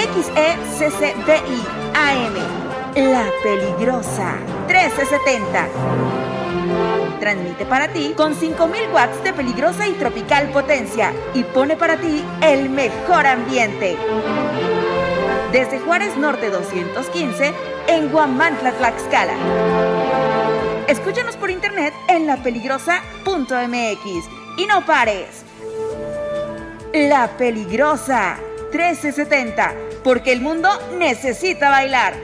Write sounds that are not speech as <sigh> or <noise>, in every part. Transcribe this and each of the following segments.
XECCDI AM, La Peligrosa 1370. Transmite para ti con 5000 watts de peligrosa y tropical potencia y pone para ti el mejor ambiente. Desde Juárez Norte 215 en Guamantla, Tlaxcala. Escúchanos por internet en lapeligrosa.mx y no pares. La Peligrosa 1370, porque el mundo necesita bailar.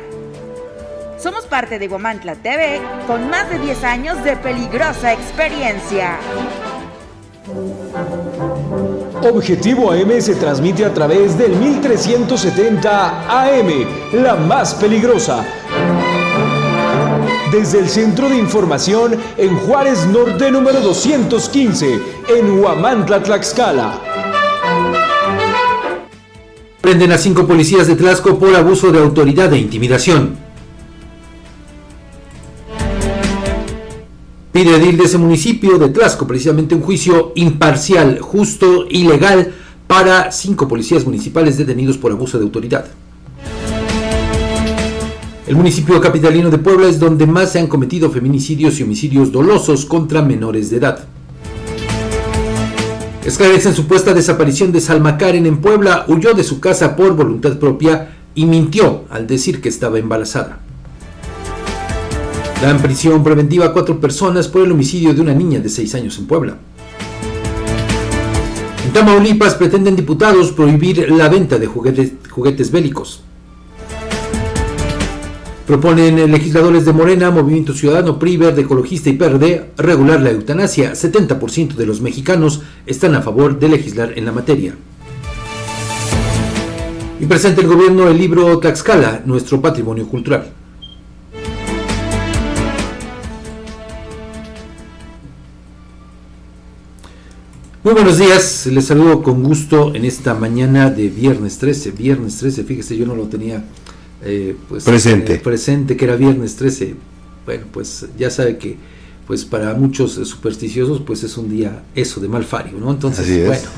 Somos parte de Guamantla TV con más de 10 años de peligrosa experiencia. Objetivo AM se transmite a través del 1370 AM, la más peligrosa. Desde el Centro de Información en Juárez Norte número 215, en Huamantla, Tlaxcala. Prenden a cinco policías de Tlaxco por abuso de autoridad e intimidación. Pide edil de ese municipio de Tlaxco precisamente un juicio imparcial, justo y legal para cinco policías municipales detenidos por abuso de autoridad. El municipio capitalino de Puebla es donde más se han cometido feminicidios y homicidios dolosos contra menores de edad. Esclarecen supuesta desaparición de Salma Karen en Puebla, huyó de su casa por voluntad propia y mintió al decir que estaba embarazada. Dan prisión preventiva a cuatro personas por el homicidio de una niña de 6 años en Puebla. En Tamaulipas pretenden diputados prohibir la venta de juguetes bélicos. Proponen legisladores de Morena, Movimiento Ciudadano, PRI, Verde, Ecologista y PRD regular la eutanasia. 70% de los mexicanos están a favor de legislar en la materia. Y presenta el gobierno el libro Tlaxcala, nuestro patrimonio cultural. Muy buenos días, les saludo con gusto en esta mañana de viernes 13. Viernes 13, fíjese, yo no lo tenía eh, pues, presente. Eh, presente, que era viernes 13. Bueno, pues ya sabe que pues para muchos supersticiosos pues es un día eso de malfario, ¿no? Entonces, bueno,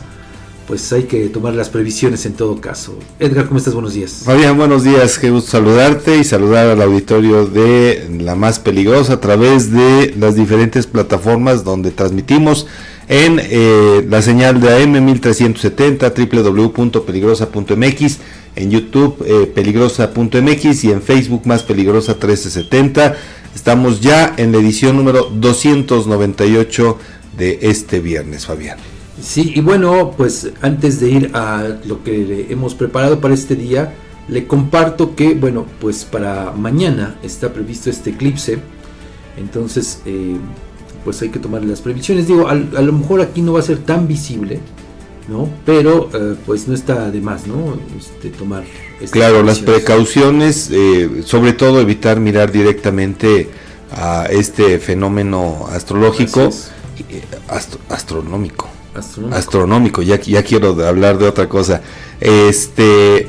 pues hay que tomar las previsiones en todo caso. Edgar, ¿cómo estás? Buenos días. Fabián, buenos días, qué gusto saludarte y saludar al auditorio de La Más Peligrosa a través de las diferentes plataformas donde transmitimos en eh, la señal de AM 1370 www.peligrosa.mx, en YouTube eh, peligrosa.mx y en Facebook más peligrosa 1370. Estamos ya en la edición número 298 de este viernes, Fabián. Sí, y bueno, pues antes de ir a lo que hemos preparado para este día, le comparto que, bueno, pues para mañana está previsto este eclipse. Entonces, eh, pues hay que tomar las previsiones. Digo, a, lo mejor aquí no va a ser tan visible, ¿no? Pero eh, pues no está de más, ¿no? Este, tomar... Claro, las precauciones, eh, sobre todo evitar mirar directamente a este fenómeno astrológico, eh, astronómico. Astronómico. Astronómico, ya, ya quiero hablar de otra cosa. Este,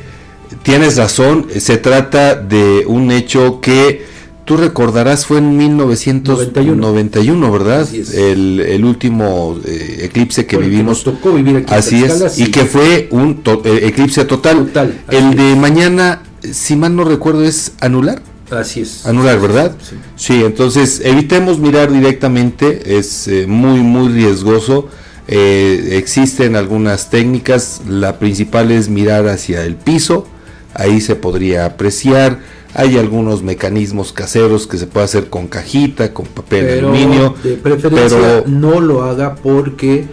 tienes razón, se trata de un hecho que tú recordarás, fue en 1991, ¿verdad? El, el, último eh, eclipse que vivimos. tocó vivir aquí así es, y que fue un eh, eclipse total. el de mañana, si mal no recuerdo, es anular. Así es. Anular, ¿verdad? Sí. entonces evitemos mirar directamente, es eh, muy, muy riesgoso. existen algunas técnicas, la principal es mirar hacia el piso, ahí se podría apreciar. Hay algunos mecanismos caseros que se puede hacer con cajita, con papel aluminio. De preferencia no lo haga porque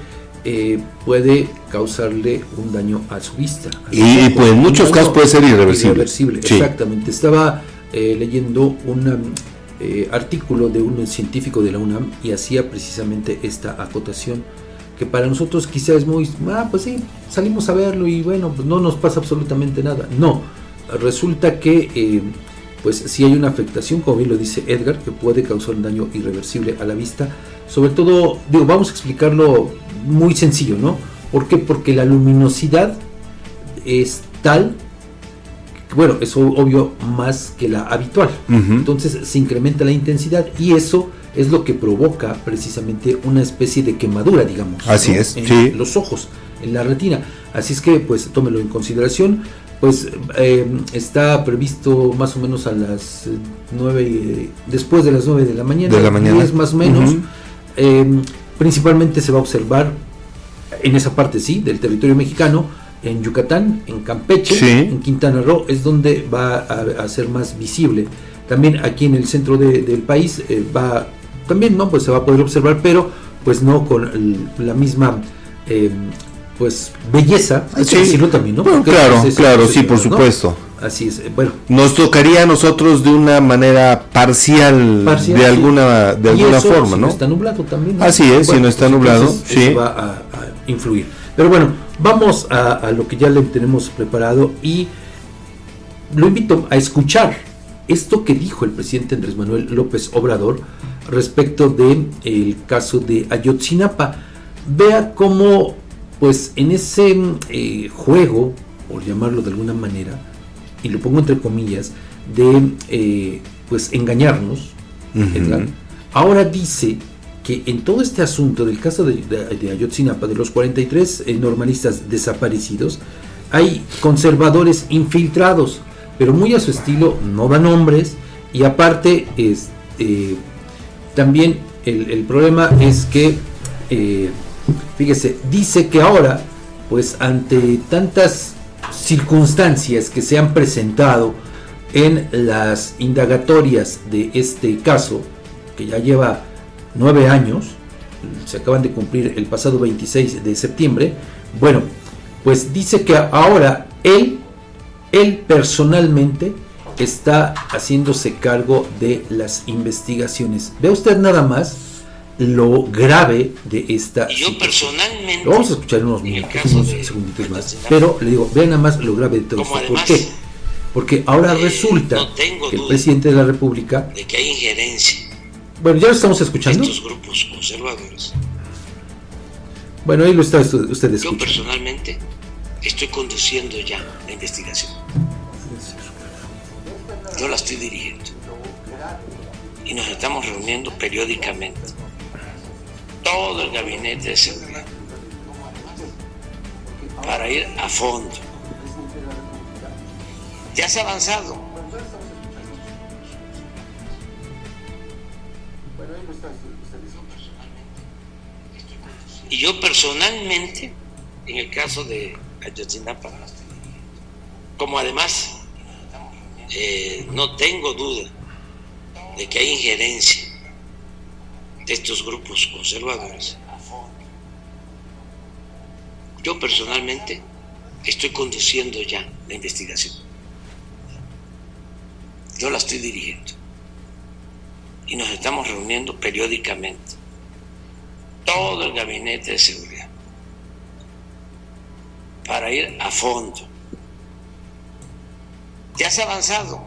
eh, puede causarle un daño a su vista. y pues en muchos casos puede ser irreversible. Exactamente. Estaba eh, leyendo un eh, artículo de un científico de la UNAM y hacía precisamente esta acotación que para nosotros quizás es muy, ah, pues sí, salimos a verlo y bueno, pues no nos pasa absolutamente nada. No, resulta que eh, pues si hay una afectación, como bien lo dice Edgar, que puede causar un daño irreversible a la vista. Sobre todo, digo, vamos a explicarlo muy sencillo, ¿no? ¿Por qué? Porque la luminosidad es tal, bueno, es obvio más que la habitual. Entonces se incrementa la intensidad y eso es lo que provoca precisamente una especie de quemadura, digamos. Así es, en los ojos, en la retina. Así es que, pues, tómelo en consideración. Pues eh, está previsto más o menos a las 9, después de las 9 de la mañana, de la mañana. más o menos. Em, principalmente se va a observar en esa parte, sí, del territorio mexicano, en Yucatán, en Campeche, en Quintana Roo, es donde va a, ser más visible. También aquí en el centro del país eh, va también no pues se va a poder observar pero pues no con la misma eh, pues belleza hay que decirlo también no claro claro sí por supuesto. Así es bueno. Nos tocaría a nosotros de una manera parcial, de alguna de alguna forma si no está nublado también así es si no está nublado sí. va a, influir. Pero bueno vamos a, a lo que ya le tenemos preparado y lo invito a escuchar esto que dijo el presidente Andrés Manuel López Obrador respecto del el caso de Ayotzinapa. Vea cómo, pues en ese eh, juego, por llamarlo de alguna manera, y lo pongo entre comillas, de eh, pues engañarnos, ahora dice que en todo este asunto del caso de, Ayotzinapa, de los 43 eh, normalistas desaparecidos, hay conservadores infiltrados, pero muy a su estilo, no dan nombres, y aparte, es, también el, problema es que, fíjese, dice que ahora, pues ante tantas circunstancias que se han presentado en las indagatorias de este caso, que ya lleva nueve años, se acaban de cumplir el pasado 26 de septiembre, bueno, pues dice que ahora él, él personalmente, está haciéndose cargo de las investigaciones. Ve usted nada más lo grave de esta yo personalmente vamos a escuchar unos minutos, unos segunditos más. Pero le digo vean nada más lo grave de todo esto. ¿por qué? porque ahora eh, resulta que el presidente de la república de que hay injerencia bueno ya lo estamos escuchando. estos grupos conservadores. Bueno ahí lo está usted escuchando yo personalmente estoy conduciendo ya la investigación. Yo la estoy dirigiendo. Y nos estamos reuniendo periódicamente. Todo el gabinete de seguridad. Para ir a fondo. Ya se ha avanzado. Y yo personalmente, en el caso de Ayotzinapa, como además eh, no tengo duda de que hay injerencia de estos grupos conservadores. Yo personalmente estoy conduciendo ya la investigación. Yo la estoy dirigiendo. Y nos estamos reuniendo periódicamente. Todo el gabinete de seguridad. Para ir a fondo ya se ha avanzado.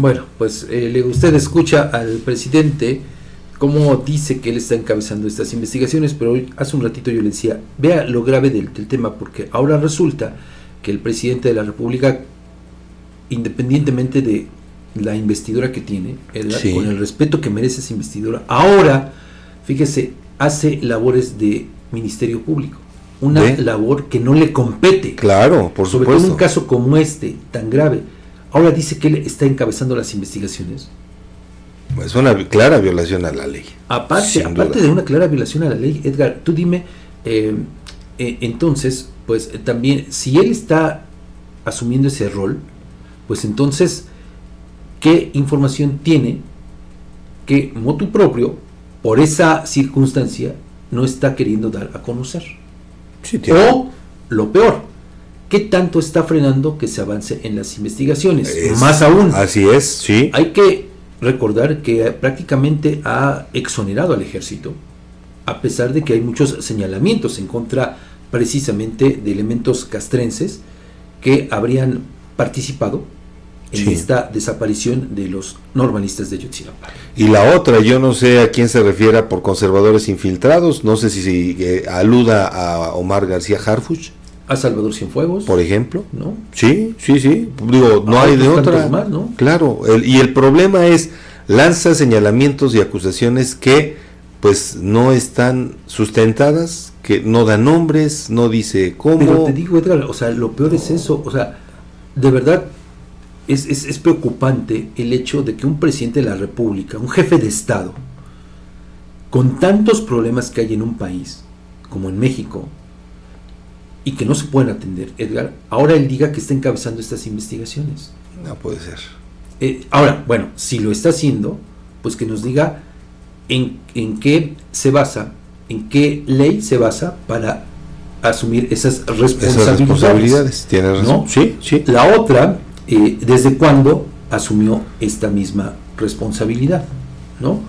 Bueno, pues eh, usted escucha al presidente cómo dice que él está encabezando estas investigaciones, pero hoy, hace un ratito yo le decía, vea lo grave del, tema, porque ahora resulta que el presidente de la República, independientemente de la investidura que tiene, con el respeto que merece esa investidura, ahora, fíjese, hace labores de Ministerio Público una labor que no le compete. Claro, por Sobre todo en un caso como este, tan grave. Ahora dice que él está encabezando las investigaciones. Es una clara violación a la ley. Aparte, aparte de una clara violación a la ley, Edgar, tú dime eh, eh, entonces, pues también, si él está asumiendo ese rol, pues entonces, ¿qué información tiene que motu propio, por esa circunstancia, no está queriendo dar a conocer? o, lo peor, ¿qué tanto está frenando que se avance en las investigaciones? Más aún. Así es, sí. Hay que recordar que prácticamente ha exonerado al ejército, a pesar de que hay muchos señalamientos en contra precisamente de elementos castrenses que habrían participado en esta desaparición de los normalistas de Yotzinapa. Y la otra, yo no sé a quién se refiere por conservadores infiltrados, no sé si, eh, aluda a Omar García Harfuch. A Salvador Cienfuegos. Por ejemplo. ¿No? Sí, sí, sí. Digo, no hay de otra. Más, ¿no? Claro. y el problema es, lanza señalamientos y acusaciones que pues no están sustentadas, que no dan nombres, no dice cómo. Pero te digo, Edgar, o sea, lo peor es eso, o sea, de verdad es, es, preocupante el hecho de que un presidente de la República, un jefe de Estado, con tantos problemas que hay en un país, como en México, y que no se pueden atender, Edgar, ahora él diga que está encabezando estas investigaciones. No puede ser. Eh, ahora, bueno, si lo está haciendo, pues que nos diga en, qué se basa, en qué ley se basa para asumir esas responsabilidades. Tienes razón. Sí, sí. La otra, eh, ¿desde cuándo asumió esta misma responsabilidad? ¿No?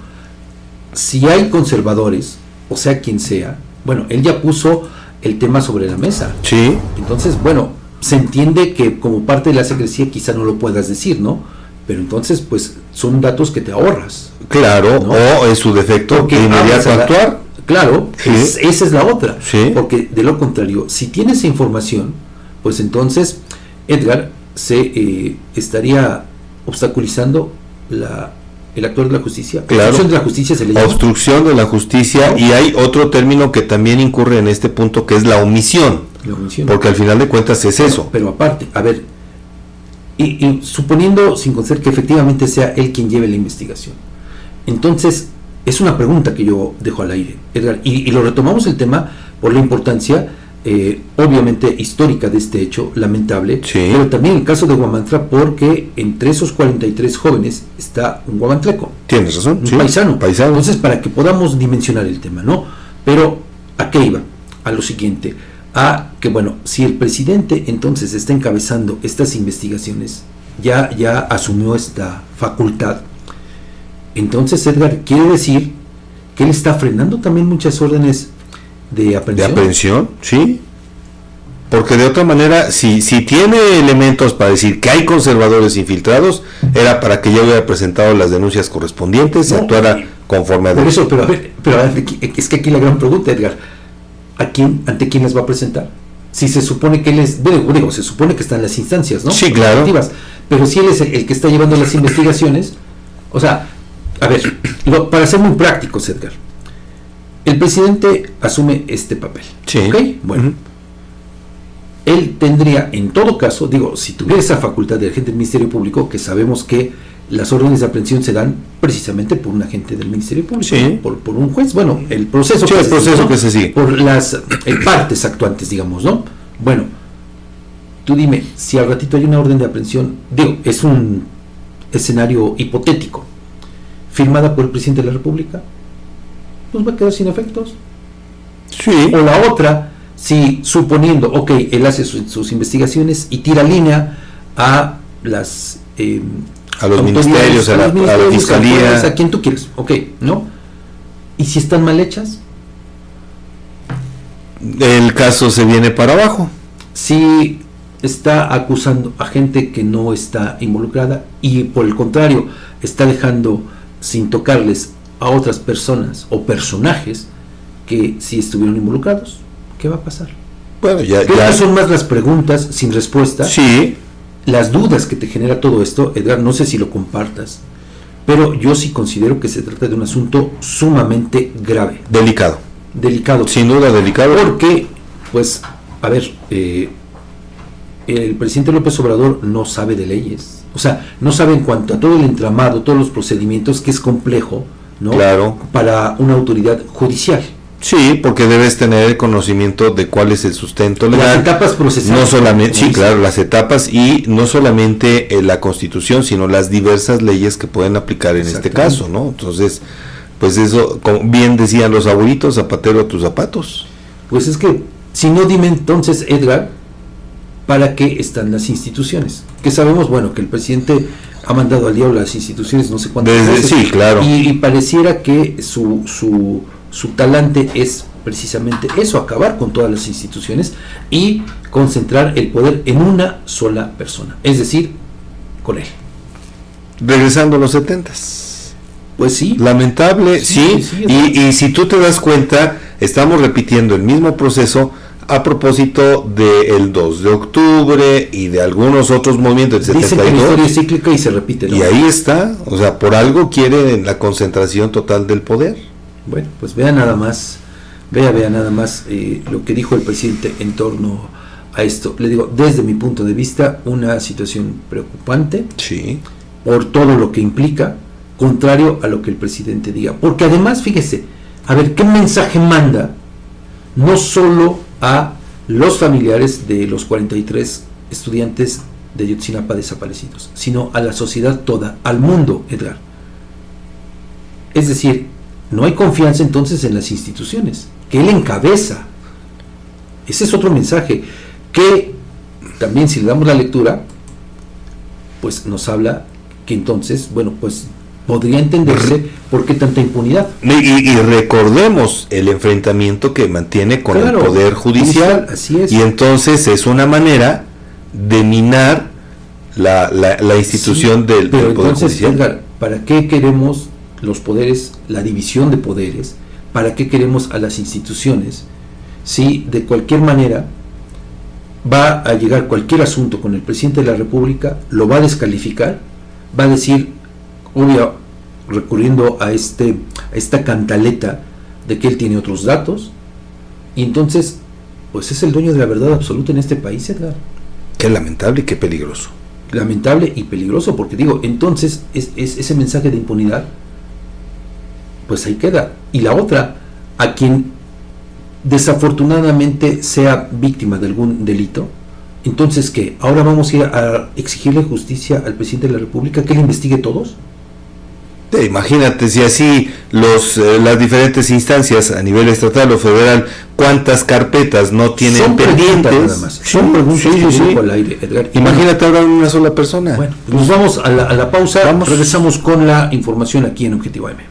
Si hay conservadores, o sea quien sea, bueno, él ya puso el tema sobre la mesa. Sí. Entonces, bueno, se entiende que como parte de la secrecía quizá no lo puedas decir, ¿no? Pero entonces, pues son datos que te ahorras. Claro, o en su defecto, que inmediato actuar. Claro, esa es la otra. Porque de lo contrario, si tienes información, pues entonces Edgar se eh, estaría obstaculizando la, el actor de la justicia. Claro. Obstrucción de la justicia se le llama. Obstrucción de la justicia y hay otro término que también incurre en este punto que es la omisión. La omisión. Porque al final de cuentas es eso. Pero aparte, a ver, y, suponiendo sin conocer que efectivamente sea él quien lleve la investigación. Entonces, es una pregunta que yo dejo al aire, Edgar, y, lo retomamos el tema por la importancia, eh, obviamente histórica de este hecho, lamentable, pero también el caso de Guamantra, porque entre esos 43 jóvenes está un guamantreco. Tienes razón, un paisano. paisano. Entonces, para que podamos dimensionar el tema, ¿no? Pero, ¿a qué iba? A lo siguiente a que, bueno, si el presidente entonces está encabezando estas investigaciones, ya, ya asumió esta facultad, entonces Edgar quiere decir que él está frenando también muchas órdenes de aprehensión. De aprehensión, sí. Porque de otra manera, si, si tiene elementos para decir que hay conservadores infiltrados, era para que ya hubiera presentado las denuncias correspondientes y actuara conforme a... Por eso, pero a ver, pero es que aquí la gran pregunta, Edgar, ¿a quién, ante quién les va a presentar? Si se supone que él es, digo, se supone que está en las instancias, ¿no? Sí, claro. Pero si él es el, que está llevando las <clears throat> investigaciones, o sea, a ver, para ser muy prácticos, Edgar, el presidente asume este papel. Sí. ¿Ok? Bueno. Él tendría, en todo caso, digo, si tuviera esa facultad de agente del Ministerio Público, que sabemos que las órdenes de aprehensión se dan precisamente por un agente del Ministerio Público, por, por, un juez. Bueno, el proceso, que, el proceso que se sigue. Por las eh, partes actuantes, digamos, ¿no? Bueno, tú dime, si al ratito hay una orden de aprehensión, digo, es un escenario hipotético, firmada por el presidente de la República, pues va a quedar sin efectos. Sí. O la otra, si suponiendo, ok, él hace sus, investigaciones y tira línea a las... Eh, a los ministerios, a, la, fiscalía. A quien tú quieres, ok, ¿no? ¿Y si están mal hechas? El caso se viene para abajo. Si está acusando a gente que no está involucrada y por el contrario está dejando sin tocarles a otras personas o personajes que sí estuvieron involucrados, ¿qué va a pasar? Bueno, ya, ya. son más las preguntas sin respuesta. Sí las dudas que te genera todo esto, Edgar, no sé si lo compartas, pero yo sí considero que se trata de un asunto sumamente grave. Delicado. Delicado. Sin duda delicado. Porque, pues, a ver, eh, el presidente López Obrador no sabe de leyes. O sea, no sabe en cuanto a todo el entramado, todos los procedimientos, que es complejo, ¿no? Claro. Para una autoridad judicial. Sí, porque debes tener el conocimiento de cuál es el sustento legal. Las etapas procesales. No solamente, sí, claro, las etapas y no solamente eh, la Constitución, sino las diversas leyes que pueden aplicar en este caso, ¿no? Entonces, pues eso, como bien decían los abuelitos, zapatero a tus zapatos. Pues es que, si no, dime entonces, Edgar, ¿para qué están las instituciones? Que sabemos, bueno, que el presidente ha mandado al diablo las instituciones no sé cuántas veces. Sí, claro. Y, pareciera que su, su, su talante es precisamente eso, acabar con todas las instituciones y concentrar el poder en una sola persona, es decir, con él. Regresando a los setentas. Pues sí. Lamentable, sí. y, y si tú te das cuenta, estamos repitiendo el mismo proceso a propósito del 2 de octubre y de algunos otros movimientos del 72. Que cíclica y se repite. Y ahí está, o sea, por algo quiere la concentración total del poder. Bueno, pues vea nada más, vea, vea nada más eh, lo que dijo el presidente en torno a esto. Le digo, desde mi punto de vista, una situación preocupante. Sí. Por todo lo que implica, contrario a lo que el presidente diga. Porque además, fíjese, a ver, ¿qué mensaje manda? No solo a los familiares de los 43 estudiantes de Yotzinapa desaparecidos, sino a la sociedad toda, al mundo, Edgar. Es decir, no hay confianza entonces en las instituciones, que él encabeza. Ese es otro mensaje, que también si le damos la lectura, pues nos habla que entonces, bueno, pues podría entenderse por qué tanta impunidad. Y, recordemos el enfrentamiento que mantiene con el Poder Judicial. así es. Y entonces es una manera de minar la, la, institución del, Poder Judicial. ¿para qué queremos los poderes, la división de poderes? ¿Para qué queremos a las instituciones? Si de cualquier manera va a llegar cualquier asunto con el presidente de la República, lo va a descalificar, va a decir, obvio, recurriendo a, este, a esta cantaleta de que él tiene otros datos, y entonces, pues es el dueño de la verdad absoluta en este país, Edgar. Qué lamentable y qué peligroso. Lamentable y peligroso, porque digo, entonces es, ese mensaje de impunidad, pues ahí queda. Y la otra, a quien desafortunadamente sea víctima de algún delito, entonces ¿qué? ¿Ahora vamos a ir a exigirle justicia al presidente de la República que él investigue todos? Imagínate si así los eh, las diferentes instancias a nivel estatal o federal cuántas carpetas no tienen pendientes. Son preguntas Imagínate ahora una sola persona. Bueno, pues nos vamos a la, pausa. Vamos. Regresamos con la información aquí en Objetivo M.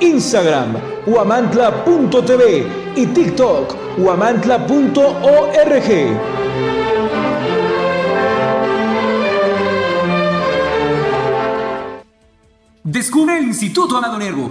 Instagram, huamantla.tv y TikTok, huamantla.org. Descubre el Instituto Amado Nervo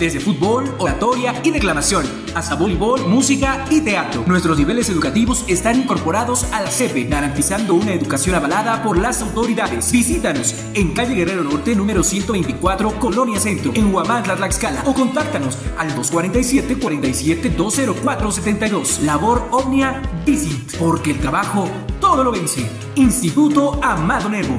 desde fútbol, oratoria y declamación, hasta voleibol, música y teatro. Nuestros niveles educativos están incorporados a la CEPE, garantizando una educación avalada por las autoridades. Visítanos en calle Guerrero Norte, número 124, Colonia Centro, en Huamantla, Tlaxcala, o contáctanos al 247 47 204 72. Labor Omnia Visit, porque el trabajo todo lo vence. Instituto Amado Nervo.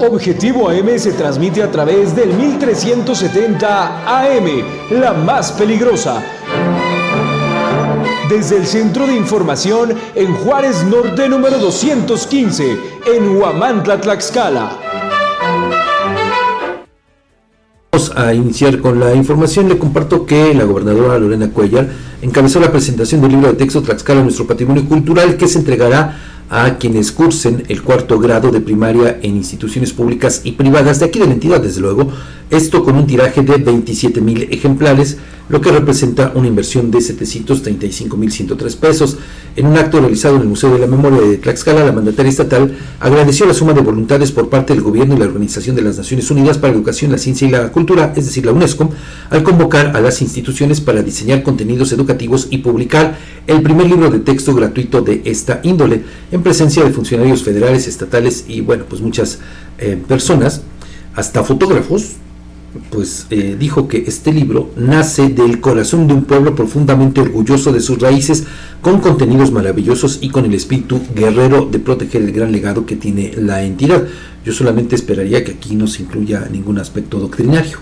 Objetivo AM se transmite a través del 1370 AM, la más peligrosa. Desde el Centro de Información en Juárez Norte número 215, en Huamantla, Tlaxcala. Vamos a iniciar con la información. Le comparto que la gobernadora Lorena Cuellar encabezó la presentación del libro de texto Tlaxcala, nuestro patrimonio cultural, que se entregará a quienes cursen el cuarto grado de primaria en instituciones públicas y privadas de aquí de la entidad, desde luego, esto con un tiraje de 27 mil ejemplares, lo que representa una inversión de 735 mil 103 pesos. En un acto realizado en el Museo de la Memoria de Tlaxcala, la mandataria estatal agradeció la suma de voluntades por parte del gobierno y la Organización de las Naciones Unidas para la Educación, la Ciencia y la Cultura, es decir, la UNESCO, al convocar a las instituciones para diseñar contenidos educativos y publicar el primer libro de texto gratuito de esta índole, en presencia de funcionarios federales, estatales y, bueno, pues muchas eh, personas, hasta fotógrafos, pues eh, dijo que este libro nace del corazón de un pueblo profundamente orgulloso de sus raíces, con contenidos maravillosos y con el espíritu guerrero de proteger el gran legado que tiene la entidad. Yo solamente esperaría que aquí no se incluya ningún aspecto doctrinario.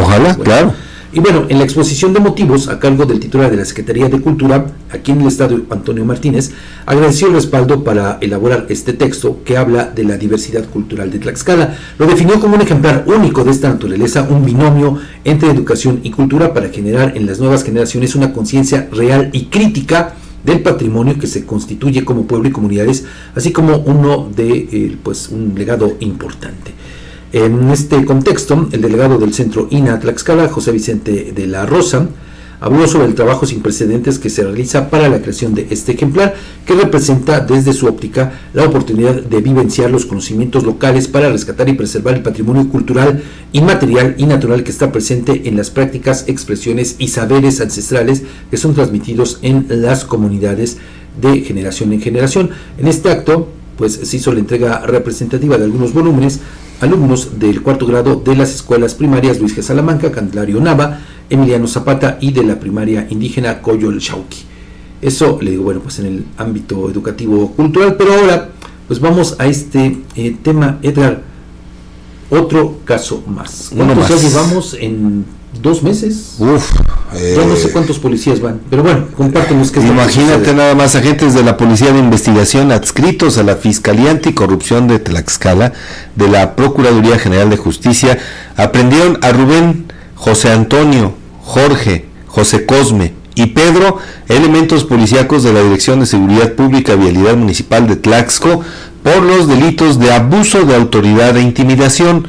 ojalá, claro. Y bueno, en la exposición de motivos a cargo del titular de la Secretaría de Cultura, aquí en el Estadio Antonio Martínez, agradeció el respaldo para elaborar este texto que habla de la diversidad cultural de Tlaxcala. Lo definió como un ejemplar único de esta naturaleza, un binomio entre educación y cultura para generar en las nuevas generaciones una conciencia real y crítica del patrimonio que se constituye como pueblo y comunidades, así como uno de eh, pues un legado importante. En este contexto, el delegado del centro INA Tlaxcala, José Vicente de la Rosa, habló sobre el trabajo sin precedentes que se realiza para la creación de este ejemplar, que representa desde su óptica la oportunidad de vivenciar los conocimientos locales para rescatar y preservar el patrimonio cultural, inmaterial y natural que está presente en las prácticas, expresiones y saberes ancestrales que son transmitidos en las comunidades de generación en generación. En este acto, pues se hizo la entrega representativa de algunos volúmenes alumnos del cuarto grado de las escuelas primarias Luis G. Salamanca, Candelario Nava, Emiliano Zapata y de la primaria indígena Coyol Chauqui. Eso le digo, bueno, pues en el ámbito educativo cultural, pero ahora pues vamos a este eh, tema, Edgar, otro caso más. ¿Cuántos ya llevamos en dos meses? Uf, ya no sé eh, cuántos policías van, pero bueno, compártenos que Imagínate nada más agentes de la Policía de Investigación adscritos a la Fiscalía Anticorrupción de Tlaxcala, de la Procuraduría General de Justicia, aprendieron a Rubén, José Antonio, Jorge, José Cosme y Pedro, elementos policíacos de la Dirección de Seguridad Pública y Vialidad Municipal de Tlaxco, por los delitos de abuso de autoridad e intimidación.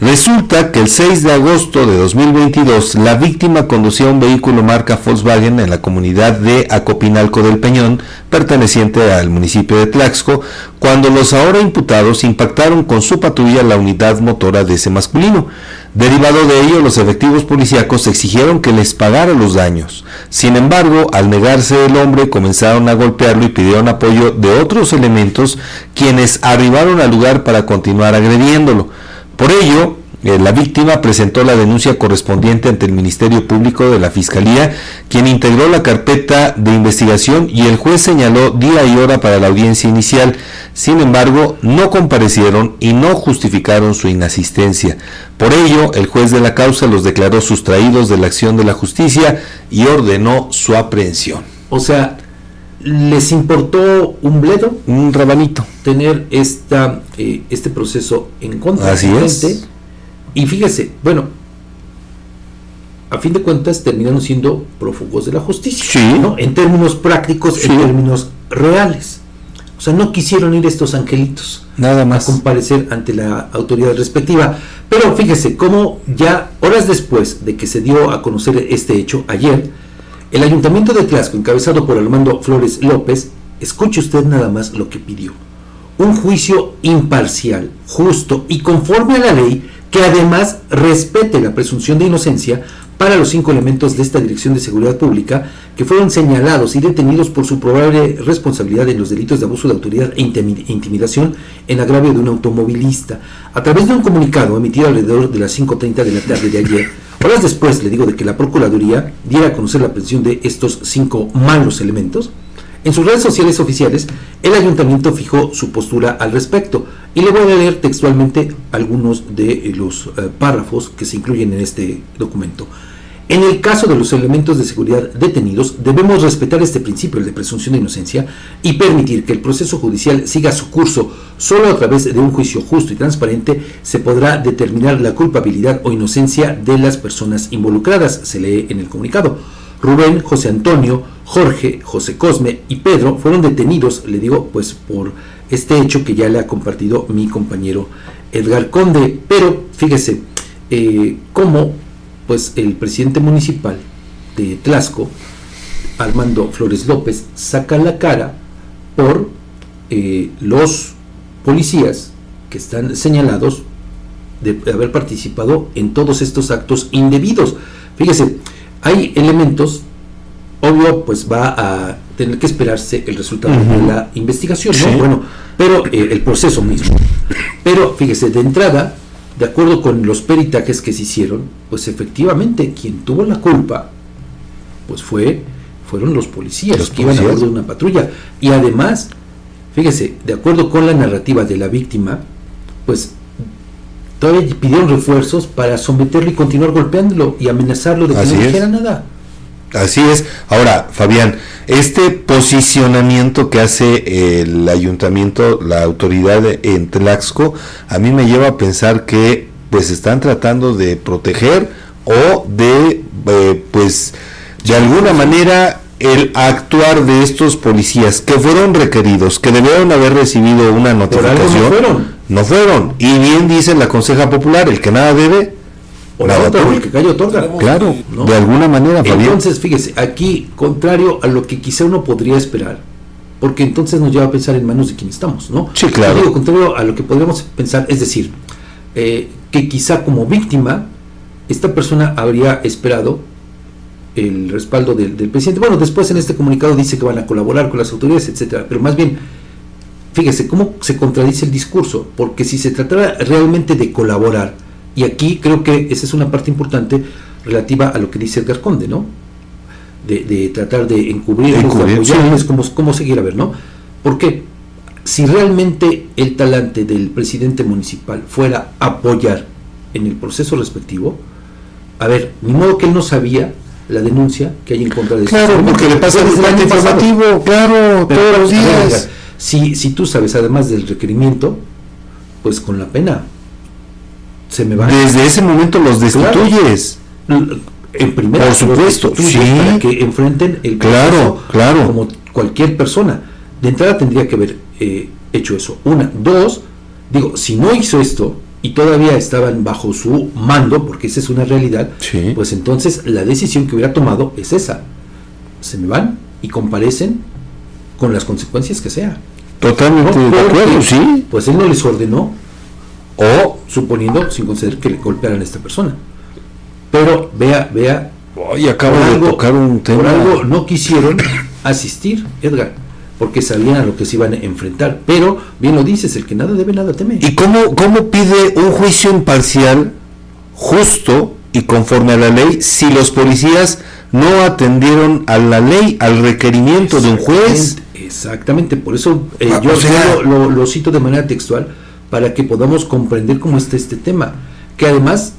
Resulta que el 6 de agosto de 2022 la víctima conducía un vehículo marca Volkswagen en la comunidad de Acopinalco del Peñón, perteneciente al municipio de Tlaxco, cuando los ahora imputados impactaron con su patrulla la unidad motora de ese masculino. Derivado de ello, los efectivos policíacos exigieron que les pagara los daños. Sin embargo, al negarse el hombre, comenzaron a golpearlo y pidieron apoyo de otros elementos, quienes arribaron al lugar para continuar agrediéndolo. Por ello, eh, la víctima presentó la denuncia correspondiente ante el Ministerio Público de la Fiscalía, quien integró la carpeta de investigación y el juez señaló día y hora para la audiencia inicial. Sin embargo, no comparecieron y no justificaron su inasistencia. Por ello, el juez de la causa los declaró sustraídos de la acción de la justicia y ordenó su aprehensión. O sea, les importó un bledo, un rabanito, tener esta, eh, este proceso en contra Así de es. Y fíjese, bueno, a fin de cuentas terminaron siendo prófugos de la justicia, ¿no? En términos prácticos, en términos reales. O sea, no quisieron ir estos angelitos Nada más. a comparecer ante la autoridad respectiva. Pero fíjese, cómo ya horas después de que se dio a conocer este hecho, ayer, el ayuntamiento de Tlaxco, encabezado por Armando Flores López, escuche usted nada más lo que pidió. Un juicio imparcial, justo y conforme a la ley, que además respete la presunción de inocencia para los cinco elementos de esta Dirección de Seguridad Pública que fueron señalados y detenidos por su probable responsabilidad en los delitos de abuso de autoridad e intimidación en agravio de un automovilista. A través de un comunicado emitido alrededor de las 5.30 de la tarde de ayer, horas después, le digo, de que la Procuraduría diera a conocer la pensión de estos cinco malos elementos, en sus redes sociales oficiales, el ayuntamiento fijó su postura al respecto y le voy a leer textualmente algunos de los eh, párrafos que se incluyen en este documento. En el caso de los elementos de seguridad detenidos, debemos respetar este principio de presunción de inocencia y permitir que el proceso judicial siga su curso. Solo a través de un juicio justo y transparente se podrá determinar la culpabilidad o inocencia de las personas involucradas, se lee en el comunicado. Rubén, José Antonio, Jorge, José Cosme y Pedro fueron detenidos, le digo, pues por este hecho que ya le ha compartido mi compañero Edgar Conde. Pero fíjese eh, cómo pues el presidente municipal de Tlasco, Armando Flores López, saca la cara por eh, los policías que están señalados de haber participado en todos estos actos indebidos. Fíjese, hay elementos, obvio, pues va a tener que esperarse el resultado de la investigación, ¿no? Bueno, pero eh, el proceso mismo. Pero fíjese, de entrada, de acuerdo con los peritajes que se hicieron, pues efectivamente quien tuvo la culpa, pues fue, fueron los policías que iban a bordo de una patrulla. Y además, fíjese, de acuerdo con la narrativa de la víctima, pues todavía pidieron refuerzos para someterlo y continuar golpeándolo y amenazarlo de que no dijera nada. Así es. Ahora, Fabián, este posicionamiento que hace el ayuntamiento, la autoridad en Tlaxco, a mí me lleva a pensar que pues están tratando de proteger o de eh, pues de alguna manera el actuar de estos policías que fueron requeridos, que debieron haber recibido una notificación, no fueron. no fueron. Y bien dice la Conseja Popular, el que nada debe, el que cayó otorga. Claro, de alguna manera. Entonces, fíjese, aquí, contrario a lo que quizá uno podría esperar, porque entonces nos lleva a pensar en manos de quien estamos, ¿no? Sí, claro. digo, contrario a lo que podríamos pensar, es decir, eh, que quizá como víctima, esta persona habría esperado el respaldo del, del, presidente. Bueno, después en este comunicado dice que van a colaborar con las autoridades, etcétera, pero más bien, fíjese cómo se contradice el discurso, porque si se tratara realmente de colaborar, y aquí creo que esa es una parte importante relativa a lo que dice Edgar Conde, ¿no? De, tratar de encubrir, de apoyarles, cómo, seguir a ver, ¿no? Porque si realmente el talante del presidente municipal fuera apoyar en el proceso respectivo, a ver, ni modo que él no sabía la denuncia que hay en contra de Claro, porque le pasa el informativo, claro, todos los días. si, si tú sabes, además del requerimiento, pues con la pena se me va. Desde ese momento los destituyes. En primer Por supuesto, sí. Para que enfrenten el claro, claro. como cualquier persona. De entrada tendría que haber eh, hecho eso. Una. Dos, digo, si no hizo esto y todavía estaban bajo su mando, porque esa es una realidad, pues entonces la decisión que hubiera tomado es esa. Se me van y comparecen con las consecuencias que sea. Totalmente de acuerdo, sí. Pues él no les ordenó o suponiendo sin conceder que le golpearan a esta persona. Pero vea, vea. Hoy acabo de tocar un tema. Por algo no quisieron asistir, Edgar, porque sabían a lo que se iban a enfrentar. Pero, bien lo dices, el que nada debe, nada teme. ¿Y cómo, cómo pide un juicio imparcial, justo y conforme a la ley, si los policías no atendieron a la ley, al requerimiento de un juez? Exactamente, por eso eh, ah, yo lo cito de manera textual para que podamos comprender cómo está este tema, que además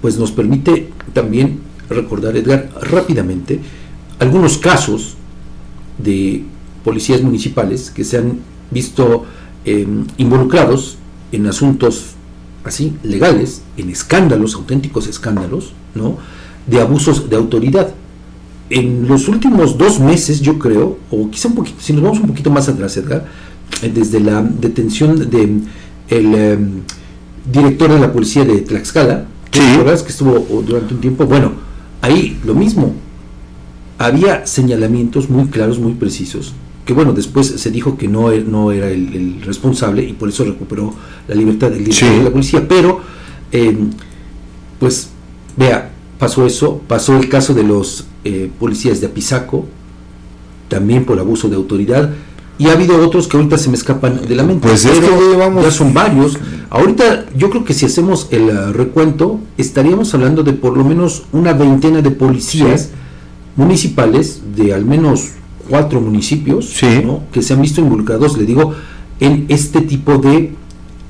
pues nos permite también recordar, Edgar, rápidamente algunos casos de policías municipales que se han visto em, involucrados en asuntos así legales, en escándalos, auténticos escándalos, ¿no? de abusos de autoridad. En los últimos dos meses, yo creo, o quizá un poquito, si nos vamos un poquito más atrás, Edgar, eh, desde la detención de el em, director de la policía de Tlaxcala, que estuvo durante un tiempo, bueno, ahí lo mismo, había señalamientos muy claros, muy precisos, que bueno, después se dijo que no, er, no era el, responsable y por eso recuperó la libertad del director de la policía, pero em, pues vea, pasó eso, pasó el caso de los eh, policías de Apizaco, también por abuso de autoridad, y ha habido otros que ahorita se me escapan de la mente. Pues es que ya son varios. Ahorita yo creo que si hacemos el uh, recuento, estaríamos hablando de por lo menos una veintena de policías municipales de al menos cuatro municipios que se han visto involucrados, le digo, en este tipo de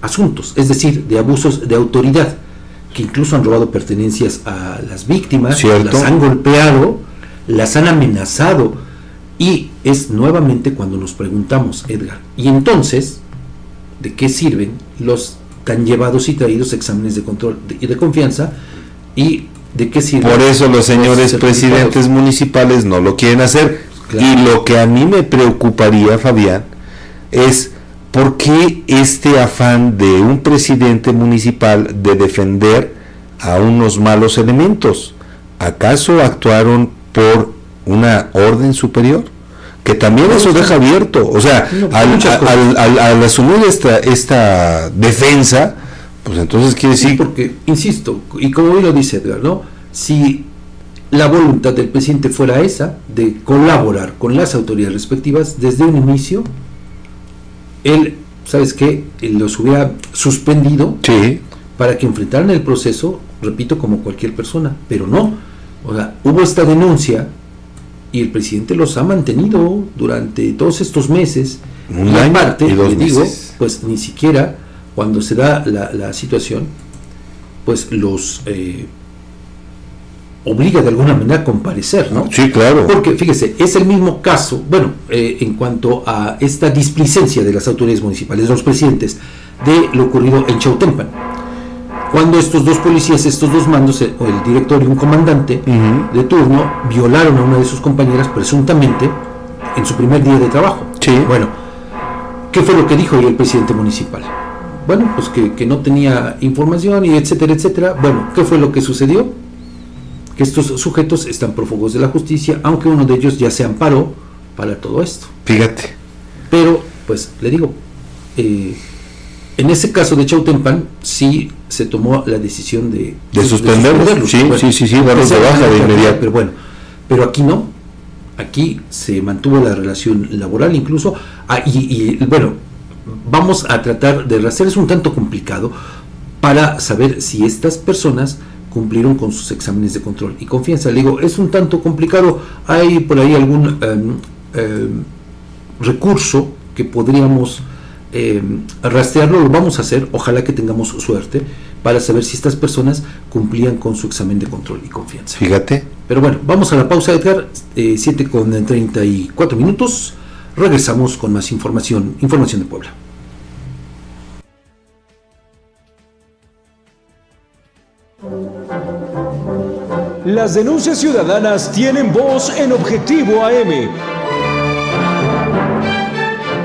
asuntos, es decir, de abusos de autoridad, que incluso han robado pertenencias a las víctimas, las han golpeado, las han amenazado, y es nuevamente cuando nos preguntamos, Edgar, ¿y entonces de qué sirven los tan llevados y traídos exámenes de control y de, confianza? ¿Y de qué sirven? Por eso los señores presidentes municipales no lo quieren hacer. Y lo que a mí me preocuparía, Fabián, es por qué este afán de un presidente municipal de defender a unos malos elementos. ¿Acaso actuaron por una orden superior, que también eso deja abierto. O sea, al, asumir esta, esta defensa, pues entonces quiere decir... porque, insisto, y como bien lo dice Edgar, ¿no? Si la voluntad del presidente fuera esa, de colaborar con las autoridades respectivas desde un inicio, él, ¿sabes qué? Él los hubiera suspendido para que enfrentaran el proceso, repito, como cualquier persona, pero no. O sea, hubo esta denuncia y el presidente los ha mantenido durante todos estos meses. Un y aparte, le digo, pues ni siquiera cuando se da la, situación, pues los eh, obliga de alguna manera a comparecer, ¿no? Sí, claro. Porque fíjese, es el mismo caso, bueno, eh, en cuanto a esta displicencia de las autoridades municipales, de los presidentes, de lo ocurrido en Chautempan cuando estos dos policías, estos dos mandos, el, director y un comandante de turno, violaron a una de sus compañeras presuntamente en su primer día de trabajo. Sí. Bueno, ¿qué fue lo que dijo el presidente municipal? Bueno, pues que, no tenía información y etcétera, etcétera. Bueno, ¿qué fue lo que sucedió? Que estos sujetos están prófugos de la justicia, aunque uno de ellos ya se amparó para todo esto. Fíjate. Pero, pues, le digo, eh, en ese caso de Chautempan, sí se tomó la decisión de, de, suspenderlo. Sí, sí, sí, sí, darlos de baja de inmediato. Pero bueno, pero aquí no. Aquí se mantuvo la relación laboral incluso. Ah, y, bueno, vamos a tratar de hacer, es un tanto complicado para saber si estas personas cumplieron con sus exámenes de control y confianza. Le digo, es un tanto complicado. Hay por ahí algún em, em, recurso que podríamos eh, rastrearlo, lo vamos a hacer, ojalá que tengamos suerte para saber si estas personas cumplían con su examen de control y confianza. Fíjate. Pero bueno, vamos a la pausa, Edgar, 7 eh, con 34 minutos, regresamos con más información, información de Puebla. Las denuncias ciudadanas tienen voz en Objetivo AM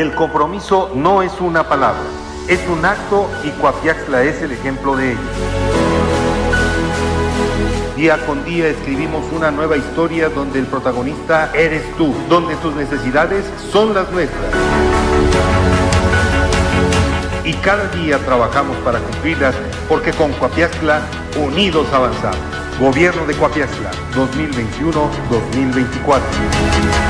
El compromiso no es una palabra, es un acto y Coapiaxla es el ejemplo de ello. Día con día escribimos una nueva historia donde el protagonista eres tú, donde tus necesidades son las nuestras. Y cada día trabajamos para cumplirlas porque con Coapiaxla unidos avanzamos. Gobierno de Coapiaxla 2021-2024.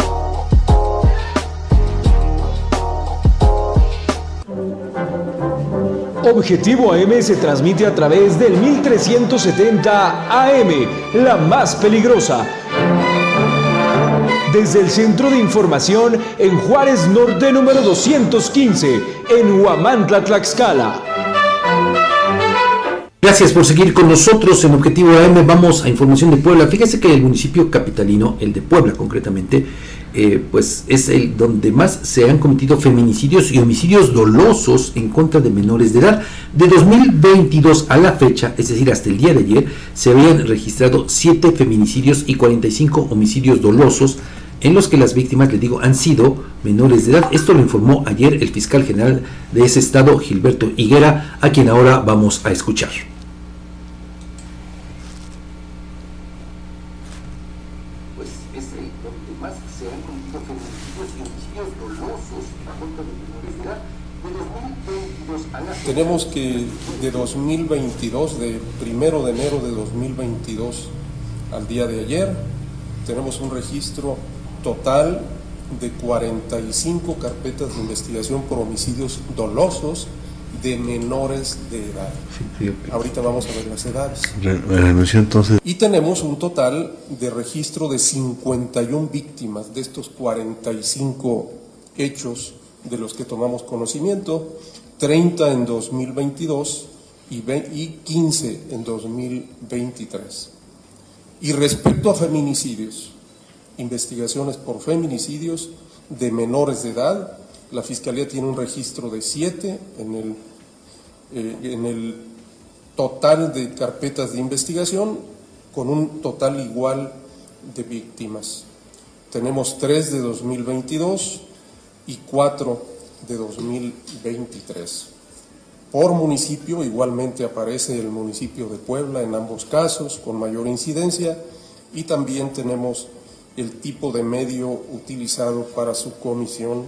Objetivo AM se transmite a través del 1370 AM, la más peligrosa. Desde el Centro de Información en Juárez Norte número 215, en Huamantla, Tlaxcala. Gracias por seguir con nosotros en Objetivo AM. Vamos a información de Puebla. Fíjese que el municipio capitalino, el de Puebla concretamente, eh, pues es el donde más se han cometido feminicidios y homicidios dolosos en contra de menores de edad. De 2022 a la fecha, es decir, hasta el día de ayer, se habían registrado 7 feminicidios y 45 homicidios dolosos en los que las víctimas, le digo, han sido menores de edad. Esto lo informó ayer el fiscal general de ese estado, Gilberto Higuera, a quien ahora vamos a escuchar. Tenemos que de 2022, de primero de enero de 2022 al día de ayer, tenemos un registro total de 45 carpetas de investigación por homicidios dolosos de menores de edad. Ahorita vamos a ver las edades. entonces. Y tenemos un total de registro de 51 víctimas de estos 45 hechos de los que tomamos conocimiento. 30 en 2022 y 15 en 2023. Y respecto a feminicidios, investigaciones por feminicidios de menores de edad, la Fiscalía tiene un registro de 7 en el, eh, en el total de carpetas de investigación, con un total igual de víctimas. Tenemos 3 de 2022 y 4 de 2023. Por municipio igualmente aparece el municipio de Puebla en ambos casos con mayor incidencia y también tenemos el tipo de medio utilizado para su comisión,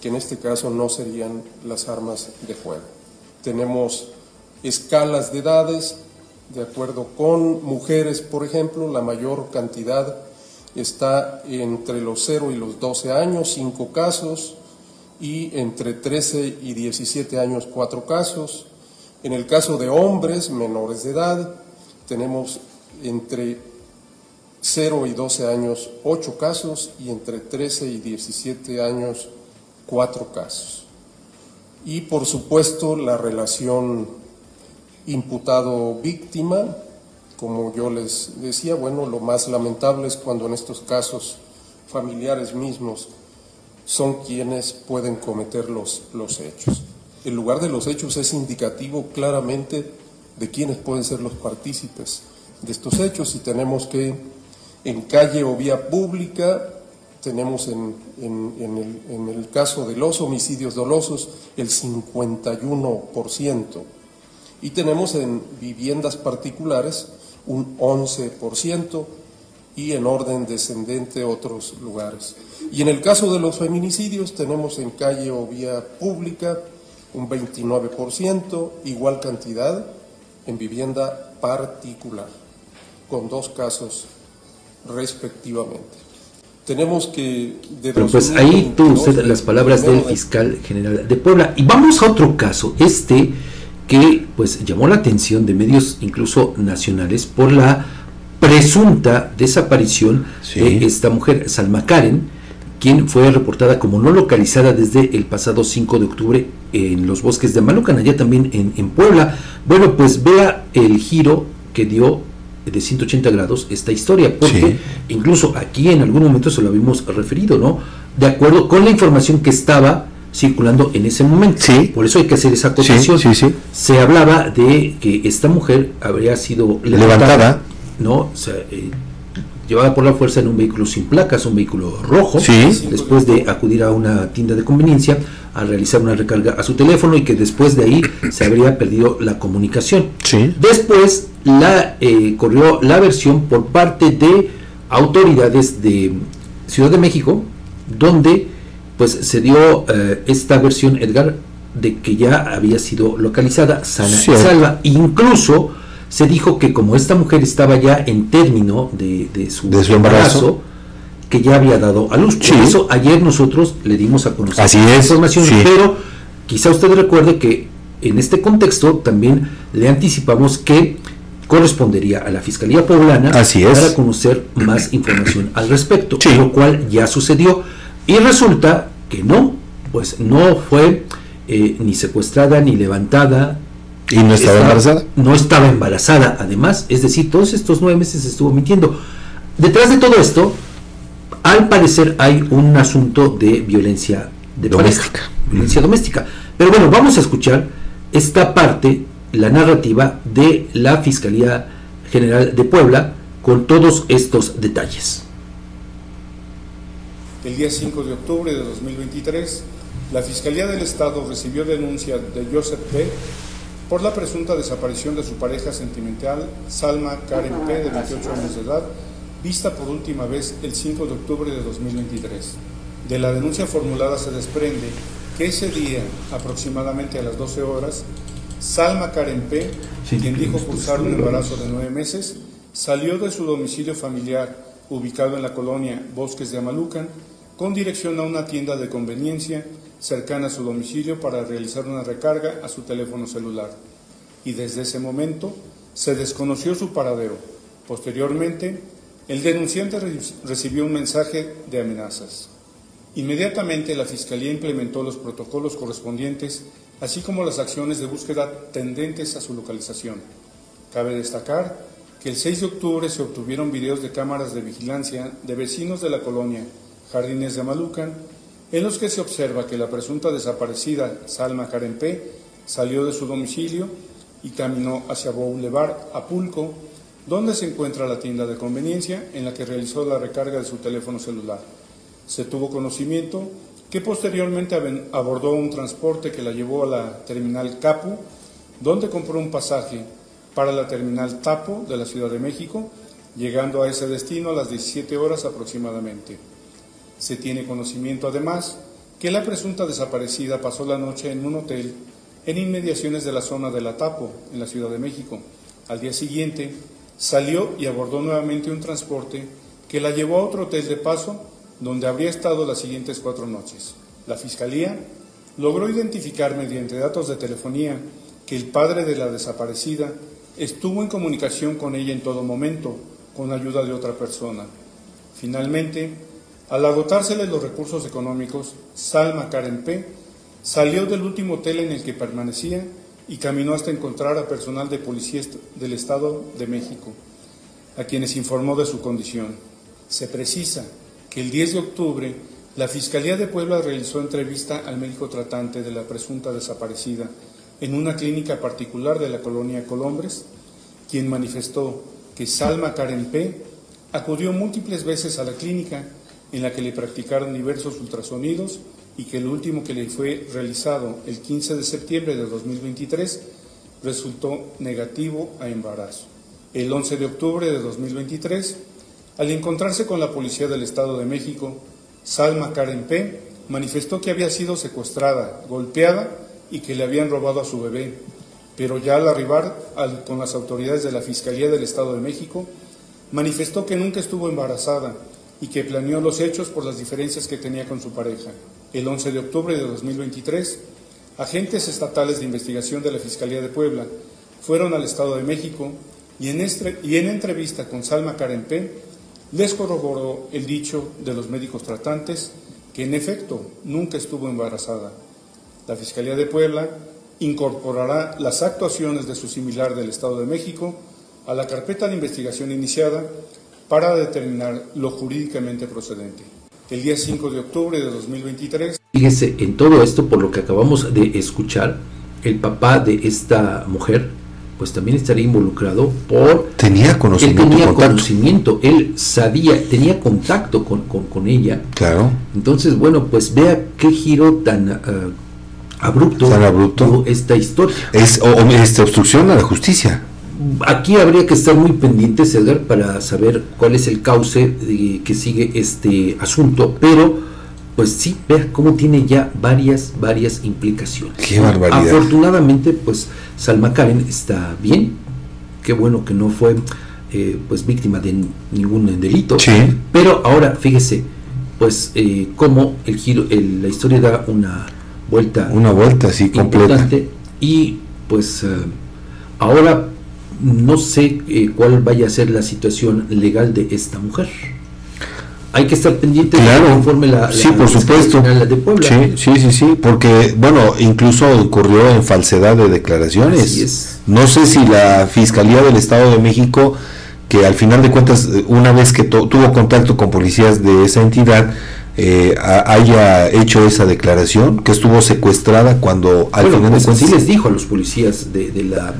que en este caso no serían las armas de fuego. Tenemos escalas de edades, de acuerdo con mujeres, por ejemplo, la mayor cantidad está entre los 0 y los 12 años, 5 casos, y entre 13 y 17 años cuatro casos. En el caso de hombres menores de edad, tenemos entre 0 y 12 años ocho casos y entre 13 y 17 años cuatro casos. Y por supuesto la relación imputado-víctima, como yo les decía, bueno, lo más lamentable es cuando en estos casos familiares mismos son quienes pueden cometer los, los hechos. El lugar de los hechos es indicativo claramente de quiénes pueden ser los partícipes de estos hechos y tenemos que en calle o vía pública, tenemos en, el, en el caso de los homicidios dolosos el 51% y tenemos en viviendas particulares un 11% y en orden descendente otros lugares. Y en el caso de los feminicidios tenemos en calle o vía pública un 29%, igual cantidad en vivienda particular, con dos casos respectivamente. Tenemos que... pues ahí tú usted las palabras del fiscal general de Puebla. Y vamos a otro caso, este que pues llamó la atención de medios incluso nacionales por la presunta desaparición de esta mujer, Salma Karen, quien fue reportada como no localizada desde el pasado 5 de octubre en los bosques de Malucan, allá también en, Puebla. Bueno, pues vea el giro que dio de 180 grados esta historia, porque incluso aquí en algún momento se lo habíamos referido, ¿no? De acuerdo con la información que estaba circulando en ese momento. Por eso hay que hacer esa acotación. se hablaba de que esta mujer habría sido levantada, ¿no? Eh, llevada por la fuerza en un vehículo sin placas, un vehículo rojo, después de acudir a una tienda de conveniencia a realizar una recarga a su teléfono y que después de ahí se habría perdido la comunicación. Después la eh, corrió la versión por parte de autoridades de Ciudad de México, donde pues se dio eh, esta versión, Edgar, de que ya había sido localizada sana y salva. Incluso se dijo que como esta mujer estaba ya en término de, su, embarazo, que ya había dado a luz. Por eso ayer nosotros le dimos a conocer Así es, información, pero quizá usted recuerde que en este contexto también le anticipamos que correspondería a la Fiscalía Poblana para conocer más información al respecto, lo cual ya sucedió. Y resulta que no, pues no fue eh, ni secuestrada ni levantada. ¿Y no estaba, embarazada? No estaba embarazada, además, es decir, todos estos nueve meses estuvo mintiendo. Detrás de todo esto, al parecer hay un asunto de violencia de doméstica. violencia doméstica. Pero bueno, vamos a escuchar esta parte, la narrativa de la Fiscalía General de Puebla, con todos estos detalles. El día 5 de octubre de 2023, la Fiscalía del Estado recibió denuncia de Joseph P. por la presunta desaparición de su pareja sentimental, Salma Karen P., de 28 años de edad, vista por última vez el 5 de octubre de 2023. De la denuncia formulada se desprende que ese día, aproximadamente a las 12 horas, Salma Karen P., quien dijo cursar un embarazo de nueve meses, salió de su domicilio familiar, ubicado en la colonia Bosques de Amalucan, con dirección a una tienda de conveniencia cercana a su domicilio para realizar una recarga a su teléfono celular. Y desde ese momento se desconoció su paradero. Posteriormente, el denunciante recibió un mensaje de amenazas. Inmediatamente la Fiscalía implementó los protocolos correspondientes, así como las acciones de búsqueda tendentes a su localización. Cabe destacar que el 6 de octubre se obtuvieron videos de cámaras de vigilancia de vecinos de la colonia Jardines de Malucan, en los que se observa que la presunta desaparecida Salma P. salió de su domicilio y caminó hacia Boulevard Apulco, donde se encuentra la tienda de conveniencia en la que realizó la recarga de su teléfono celular. Se tuvo conocimiento que posteriormente abordó un transporte que la llevó a la terminal Capu, donde compró un pasaje para la terminal Tapo de la Ciudad de México, llegando a ese destino a las 17 horas aproximadamente. Se tiene conocimiento además que la presunta desaparecida pasó la noche en un hotel en inmediaciones de la zona de la Tapo, en la Ciudad de México. Al día siguiente, salió y abordó nuevamente un transporte que la llevó a otro hotel de paso donde habría estado las siguientes cuatro noches. La Fiscalía logró identificar mediante datos de telefonía que el padre de la desaparecida estuvo en comunicación con ella en todo momento, con ayuda de otra persona. Finalmente, al agotársele los recursos económicos, Salma Karen P. salió del último hotel en el que permanecía y caminó hasta encontrar a personal de policía del Estado de México, a quienes informó de su condición. Se precisa que el 10 de octubre la Fiscalía de Puebla realizó entrevista al médico tratante de la presunta desaparecida en una clínica particular de la colonia Colombres, quien manifestó que Salma Karen P. acudió múltiples veces a la clínica en la que le practicaron diversos ultrasonidos y que el último que le fue realizado el 15 de septiembre de 2023 resultó negativo a embarazo. El 11 de octubre de 2023, al encontrarse con la Policía del Estado de México, Salma Karen P. manifestó que había sido secuestrada, golpeada y que le habían robado a su bebé, pero ya al arribar con las autoridades de la Fiscalía del Estado de México, manifestó que nunca estuvo embarazada y que planeó los hechos por las diferencias que tenía con su pareja. El 11 de octubre de 2023, agentes estatales de investigación de la Fiscalía de Puebla fueron al Estado de México y en, entrevista con Salma P. les corroboró el dicho de los médicos tratantes que en efecto nunca estuvo embarazada. La Fiscalía de Puebla incorporará las actuaciones de su similar del Estado de México a la carpeta de investigación iniciada para determinar lo jurídicamente procedente el día 5 de octubre de 2023. Fíjese, en todo esto, por lo que acabamos de escuchar, el papá de esta mujer, pues también estaría involucrado por... Tenía conocimiento. Él tenía conocimiento, él sabía, tenía contacto con, con, ella. Claro. Entonces, bueno, pues vea qué giro tan... Uh, abrupto, tan abrupto esta historia. Es o, esta obstrucción a la justicia aquí habría que estar muy pendientes, Edgar, para saber cuál es el cauce que sigue este asunto, pero pues sí, vea cómo tiene ya varias, varias implicaciones. Qué barbaridad. Afortunadamente, pues Salma Karen está bien. Qué bueno que no fue eh, pues víctima de ningún delito. Sí. Pero ahora, fíjese, pues eh, cómo el giro, la historia da una vuelta. Una vuelta así completa. Y pues eh, ahora no sé eh, cuál vaya a ser la situación legal de esta mujer. Hay que estar pendiente claro, conforme la, sí por supuesto. De Puebla. sí sí sí sí porque bueno incluso ocurrió en falsedad de declaraciones. No sé si la fiscalía del Estado de México que al final de cuentas una vez que tuvo contacto con policías de esa entidad eh, haya hecho esa declaración que estuvo secuestrada cuando al final de pues cuentas sí les dijo a los policías de, de la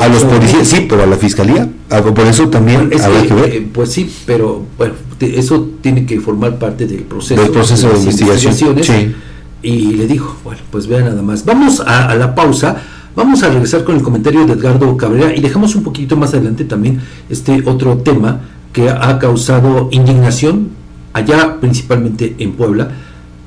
a los policías, sí, pero a la fiscalía. Por eso también que, ver. Eh, pues sí, pero bueno, eso tiene que formar parte del proceso, del proceso de, investigación. Y le dijo, bueno, pues vean nada más. Vamos a, la pausa. Vamos a regresar con el comentario de Edgardo Cabrera y dejamos un poquito más adelante también este otro tema que ha causado indignación allá principalmente en Puebla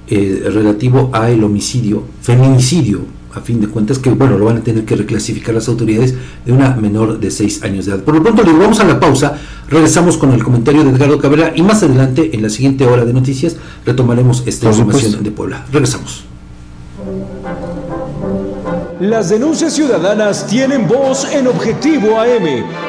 eh, relativo a el homicidio, feminicidio a fin de cuentas, que bueno, lo van a tener que reclasificar las autoridades de una menor de 6 años de edad. Por lo pronto, le vamos a la pausa, regresamos con el comentario de Edgardo Cabrera y más adelante, en la siguiente hora de noticias, retomaremos esta información de Puebla. Regresamos. Las denuncias ciudadanas tienen voz en Objetivo AM.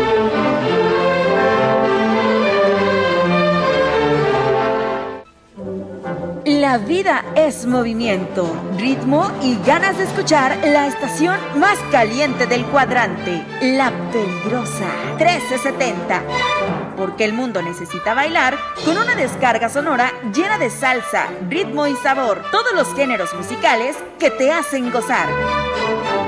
La vida es movimiento, ritmo y ganas de escuchar la estación más caliente del cuadrante, La Peligrosa 1370. Porque el mundo necesita bailar con una descarga sonora llena de salsa, ritmo y sabor. Todos los géneros musicales que te hacen gozar.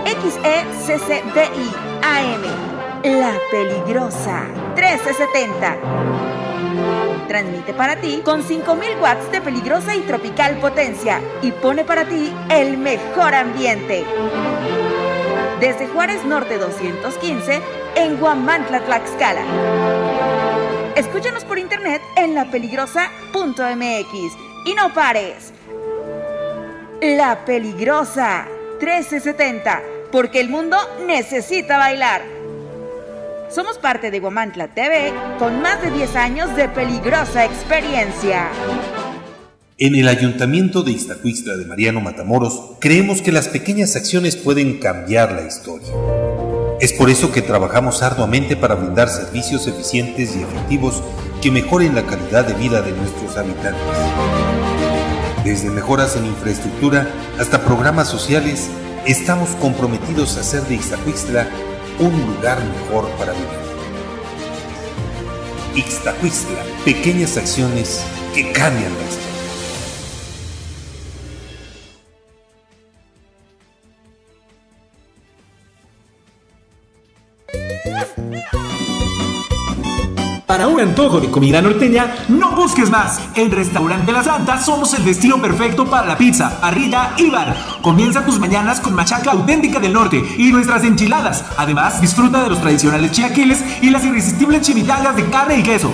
XECCDI AM. La Peligrosa 1370 Transmite para ti con 5000 watts de peligrosa y tropical potencia y pone para ti el mejor ambiente. Desde Juárez Norte 215 en Guamantla, Tlaxcala. Escúchanos por internet en lapeligrosa.mx y no pares. La Peligrosa 1370, porque el mundo necesita bailar. Somos parte de Guamantla TV con más de 10 años de peligrosa experiencia. En el Ayuntamiento de Iztacuixtla de Mariano Matamoros creemos que las pequeñas acciones pueden cambiar la historia. Es por eso que trabajamos arduamente para brindar servicios eficientes y efectivos que mejoren la calidad de vida de nuestros habitantes. Desde mejoras en infraestructura hasta programas sociales, estamos comprometidos a hacer de Iztacuixtla un lugar mejor para vivir. Ixtacuistla, pequeñas acciones que cambian la historia. Para un antojo de comida norteña, no busques más. En Restaurante La Santa somos el destino perfecto para la pizza, parrilla y bar. Comienza tus mañanas con machaca auténtica del norte y nuestras enchiladas. Además, disfruta de los tradicionales chiaquiles y las irresistibles chimichangas de carne y queso.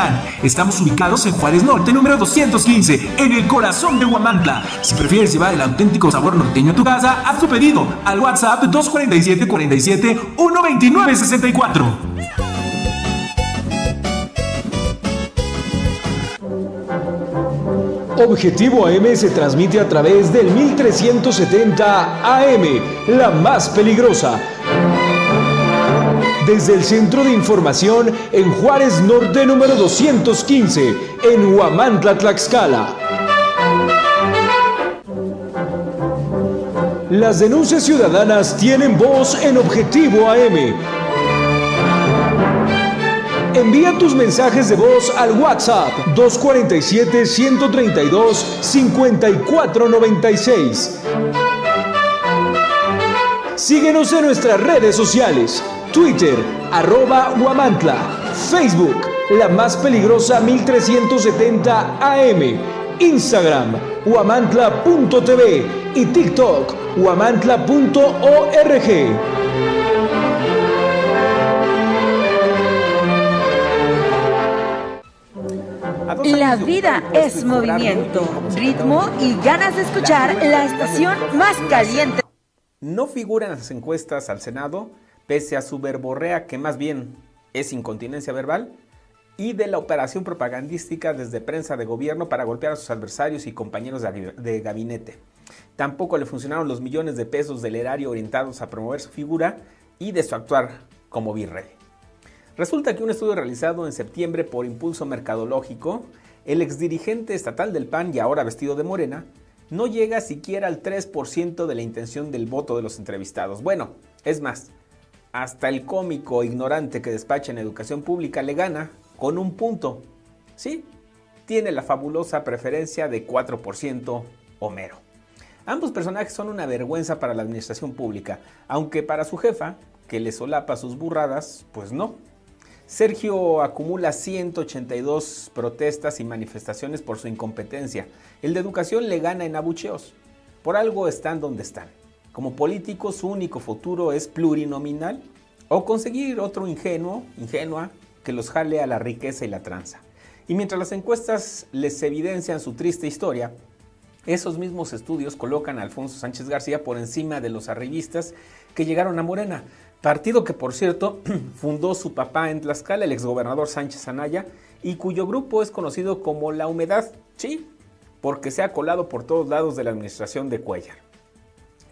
Estamos ubicados en Juárez Norte, número 215, en el corazón de Huamantla. Si prefieres llevar el auténtico sabor norteño a tu casa, haz tu pedido al WhatsApp 247 47 129 64. Objetivo AM se transmite a través del 1370 AM, la más peligrosa. Desde el Centro de Información en Juárez Norte número 215, en Huamantla, Tlaxcala. Las denuncias ciudadanas tienen voz en Objetivo AM. Envía tus mensajes de voz al WhatsApp 247-132-5496. Síguenos en nuestras redes sociales, Twitter, arroba Huamantla, Facebook, la más peligrosa 1370 AM, Instagram, huamantla.tv y TikTok, huamantla.org. La vida es movimiento, ritmo y ganas de escuchar la estación más caliente. No figura en las encuestas al Senado, pese a su verborrea que más bien es incontinencia verbal, y de la operación propagandística desde prensa de gobierno para golpear a sus adversarios y compañeros de gabinete. Tampoco le funcionaron los millones de pesos del erario orientados a promover su figura y de su actuar como virrey. Resulta que un estudio realizado en septiembre por impulso mercadológico, el exdirigente estatal del PAN y ahora vestido de morena, no llega siquiera al 3% de la intención del voto de los entrevistados. Bueno, es más, hasta el cómico ignorante que despacha en educación pública le gana con un punto. Sí, tiene la fabulosa preferencia de 4% Homero. Ambos personajes son una vergüenza para la administración pública, aunque para su jefa, que le solapa sus burradas, pues no. Sergio acumula 182 protestas y manifestaciones por su incompetencia. El de educación le gana en abucheos. Por algo están donde están. Como político su único futuro es plurinominal o conseguir otro ingenuo, ingenua, que los jale a la riqueza y la tranza. Y mientras las encuestas les evidencian su triste historia, esos mismos estudios colocan a Alfonso Sánchez García por encima de los arribistas que llegaron a Morena, Partido que, por cierto, <clears throat> fundó su papá en Tlaxcala, el exgobernador Sánchez Anaya, y cuyo grupo es conocido como La Humedad, sí, porque se ha colado por todos lados de la administración de Cuellar.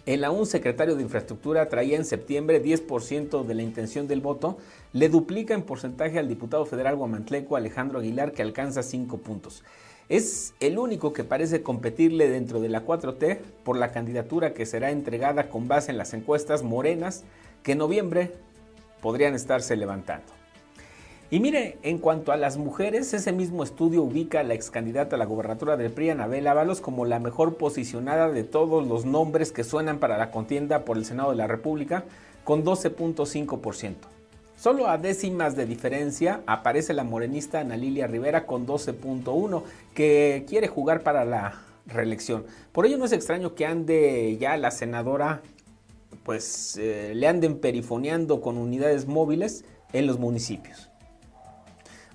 El aún secretario de Infraestructura traía en septiembre 10% de la intención del voto, le duplica en porcentaje al diputado federal guamantleco Alejandro Aguilar, que alcanza 5 puntos. Es el único que parece competirle dentro de la 4T por la candidatura que será entregada con base en las encuestas morenas que en noviembre podrían estarse levantando. Y mire, en cuanto a las mujeres, ese mismo estudio ubica a la ex candidata a la gobernatura del PRI, Anabel Ábalos, como la mejor posicionada de todos los nombres que suenan para la contienda por el Senado de la República, con 12.5%. Solo a décimas de diferencia aparece la morenista Ana Lilia Rivera con 12.1, que quiere jugar para la reelección. Por ello no es extraño que ande ya la senadora pues eh, le anden perifoneando con unidades móviles en los municipios.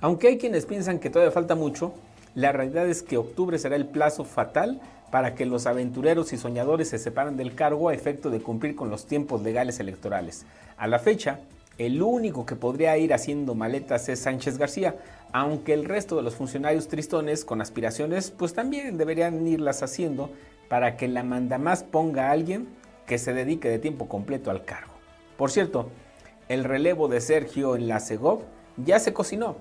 Aunque hay quienes piensan que todavía falta mucho, la realidad es que octubre será el plazo fatal para que los aventureros y soñadores se separen del cargo a efecto de cumplir con los tiempos legales electorales. A la fecha, el único que podría ir haciendo maletas es Sánchez García, aunque el resto de los funcionarios tristones con aspiraciones pues también deberían irlas haciendo para que la mandamás ponga a alguien que se dedique de tiempo completo al cargo. Por cierto, el relevo de Sergio en la Segov ya se cocinó.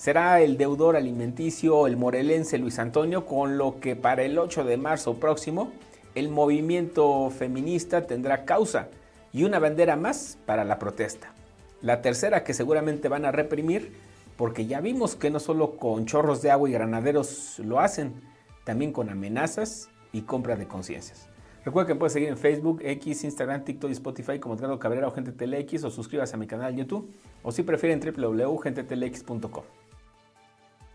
Será el deudor alimenticio, el morelense Luis Antonio, con lo que para el 8 de marzo próximo el movimiento feminista tendrá causa y una bandera más para la protesta. La tercera que seguramente van a reprimir, porque ya vimos que no solo con chorros de agua y granaderos lo hacen, también con amenazas y compra de conciencias. Recuerda que me puedes seguir en Facebook, X, Instagram, TikTok y Spotify como Edgardo Cabrera o Gente TLX o suscríbase a mi canal YouTube o si prefieren www.gentetlx.com.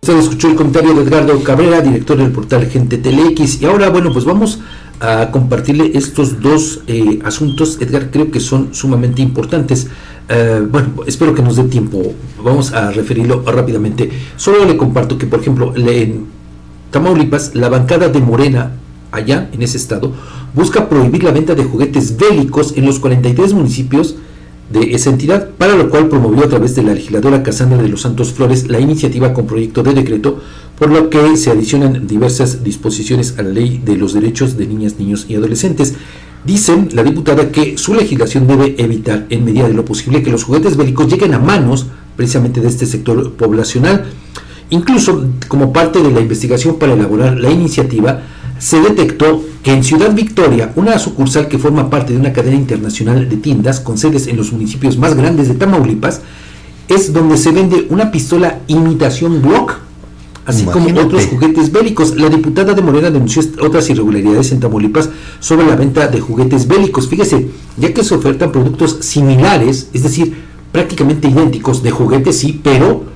Usted escuchó el comentario de Edgardo Cabrera, director del portal Gente TLX. Y ahora, bueno, pues vamos a compartirle estos dos eh, asuntos. Edgar, creo que son sumamente importantes. Eh, bueno, espero que nos dé tiempo. Vamos a referirlo rápidamente. Solo le comparto que, por ejemplo, en Tamaulipas, la bancada de Morena, allá en ese estado, busca prohibir la venta de juguetes bélicos en los 43 municipios de esa entidad, para lo cual promovió a través de la legisladora Casandra de los Santos Flores la iniciativa con proyecto de decreto, por lo que se adicionan diversas disposiciones a la ley de los derechos de niñas, niños y adolescentes. Dicen la diputada que su legislación debe evitar, en medida de lo posible, que los juguetes bélicos lleguen a manos precisamente de este sector poblacional. Incluso como parte de la investigación para elaborar la iniciativa, se detectó que en Ciudad Victoria, una sucursal que forma parte de una cadena internacional de tiendas con sedes en los municipios más grandes de Tamaulipas, es donde se vende una pistola imitación Glock, así como otros juguetes bélicos. La diputada de Morena denunció otras irregularidades en Tamaulipas sobre la venta de juguetes bélicos. Fíjese, ya que se ofertan productos similares, es decir, prácticamente idénticos de juguetes, sí, pero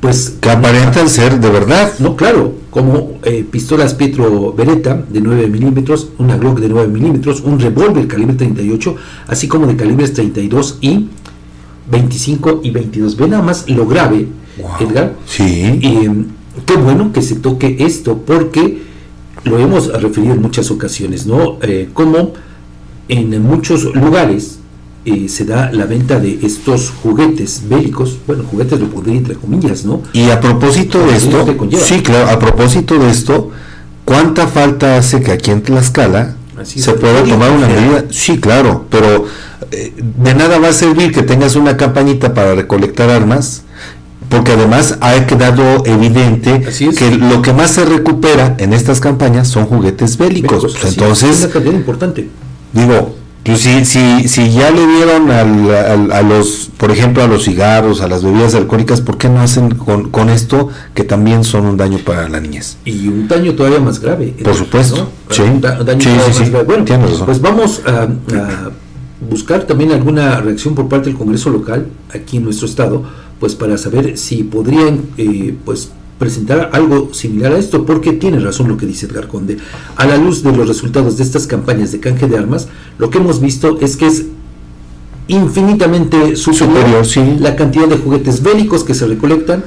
pues que aparentan ser de verdad. No, claro, como eh, pistolas Pietro Beretta de 9 milímetros, una Glock de 9 milímetros, un revólver calibre 38, así como de calibres 32 y 25 y 22. Ve nada más lo grave, Edgar. Sí. Eh, qué bueno que se toque esto, porque lo hemos referido en muchas ocasiones, ¿no? Eh, como en muchos lugares eh, se da la venta de estos juguetes bélicos, bueno, juguetes de poder entre comillas, ¿no? Y a propósito de esto, sí, claro, a propósito de esto, ¿cuánta falta hace que aquí en Tlaxcala se pueda tomar una medida? Sí, claro, pero eh, de nada va a servir que tengas una campañita para recolectar armas, porque además ha quedado evidente que lo que más se recupera en estas campañas son juguetes bélicos. Entonces, es una cantidad importante. Digo, pues si, si, si ya le dieron al, a los, por ejemplo, a los cigarros, a las bebidas alcohólicas, ¿por qué no hacen con, con esto que también son un daño para la niñez? Y un daño todavía más grave. Por supuesto. Sí. Un, daño sí, sí, Bueno, pues vamos a, buscar también alguna reacción por parte del Congreso local aquí en nuestro estado, pues para saber si podrían, eh, pues presentar algo similar a esto, porque tiene razón lo que dice Edgar Conde. A la luz de los resultados de estas campañas de canje de armas, lo que hemos visto es que es infinitamente superior, la cantidad de juguetes bélicos que se recolectan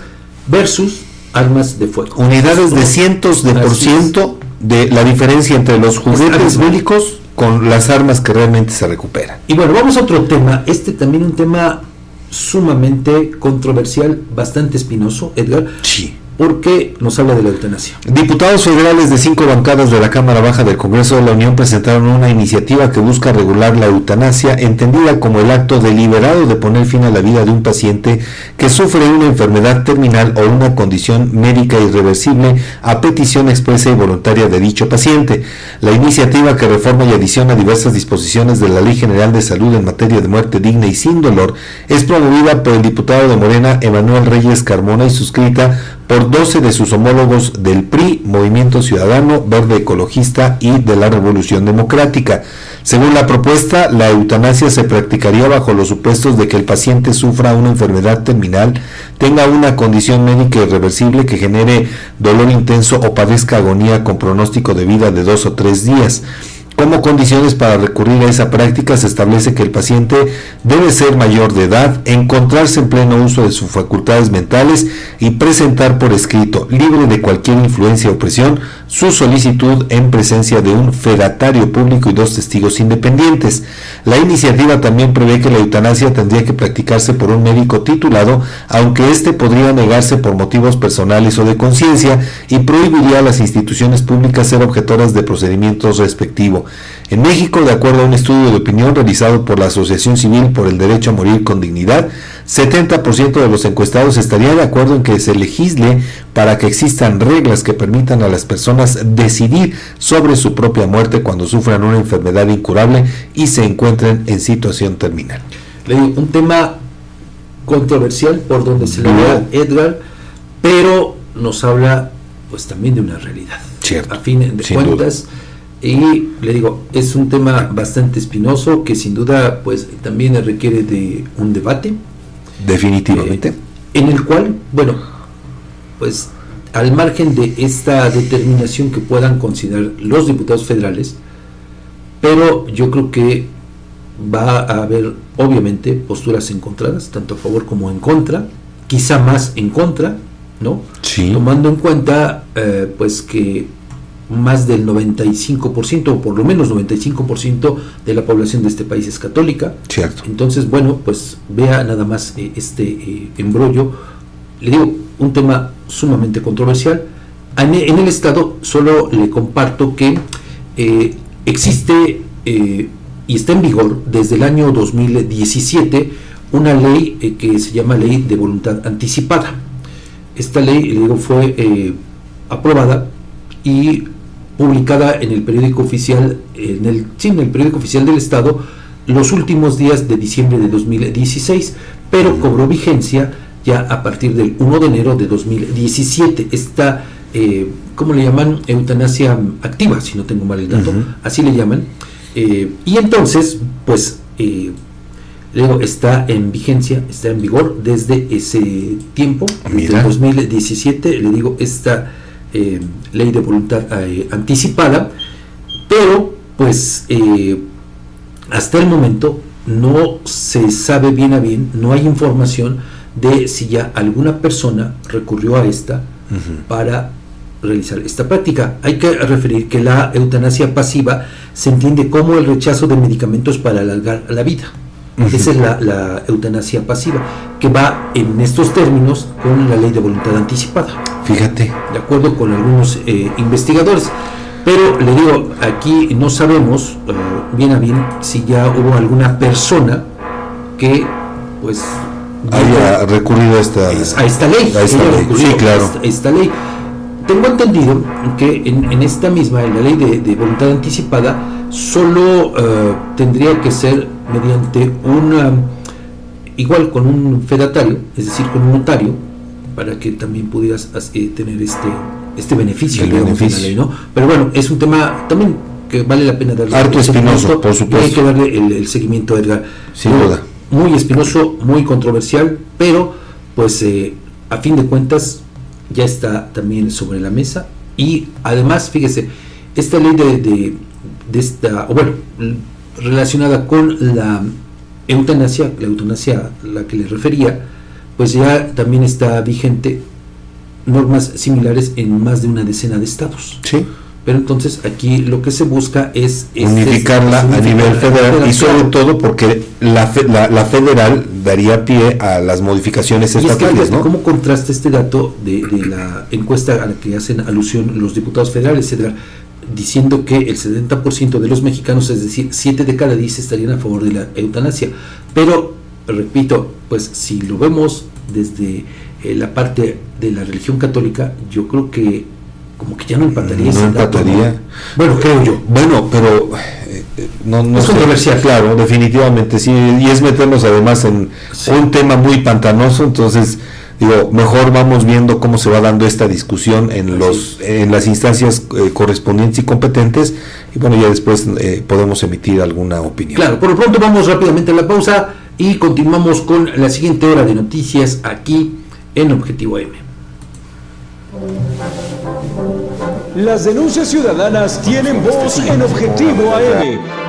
versus armas de fuego. Unidades de cientos de por ciento de la diferencia entre los juguetes bélicos con las armas que realmente se recuperan. Y bueno, vamos a otro tema, este también un tema sumamente controversial, bastante espinoso, Edgar. Sí porque nos habla de la eutanasia. Diputados federales de cinco bancadas de la Cámara Baja del Congreso de la Unión presentaron una iniciativa que busca regular la eutanasia, entendida como el acto deliberado de poner fin a la vida de un paciente que sufre una enfermedad terminal o una condición médica irreversible a petición expresa y voluntaria de dicho paciente. La iniciativa que reforma y adiciona diversas disposiciones de la Ley General de Salud en materia de muerte digna y sin dolor es promovida por el diputado de Morena Emanuel Reyes Carmona y suscrita por 12 de sus homólogos del PRI, Movimiento Ciudadano, Verde Ecologista y de la Revolución Democrática. Según la propuesta, la eutanasia se practicaría bajo los supuestos de que el paciente sufra una enfermedad terminal, tenga una condición médica irreversible que genere dolor intenso o padezca agonía con pronóstico de vida de dos o tres días. Como condiciones para recurrir a esa práctica se establece que el paciente debe ser mayor de edad, encontrarse en pleno uso de sus facultades mentales y presentar por escrito, libre de cualquier influencia o presión, su solicitud en presencia de un fedatario público y dos testigos independientes. La iniciativa también prevé que la eutanasia tendría que practicarse por un médico titulado, aunque éste podría negarse por motivos personales o de conciencia y prohibiría a las instituciones públicas ser objetoras de procedimientos respectivos. En México, de acuerdo a un estudio de opinión realizado por la Asociación Civil por el Derecho a Morir con Dignidad, 70% de los encuestados estaría de acuerdo en que se legisle para que existan reglas que permitan a las personas decidir sobre su propia muerte cuando sufran una enfermedad incurable y se encuentren en situación terminal. un tema controversial por donde se le vea Edgar, pero nos habla pues también de una realidad. Cierto. A fin de cuentas, y le digo, es un tema bastante espinoso que sin duda pues también requiere de un debate. Definitivamente. Eh, en el cual, bueno, pues al margen de esta determinación que puedan considerar los diputados federales, pero yo creo que va a haber obviamente posturas encontradas, tanto a favor como en contra, quizá más en contra, ¿no? Sí. Tomando en cuenta eh, pues que más del 95%, o por lo menos 95% de la población de este país es católica. Cierto. Entonces, bueno, pues vea nada más eh, este eh, embrollo. Le digo, un tema sumamente controversial. En, el Estado solo le comparto que eh, existe y está en vigor desde el año 2017 una ley que se llama Ley de Voluntad Anticipada. Esta ley, le digo, fue aprobada y publicada en el periódico oficial, en el, sí, en el periódico oficial del Estado, los últimos días de diciembre de 2016, pero cobró vigencia ya a partir del 1 de enero de 2017. Esta, eh, ¿cómo le llaman? Eutanasia activa, si no tengo mal el dato, así le llaman. Eh, y entonces, pues, eh, luego está en vigencia, está en vigor desde ese tiempo, desde 2017, le digo, esta eh, ley de voluntad eh, anticipada, pero pues eh, hasta el momento no se sabe bien a bien, no hay información de si ya alguna persona recurrió a esta para realizar esta práctica. Hay que referir que la eutanasia pasiva se entiende como el rechazo de medicamentos para alargar la vida. Esa es la, eutanasia pasiva, que va en estos términos con la ley de voluntad anticipada. Fíjate. De acuerdo con algunos eh, investigadores. Pero le digo, aquí no sabemos eh, bien a bien si ya hubo alguna persona que pues haya recurrido a esta, a esta ley. A esta ley. Sí, claro. esta ley. Tengo entendido que en, esta misma, en la ley de, voluntad anticipada, solo eh, tendría que ser mediante una, igual con un fedatario, es decir, con un notario, para que también pudieras eh, tener este, este beneficio, de la ley, ¿no? Pero bueno, es un tema también que vale la pena darle harto espinoso, por supuesto. Hay que darle el, seguimiento, Edgar. Sin duda. Muy espinoso, muy controversial, pero pues eh, a fin de cuentas ya está también sobre la mesa y además, fíjese, esta ley de, de, esta, o bueno, relacionada con la eutanasia, la eutanasia a la que le refería, pues ya también está vigente normas similares en más de una decena de estados. Sí. Pero entonces aquí lo que se busca es unificarla a nivel federal y sobre todo porque la, la, federal daría pie a las modificaciones estatales. ¿no? ¿Cómo contrasta este dato de, la encuesta a la que hacen alusión los diputados federales, diciendo que el 70% de los mexicanos, es decir, 7 de cada 10 estarían a favor de la eutanasia? Pero, repito, pues si lo vemos desde eh, la parte de la religión católica, yo creo que como que ya no empataría. No empataría. Bueno, creo yo. Bueno, pero eh, no, no es controversial. Claro, definitivamente sí. Y es meternos además en un tema muy pantanoso, entonces digo, mejor vamos viendo cómo se va dando esta discusión en los en las instancias eh, correspondientes y competentes y bueno, ya después eh, podemos emitir alguna opinión. Claro, por lo pronto vamos rápidamente a la pausa y continuamos con la siguiente hora de noticias aquí en Objetivo M. Las denuncias ciudadanas tienen voz en Objetivo AM.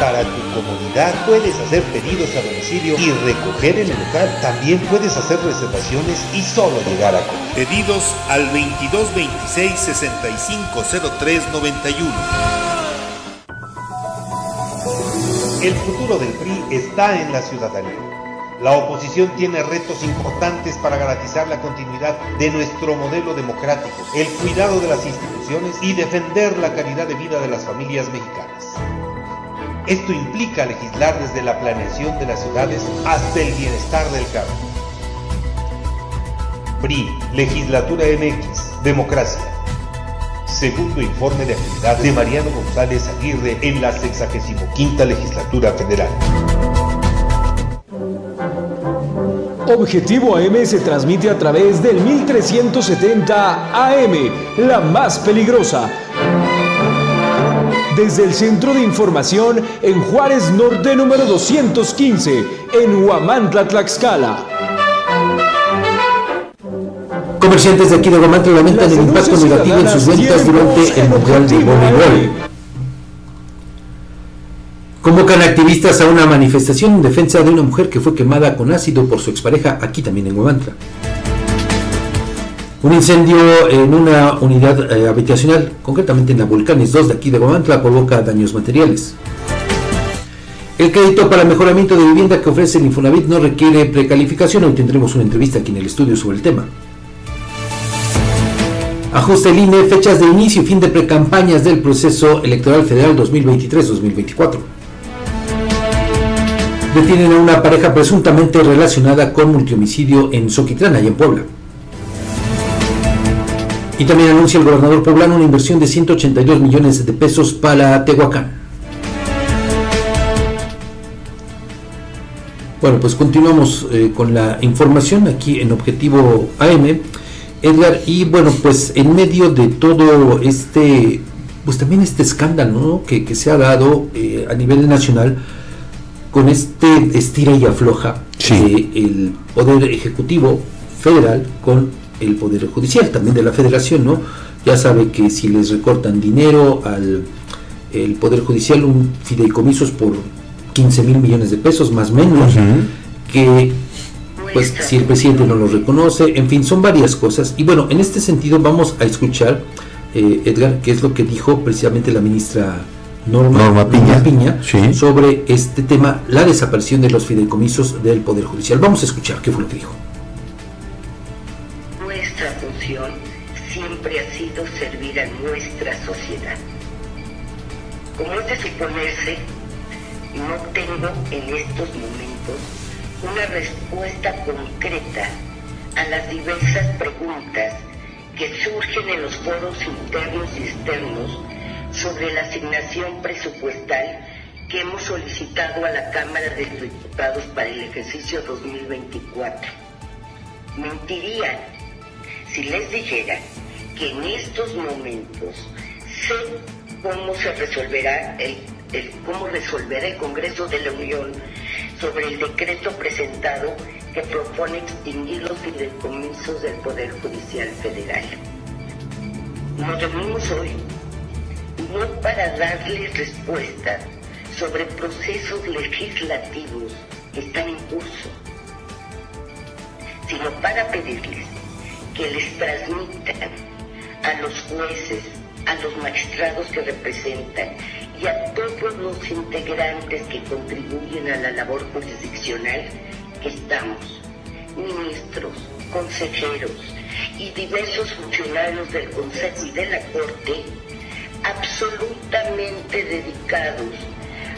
Para tu comodidad puedes hacer pedidos a domicilio y recoger en el local. También puedes hacer reservaciones y solo llegar a comer. Pedidos al 2226 650391. El futuro del PRI está en la ciudadanía la oposición tiene retos importantes para garantizar la continuidad de nuestro modelo democrático, el cuidado de las instituciones y defender la calidad de vida de las familias mexicanas. Esto implica legislar desde la planeación de las ciudades hasta el bienestar del campo. PRI, Legislatura MX, Democracia. Segundo informe de actividad de Mariano González Aguirre en la 65 Legislatura Federal. Objetivo AM se transmite a través del 1370 AM, la más peligrosa. Desde el Centro de Información en Juárez Norte número 215, en Huamantla, Tlaxcala. Comerciantes de aquí de Huamantla lamentan el impacto negativo en sus ventas durante el Mundial de Voleibol. Convocan activistas a una manifestación en defensa de una mujer que fue quemada con ácido por su expareja aquí también en Huamantla. Un incendio en una unidad eh, habitacional, concretamente en la Volcanes 2 de aquí de Huamantla, provoca daños materiales. El crédito para mejoramiento de vivienda que ofrece el Infonavit no requiere precalificación. Hoy tendremos una entrevista aquí en el estudio sobre el tema. Ajuste el INE, fechas de inicio y fin de precampañas del proceso electoral federal 2023-2024 detienen a una pareja presuntamente relacionada con multihomicidio en Soquitlán, y en Puebla. Y también anuncia el gobernador poblano una inversión de 182 millones de pesos para Tehuacán. Bueno, pues continuamos eh, con la información aquí en Objetivo AM, Edgar, y bueno, pues en medio de todo este, pues también este escándalo que, se ha dado eh, a nivel nacional, con este estira y afloja el Poder Ejecutivo Federal con el Poder Judicial, también de la Federación, ¿no? Ya sabe que si les recortan dinero al el Poder Judicial, un fideicomisos por 15 mil millones de pesos, más o menos, que pues si el presidente no lo reconoce, en fin, son varias cosas. Y bueno, en este sentido vamos a escuchar, eh, Edgar, qué es lo que dijo precisamente la ministra Norma, Piña, sobre este tema, la desaparición de los fideicomisos del Poder Judicial. Vamos a escuchar qué fue lo que dijo. Sido servir a nuestra sociedad. Como es de suponerse, no tengo en estos momentos una respuesta concreta a las diversas preguntas que surgen en los foros internos y externos sobre la asignación presupuestal que hemos solicitado a la Cámara de Diputados para el ejercicio 2024. Mentiría si les dijera que en estos momentos sé cómo se resolverá el, cómo resolverá el Congreso de la Unión sobre el decreto presentado que propone extinguir los fideicomisos del Poder Judicial Federal. Nos reunimos hoy no para darles respuesta sobre procesos legislativos que están en curso, sino para pedirles que les transmitan a los jueces, a los magistrados que representan y a todos los integrantes que contribuyen a la labor jurisdiccional que estamos, ministros, consejeros y diversos funcionarios del Consejo y de la Corte, absolutamente dedicados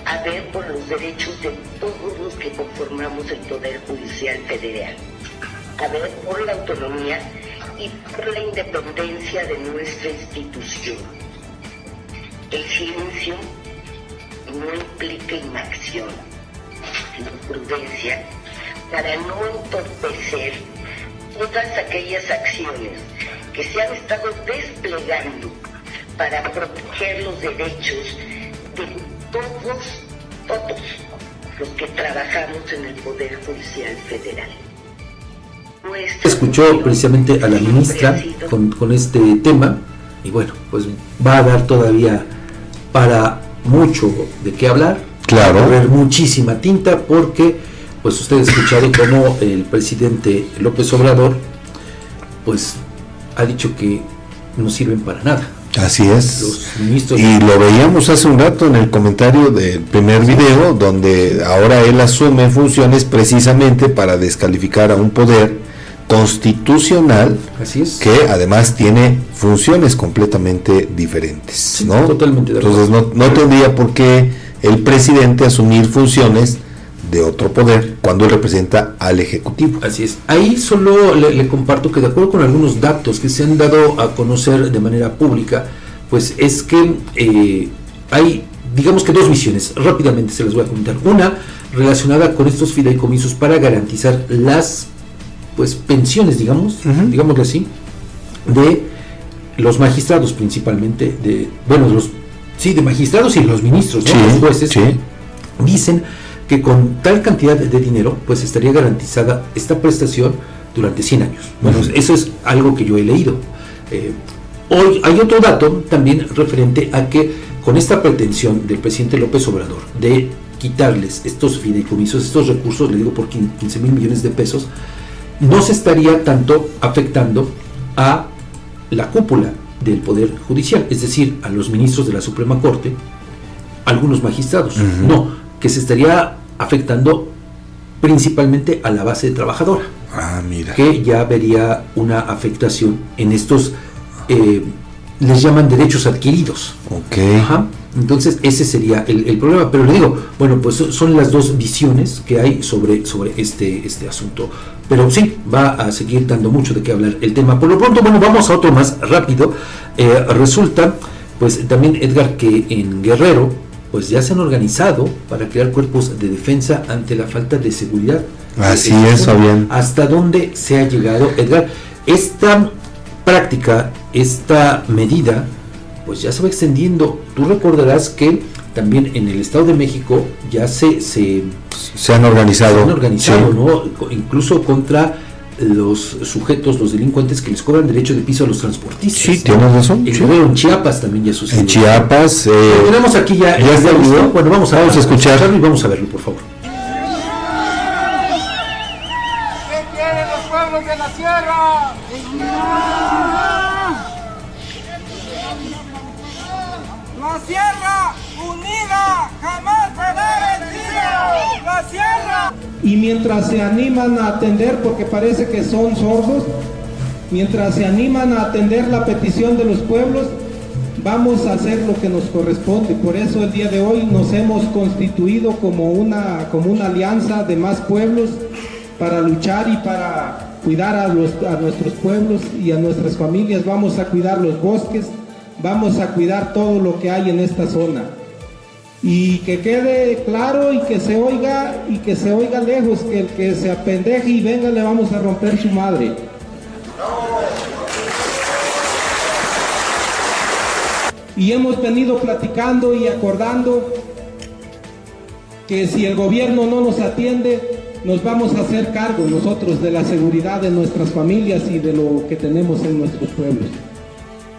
a ver por los derechos de todos los que conformamos el Poder Judicial Federal, a ver por la autonomía y por la independencia de nuestra institución. El silencio no implica inacción, sino prudencia para no entorpecer todas aquellas acciones que se han estado desplegando para proteger los derechos de todos, todos los que trabajamos en el Poder Judicial Federal. Escuchó precisamente a la ministra con, con este tema y bueno, pues va a dar todavía para mucho de qué hablar, claro. va a haber muchísima tinta porque pues usted ha escuchado como el presidente López Obrador pues ha dicho que no sirven para nada Así es. y lo veíamos hace un rato en el comentario del primer video, donde ahora él asume funciones precisamente para descalificar a un poder constitucional Así es. que además tiene funciones completamente diferentes. ¿no? Totalmente Entonces no, no tendría por qué el presidente asumir funciones de otro poder cuando él representa al Ejecutivo. Así es. Ahí solo le, comparto que de acuerdo con algunos datos que se han dado a conocer de manera pública, pues es que eh, hay, digamos que dos visiones, rápidamente se las voy a comentar. Una relacionada con estos fideicomisos para garantizar las pues pensiones, digamos, digámoslo así, de los magistrados principalmente, de, bueno, los, sí, de magistrados y los ministros, ¿no? los jueces, dicen que con tal cantidad de dinero, pues estaría garantizada esta prestación durante 100 años. Bueno, eso es algo que yo he leído. Eh, hoy hay otro dato también referente a que con esta pretensión del presidente López Obrador de quitarles estos fideicomisos, estos recursos, le digo por 15 mil millones de pesos, no se estaría tanto afectando a la cúpula del Poder Judicial, es decir, a los ministros de la Suprema Corte, algunos magistrados. No, que se estaría afectando principalmente a la base trabajadora. Ah, mira. Que ya vería una afectación en estos, eh, les llaman derechos adquiridos. Ok. Entonces ese sería el, problema. Pero le digo, bueno, pues son las dos visiones que hay sobre, sobre este, este asunto. Pero sí, va a seguir dando mucho de qué hablar el tema. Por lo pronto, bueno, vamos a otro más rápido. Eh, resulta, pues también Edgar, que en Guerrero, pues ya se han organizado para crear cuerpos de defensa ante la falta de seguridad. Así es, Fabián. ¿Hasta dónde se ha llegado, Edgar? Esta práctica, esta medida, pues ya se va extendiendo. Tú recordarás que también en el Estado de México ya se, se, se han organizado. Se han organizado, ¿no? Incluso contra los sujetos, los delincuentes que les cobran derecho de piso a los transportistas. Sí, tienes razón. En, Chiapas también ya sucedió. En Chiapas. Eh, tenemos aquí ya. ya está Bueno, vamos a, vamos a escucharlo y vamos a verlo, por favor. ¿Qué quieren los pueblos de la sierra? Sierra unida jamás vencida. La sierra y mientras se animan a atender, porque parece que son sordos, mientras se animan a atender la petición de los pueblos, vamos a hacer lo que nos corresponde. Por eso el día de hoy nos hemos constituido como una, como una alianza de más pueblos para luchar y para cuidar a nuestros pueblos y a nuestras familias. Vamos a cuidar los bosques, vamos a cuidar todo lo que hay en esta zona y que quede claro y que se oiga y que se oiga lejos que el que se apendeje y venga le vamos a romper su madre. Y hemos venido platicando y acordando que si el gobierno no nos atiende, nos vamos a hacer cargo nosotros de la seguridad de nuestras familias y de lo que tenemos en nuestros pueblos.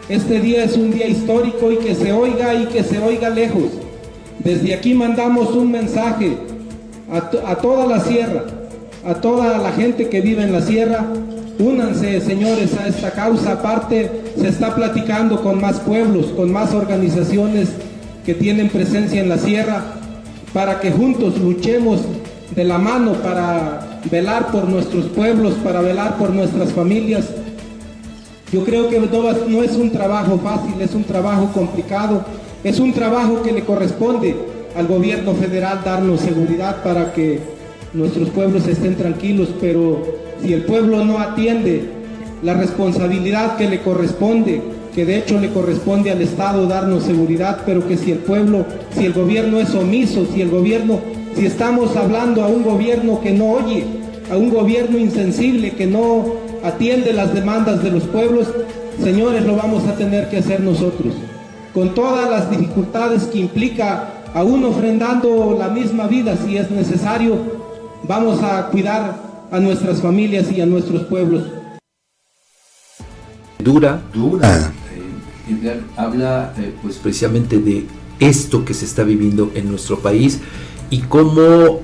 Este día es un día histórico y que se oiga y que se oiga lejos desde aquí mandamos un mensaje a, toda la sierra, a toda la gente que vive en la sierra. Únanse, señores, a esta causa. Aparte, se está platicando con más pueblos, con más organizaciones que tienen presencia en la sierra, para que juntos luchemos de la mano para velar por nuestros pueblos, para velar por nuestras familias. Yo creo que no es un trabajo fácil, es un trabajo complicado es un trabajo que le corresponde al gobierno federal darnos seguridad para que nuestros pueblos estén tranquilos, pero si el pueblo no atiende la responsabilidad que le corresponde, que de hecho le corresponde al Estado darnos seguridad, pero que si el pueblo, si el gobierno es omiso, si el gobierno, si estamos hablando a un gobierno que no oye, a un gobierno insensible que no atiende las demandas de los pueblos, señores, lo vamos a tener que hacer nosotros con todas las dificultades que implica, aún ofrendando la misma vida si es necesario, vamos a cuidar a nuestras familias y a nuestros pueblos. Dura, dura. Eh, habla eh, pues precisamente de esto que se está viviendo en nuestro país y cómo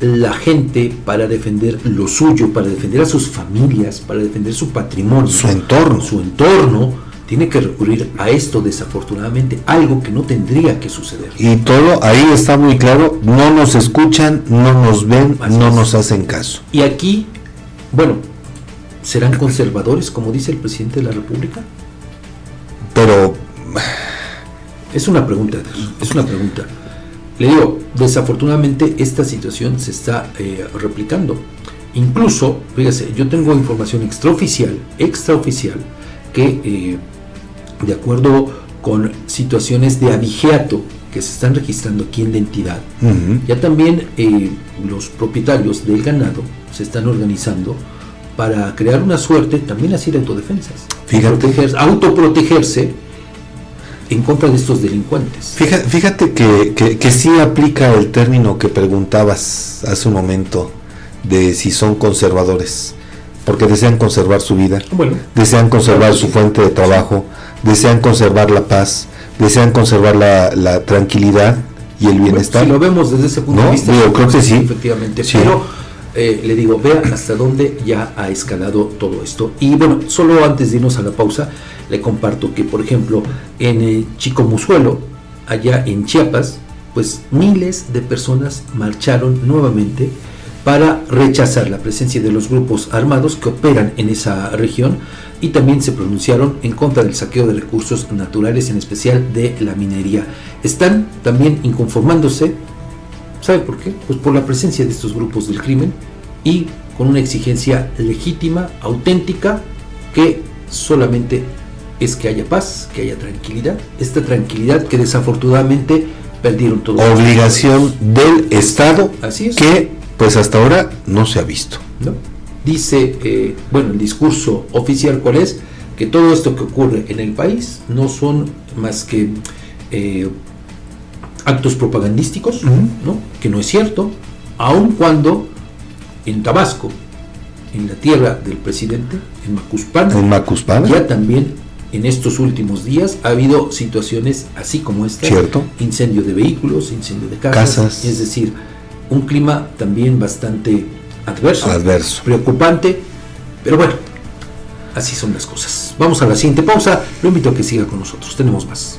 la gente para defender lo suyo, para defender a sus familias, para defender su patrimonio, su entorno, su entorno, tiene que recurrir a esto desafortunadamente, algo que no tendría que suceder. Y todo ahí está muy claro, no nos escuchan, no nos ven, no nos hacen caso. Y aquí, bueno, ¿serán conservadores como dice el presidente de la República? Pero es una pregunta, es una pregunta. Le digo, desafortunadamente esta situación se está eh, replicando. Incluso, fíjese, yo tengo información extraoficial, extraoficial, que eh, de acuerdo con situaciones de abigeato que se están registrando aquí en la entidad, ya también eh, los propietarios del ganado se están organizando para crear una suerte también así de autodefensas. Fíjate. autoprotegerse en contra de estos delincuentes. Fíjate, fíjate que, que, sí aplica el término que preguntabas hace un momento de si son conservadores, porque desean conservar su vida, desean conservar su fuente de trabajo, desean conservar la paz, desean conservar la, tranquilidad y el bienestar. si lo vemos desde ese punto de vista, creo que sí. Efectivamente, pero eh, le digo, vea hasta dónde ya ha escalado todo esto. Y bueno, solo antes de irnos a la pausa, le comparto que, por ejemplo, en el Chico Musuelo, allá en Chiapas, pues miles de personas marcharon nuevamente para rechazar la presencia de los grupos armados que operan en esa región y también se pronunciaron en contra del saqueo de recursos naturales, en especial de la minería. Están también inconformándose, ¿sabe por qué? Pues por la presencia de estos grupos del crimen y con una exigencia legítima, auténtica, que solamente es que haya paz, que haya tranquilidad, esta tranquilidad que desafortunadamente perdieron todo. Obligación del Estado Así es. que pues hasta ahora no se ha visto. ¿No? Dice, eh, bueno, el discurso oficial cuál es, que todo esto que ocurre en el país no son más que eh, actos propagandísticos, ¿no? que no es cierto, aun cuando en Tabasco, en la tierra del presidente, en Macuspana, ¿En Macuspana? ya también en estos últimos días ha habido situaciones así como esta, ¿Cierto? incendio de vehículos, incendio de casas. es decir, un clima también bastante adverso, adverso, preocupante, pero bueno, así son las cosas. Vamos a la siguiente pausa, lo invito a que siga con nosotros, tenemos más.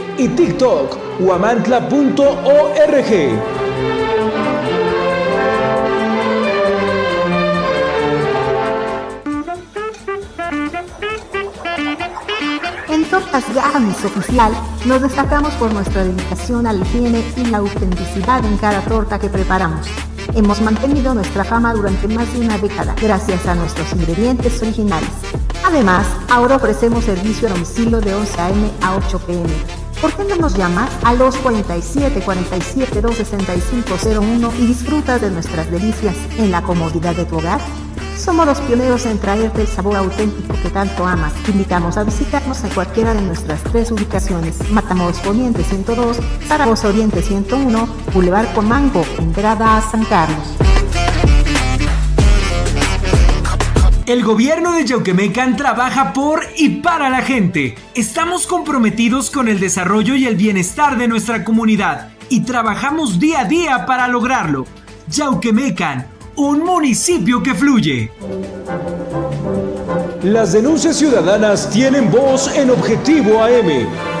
y TikTok, guamantla.org. En Tortas Gamis Oficial nos destacamos por nuestra dedicación a la higiene y la autenticidad en cada torta que preparamos. Hemos mantenido nuestra fama durante más de una década gracias a nuestros ingredientes originales. Además, ahora ofrecemos servicio a domicilio de 11 a.m. a 8 p.m. ¿Por qué no nos llamas a los 47 47 26501 y disfrutas de nuestras delicias en la comodidad de tu hogar? Somos los pioneros en traerte el sabor auténtico que tanto amas. Te invitamos a visitarnos en cualquiera de nuestras tres ubicaciones. Matamoros Poniente 102, Zaragoza Oriente 101, Boulevard Comango, entrada a San Carlos. El gobierno de Yauquemecan trabaja por y para la gente. Estamos comprometidos con el desarrollo y el bienestar de nuestra comunidad y trabajamos día a día para lograrlo. Yauquemecan un municipio que fluye. Las denuncias ciudadanas tienen voz en Objetivo AM.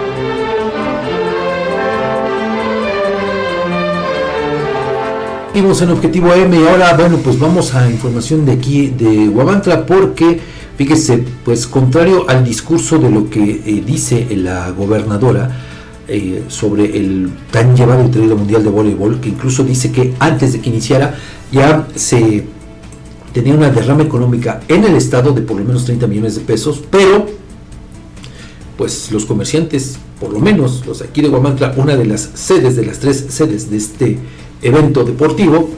Vimos en Objetivo M. Y ahora, bueno, pues vamos a información de aquí de Huamantla porque Fíjese, pues contrario al discurso de lo que eh, dice la gobernadora eh, sobre el tan llevado y traído mundial de voleibol, que incluso dice que antes de que iniciara ya se tenía una derrama económica en el estado de por lo menos 30 millones de pesos, pero pues los comerciantes, por lo menos los aquí de Guamantla, una de las sedes de las tres sedes de este evento deportivo,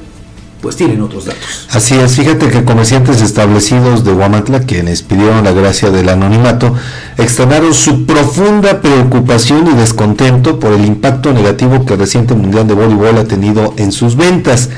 pues tienen otros datos. Así es, fíjate que comerciantes establecidos de Guamantla, quienes pidieron la gracia del anonimato, externaron su profunda preocupación y descontento por el impacto negativo que el reciente Mundial de Voleibol ha tenido en sus ventas.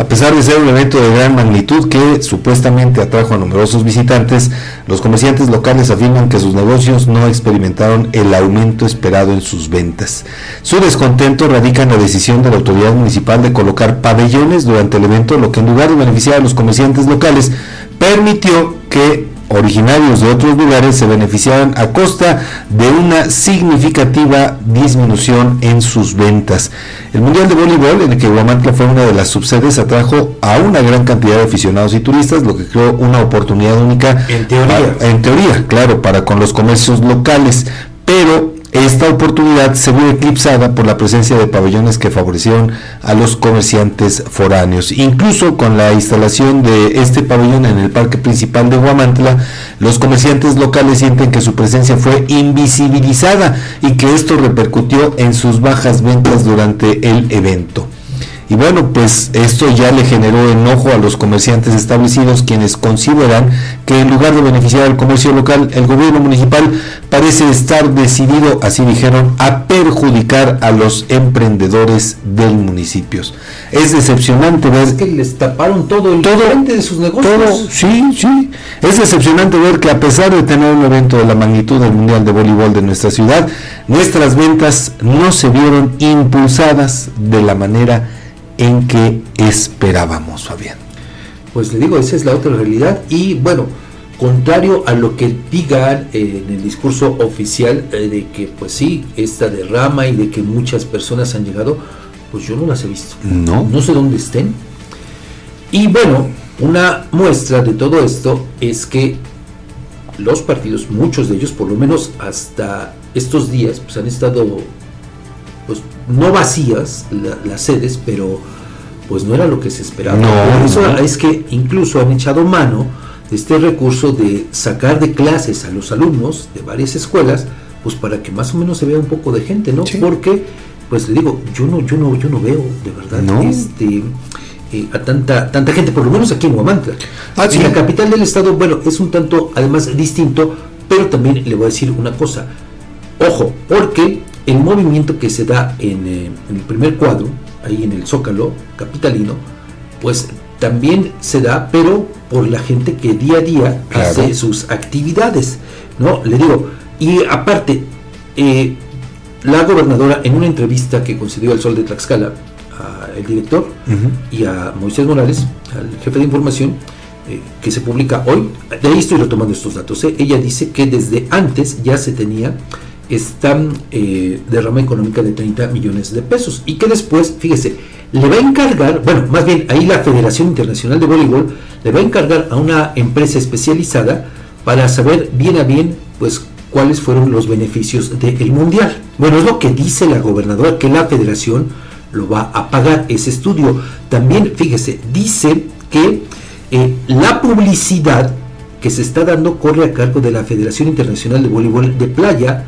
A pesar de ser un evento de gran magnitud que supuestamente atrajo a numerosos visitantes, los comerciantes locales afirman que sus negocios no experimentaron el aumento esperado en sus ventas. Su descontento radica en la decisión de la autoridad municipal de colocar pabellones durante el evento, lo que en lugar de beneficiar a los comerciantes locales, permitió que originarios de otros lugares se beneficiaban a costa de una significativa disminución en sus ventas. El Mundial de Voleibol, en el que Guamantla fue una de las subsedes, atrajo a una gran cantidad de aficionados y turistas, lo que creó una oportunidad única. En teoría. en teoría, claro, para con los comercios locales. Pero esta oportunidad se vio eclipsada por la presencia de pabellones que favorecieron a los comerciantes foráneos. Incluso con la instalación de este pabellón en el parque principal de Guamantla, los comerciantes locales sienten que su presencia fue invisibilizada y que esto repercutió en sus bajas ventas durante el evento. Y bueno, pues esto ya le generó enojo a los comerciantes establecidos quienes consideran que en lugar de beneficiar al comercio local, el gobierno municipal parece estar decidido, así dijeron, a perjudicar a los emprendedores del municipio. Es decepcionante ver... Es que les taparon todo el todo, de sus negocios. Todo, sí, sí. Es decepcionante ver que a pesar de tener un evento de la magnitud del Mundial de Voleibol de nuestra ciudad, nuestras ventas no se vieron impulsadas de la manera en que esperábamos, Fabián. Pues le digo, esa es la otra realidad y bueno, contrario a lo que digan eh, en el discurso oficial eh, de que pues sí, esta derrama y de que muchas personas han llegado, pues yo no las he visto. No. No sé dónde estén. Y bueno, una muestra de todo esto es que los partidos, muchos de ellos, por lo menos hasta estos días, pues han estado pues no vacías las sedes, pero pues no era lo que se esperaba. No, eso es que incluso han echado mano de este recurso de sacar de clases a los alumnos de varias escuelas, pues para que más o menos se vea un poco de gente, ¿no? Porque, pues le digo, yo no, yo no, yo no veo de verdad este eh, a tanta, tanta gente, por lo menos aquí en Huamantla. Ah, en la capital del estado, bueno, es un tanto además distinto, pero también le voy a decir una cosa. Ojo, porque el movimiento que se da en, eh, en, el primer cuadro, ahí en el Zócalo capitalino, pues también se da, pero por la gente que día a día hace sus actividades, ¿no? Le digo, y aparte, eh, la gobernadora en una entrevista que concedió al Sol de Tlaxcala, al director y a Moisés Morales, al jefe de información, eh, que se publica hoy, de ahí estoy retomando estos datos, ella dice que desde antes ya se tenía esta eh, derrama económica de 30 millones de pesos y que después, fíjese, le va a encargar, bueno, más bien ahí la Federación Internacional de Voleibol le va a encargar a una empresa especializada para saber bien a bien, pues, cuáles fueron los beneficios del Mundial. Bueno, es lo que dice la gobernadora, que la federación lo va a pagar ese estudio. También, fíjese, dice que eh, la publicidad que se está dando corre a cargo de la Federación Internacional de Voleibol de Playa,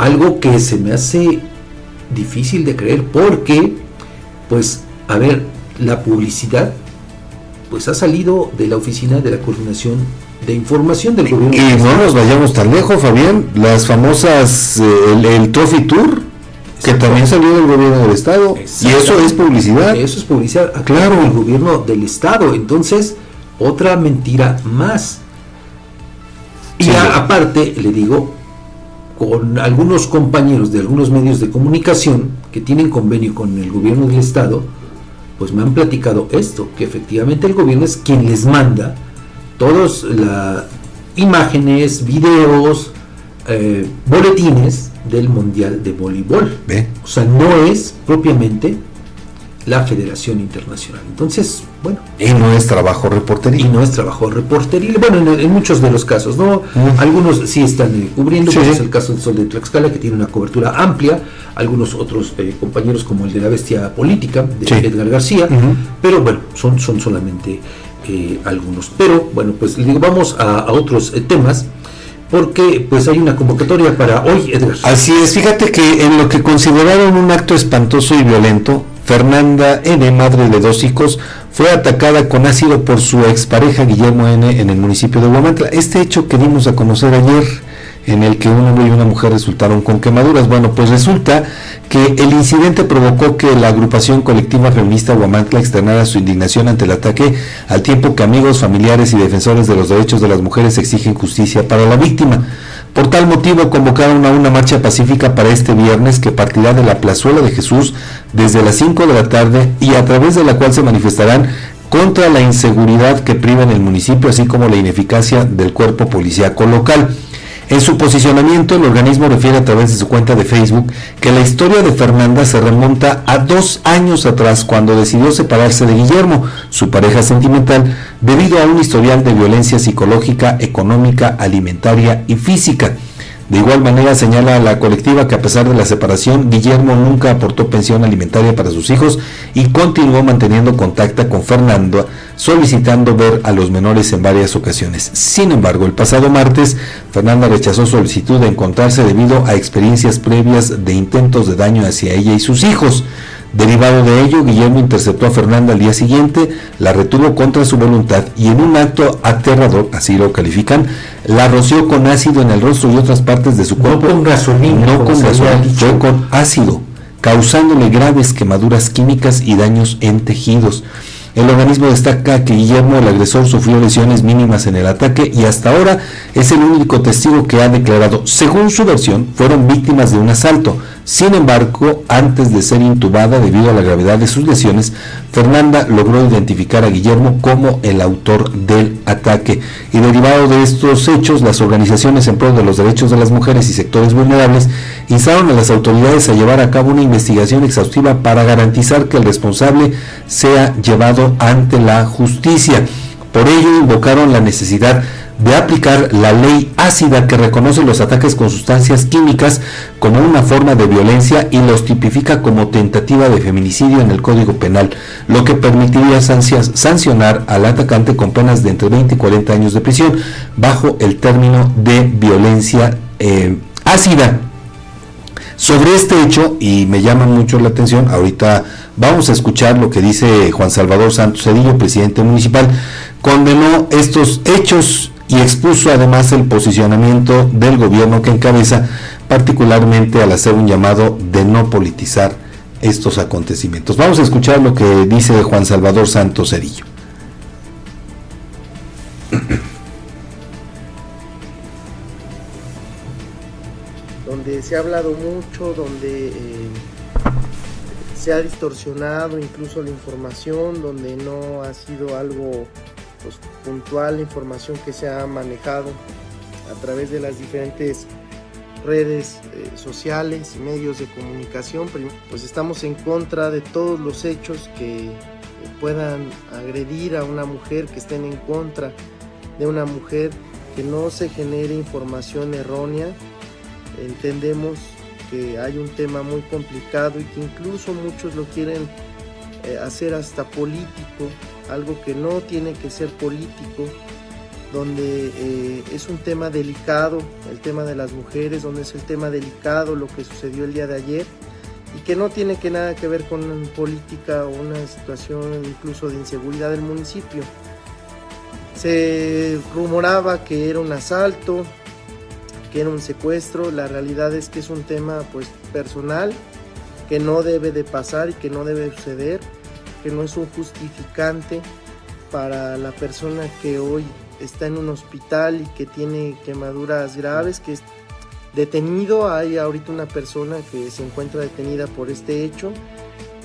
algo que se me hace difícil de creer porque, pues, a ver, la publicidad, pues ha salido de la oficina de la coordinación de información del gobierno. Y no nos vayamos tan lejos, Fabián, las famosas, eh, el, Trophy Tour, que también salió del gobierno del estado, y eso es publicidad. Eso es publicidad, claro, el gobierno del estado, entonces, otra mentira más. Y aparte, le digo, con algunos compañeros de algunos medios de comunicación que tienen convenio con el gobierno del estado, pues me han platicado esto, que efectivamente el gobierno es quien les manda todas las imágenes, videos, eh, boletines del Mundial de Voleibol. O sea, no es propiamente la Federación Internacional. Entonces, bueno. Y no es trabajo reporteril. Y no es trabajo reporteril. Bueno, en, muchos de los casos, ¿no? Algunos sí están eh, cubriendo, como es el caso del Sol de Tlaxcala, que tiene una cobertura amplia. Algunos otros eh, compañeros, como el de la bestia política, de Edgar García. Pero bueno, son, son solamente eh, algunos. Pero bueno, pues vamos a, otros temas porque pues hay una convocatoria para hoy, Edgar. Así es, fíjate que en lo que consideraron un acto espantoso y violento, Fernanda N., madre de dos hijos, fue atacada con ácido por su expareja Guillermo N. en el municipio de Huamantla. Este hecho que dimos a conocer ayer, en el que un hombre y una mujer resultaron con quemaduras. Bueno, pues resulta que el incidente provocó que la agrupación colectiva feminista Huamantla externara su indignación ante el ataque, al tiempo que amigos, familiares y defensores de los derechos de las mujeres exigen justicia para la víctima. Por tal motivo convocaron a una marcha pacífica para este viernes que partirá de la Plazuela de Jesús desde las 5 de la tarde y a través de la cual se manifestarán contra la inseguridad que priva en el municipio, así como la ineficacia del cuerpo policíaco local. En su posicionamiento, el organismo refiere a través de su cuenta de Facebook que la historia de Fernanda se remonta a dos años atrás cuando decidió separarse de Guillermo, su pareja sentimental, debido a un historial de violencia psicológica, económica, alimentaria y física. De igual manera señala a la colectiva que a pesar de la separación, Guillermo nunca aportó pensión alimentaria para sus hijos y continuó manteniendo contacto con Fernando, solicitando ver a los menores en varias ocasiones. Sin embargo, el pasado martes, Fernanda rechazó solicitud de encontrarse debido a experiencias previas de intentos de daño hacia ella y sus hijos. Derivado de ello, Guillermo interceptó a Fernanda al día siguiente, la retuvo contra su voluntad y en un acto aterrador, así lo califican, la roció con ácido en el rostro y otras partes de su cuerpo. No con gasolina. No con gasolina, fue con ácido, causándole graves quemaduras químicas y daños en tejidos. El organismo destaca que Guillermo, el agresor, sufrió lesiones mínimas en el ataque y hasta ahora es el único testigo que ha declarado, según su versión, fueron víctimas de un asalto. Sin embargo, antes de ser intubada debido a la gravedad de sus lesiones, Fernanda logró identificar a Guillermo como el autor del ataque. Y derivado de estos hechos, las organizaciones en pro de los derechos de las mujeres y sectores vulnerables instaron a las autoridades a llevar a cabo una investigación exhaustiva para garantizar que el responsable sea llevado ante la justicia. Por ello invocaron la necesidad de aplicar la ley ácida que reconoce los ataques con sustancias químicas como una forma de violencia y los tipifica como tentativa de feminicidio en el Código Penal, lo que permitiría sancionar al atacante con penas de entre 20 y 40 años de prisión bajo el término de violencia eh, ácida. Sobre este hecho, y me llama mucho la atención, ahorita vamos a escuchar lo que dice Juan Salvador Santos Cedillo, presidente municipal, condenó estos hechos y expuso además el posicionamiento del gobierno que encabeza, particularmente al hacer un llamado de no politizar estos acontecimientos. Vamos a escuchar lo que dice Juan Salvador Santos Cerillo. Se ha hablado mucho, donde eh, se ha distorsionado incluso la información, donde no ha sido algo pues, puntual la información que se ha manejado a través de las diferentes redes eh, sociales y medios de comunicación, pues estamos en contra de todos los hechos que puedan agredir a una mujer, que estén en contra de una mujer, que no se genere información errónea. Entendemos que hay un tema muy complicado y que incluso muchos lo quieren eh, hacer hasta político algo que no tiene que ser político, donde eh, es un tema delicado, el tema de las mujeres, donde es el tema delicado lo que sucedió el día de ayer y que no tiene que nada que ver con política o una situación incluso de inseguridad del municipio. Se rumoraba que era un asalto, que era un secuestro, la realidad es que es un tema pues personal que no debe de pasar y que no debe suceder que no es un justificante para la persona que hoy está en un hospital y que tiene quemaduras graves, que es detenido. Hay ahorita una persona que se encuentra detenida por este hecho,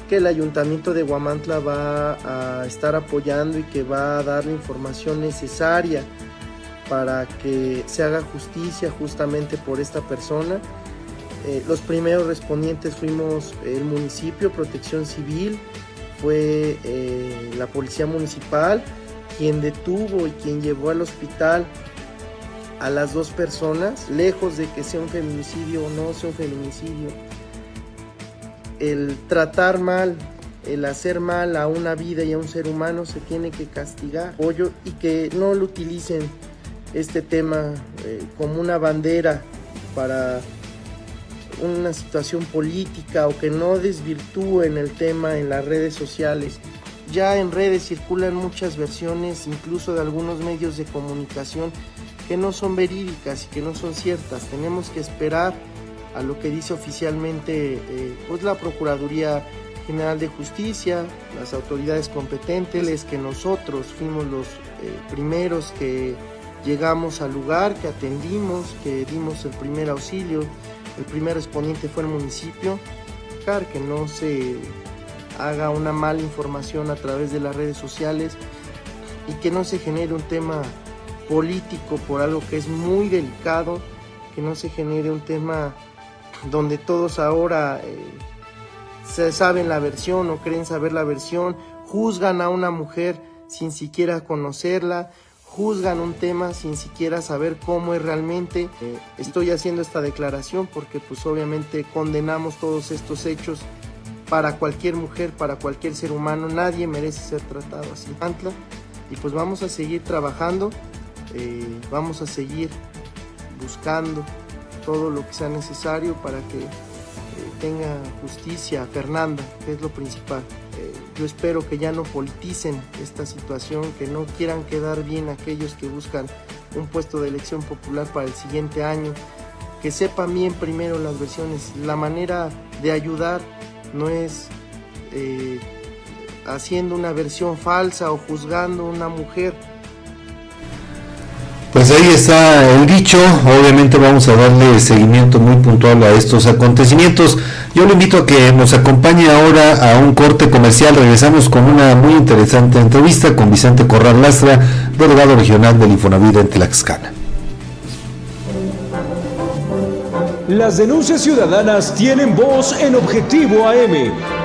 que el ayuntamiento de Guamantla va a estar apoyando y que va a dar la información necesaria para que se haga justicia justamente por esta persona. Eh, los primeros respondientes fuimos el municipio, protección civil, fue eh, la policía municipal quien detuvo y quien llevó al hospital a las dos personas, lejos de que sea un feminicidio o no sea un feminicidio. El tratar mal, el hacer mal a una vida y a un ser humano se tiene que castigar. y que no lo utilicen este tema eh, como una bandera para una situación política o que no desvirtúen el tema en las redes sociales. Ya en redes circulan muchas versiones, incluso de algunos medios de comunicación, que no son verídicas y que no son ciertas. Tenemos que esperar a lo que dice oficialmente eh, pues la Procuraduría General de Justicia, las autoridades competentes, que nosotros fuimos los eh, primeros que llegamos al lugar, que atendimos, que dimos el primer auxilio, el primer respondiente fue el municipio, que no se haga una mala información a través de las redes sociales y que no se genere un tema político por algo que es muy delicado, que no se genere un tema donde todos ahora eh, se saben la versión o creen saber la versión, juzgan a una mujer sin siquiera conocerla, juzgan un tema sin siquiera saber cómo es realmente. Eh, estoy haciendo esta declaración porque pues obviamente condenamos todos estos hechos para cualquier mujer, para cualquier ser humano, nadie merece ser tratado así. Y pues vamos a seguir trabajando, eh, vamos a seguir buscando todo lo que sea necesario para que tenga justicia Fernanda, que es lo principal. Eh, yo espero que ya no politicen esta situación, que no quieran quedar bien aquellos que buscan un puesto de elección popular para el siguiente año, que sepan bien primero las versiones. La manera de ayudar no es eh, haciendo una versión falsa o juzgando a una mujer pues ahí está el dicho, obviamente vamos a darle seguimiento muy puntual a estos acontecimientos. Yo le invito a que nos acompañe ahora a un corte comercial, regresamos con una muy interesante entrevista con Vicente Corral Lastra, delegado regional del Infonavit en Tlaxcala. Las denuncias ciudadanas tienen voz en Objetivo AM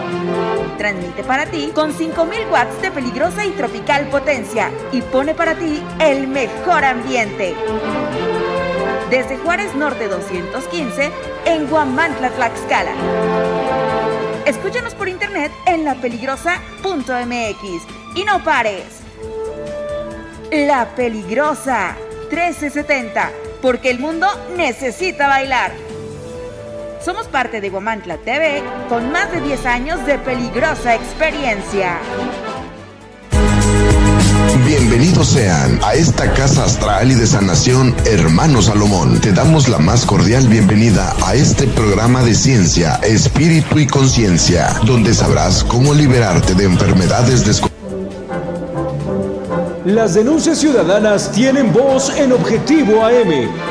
transmite para ti con 5000 watts de peligrosa y tropical potencia y pone para ti el mejor ambiente. Desde Juárez Norte 215 en Guamantla, Tlaxcala. Escúchanos por internet en lapeligrosa.mx y no pares. La Peligrosa 1370, porque el mundo necesita bailar. Somos parte de Guamantla TV con más de 10 años de peligrosa experiencia. Bienvenidos sean a esta casa astral y de sanación, hermano Salomón. Te damos la más cordial bienvenida a este programa de ciencia, espíritu y conciencia, donde sabrás cómo liberarte de enfermedades desconocidas. Las denuncias ciudadanas tienen voz en Objetivo AM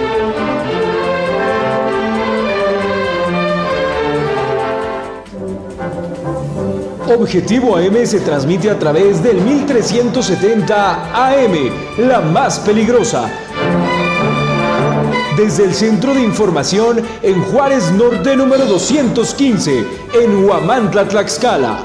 Objetivo AM se transmite a través del 1370 AM, la más peligrosa. Desde el Centro de Información en Juárez Norte número 215, en Huamantla, Tlaxcala.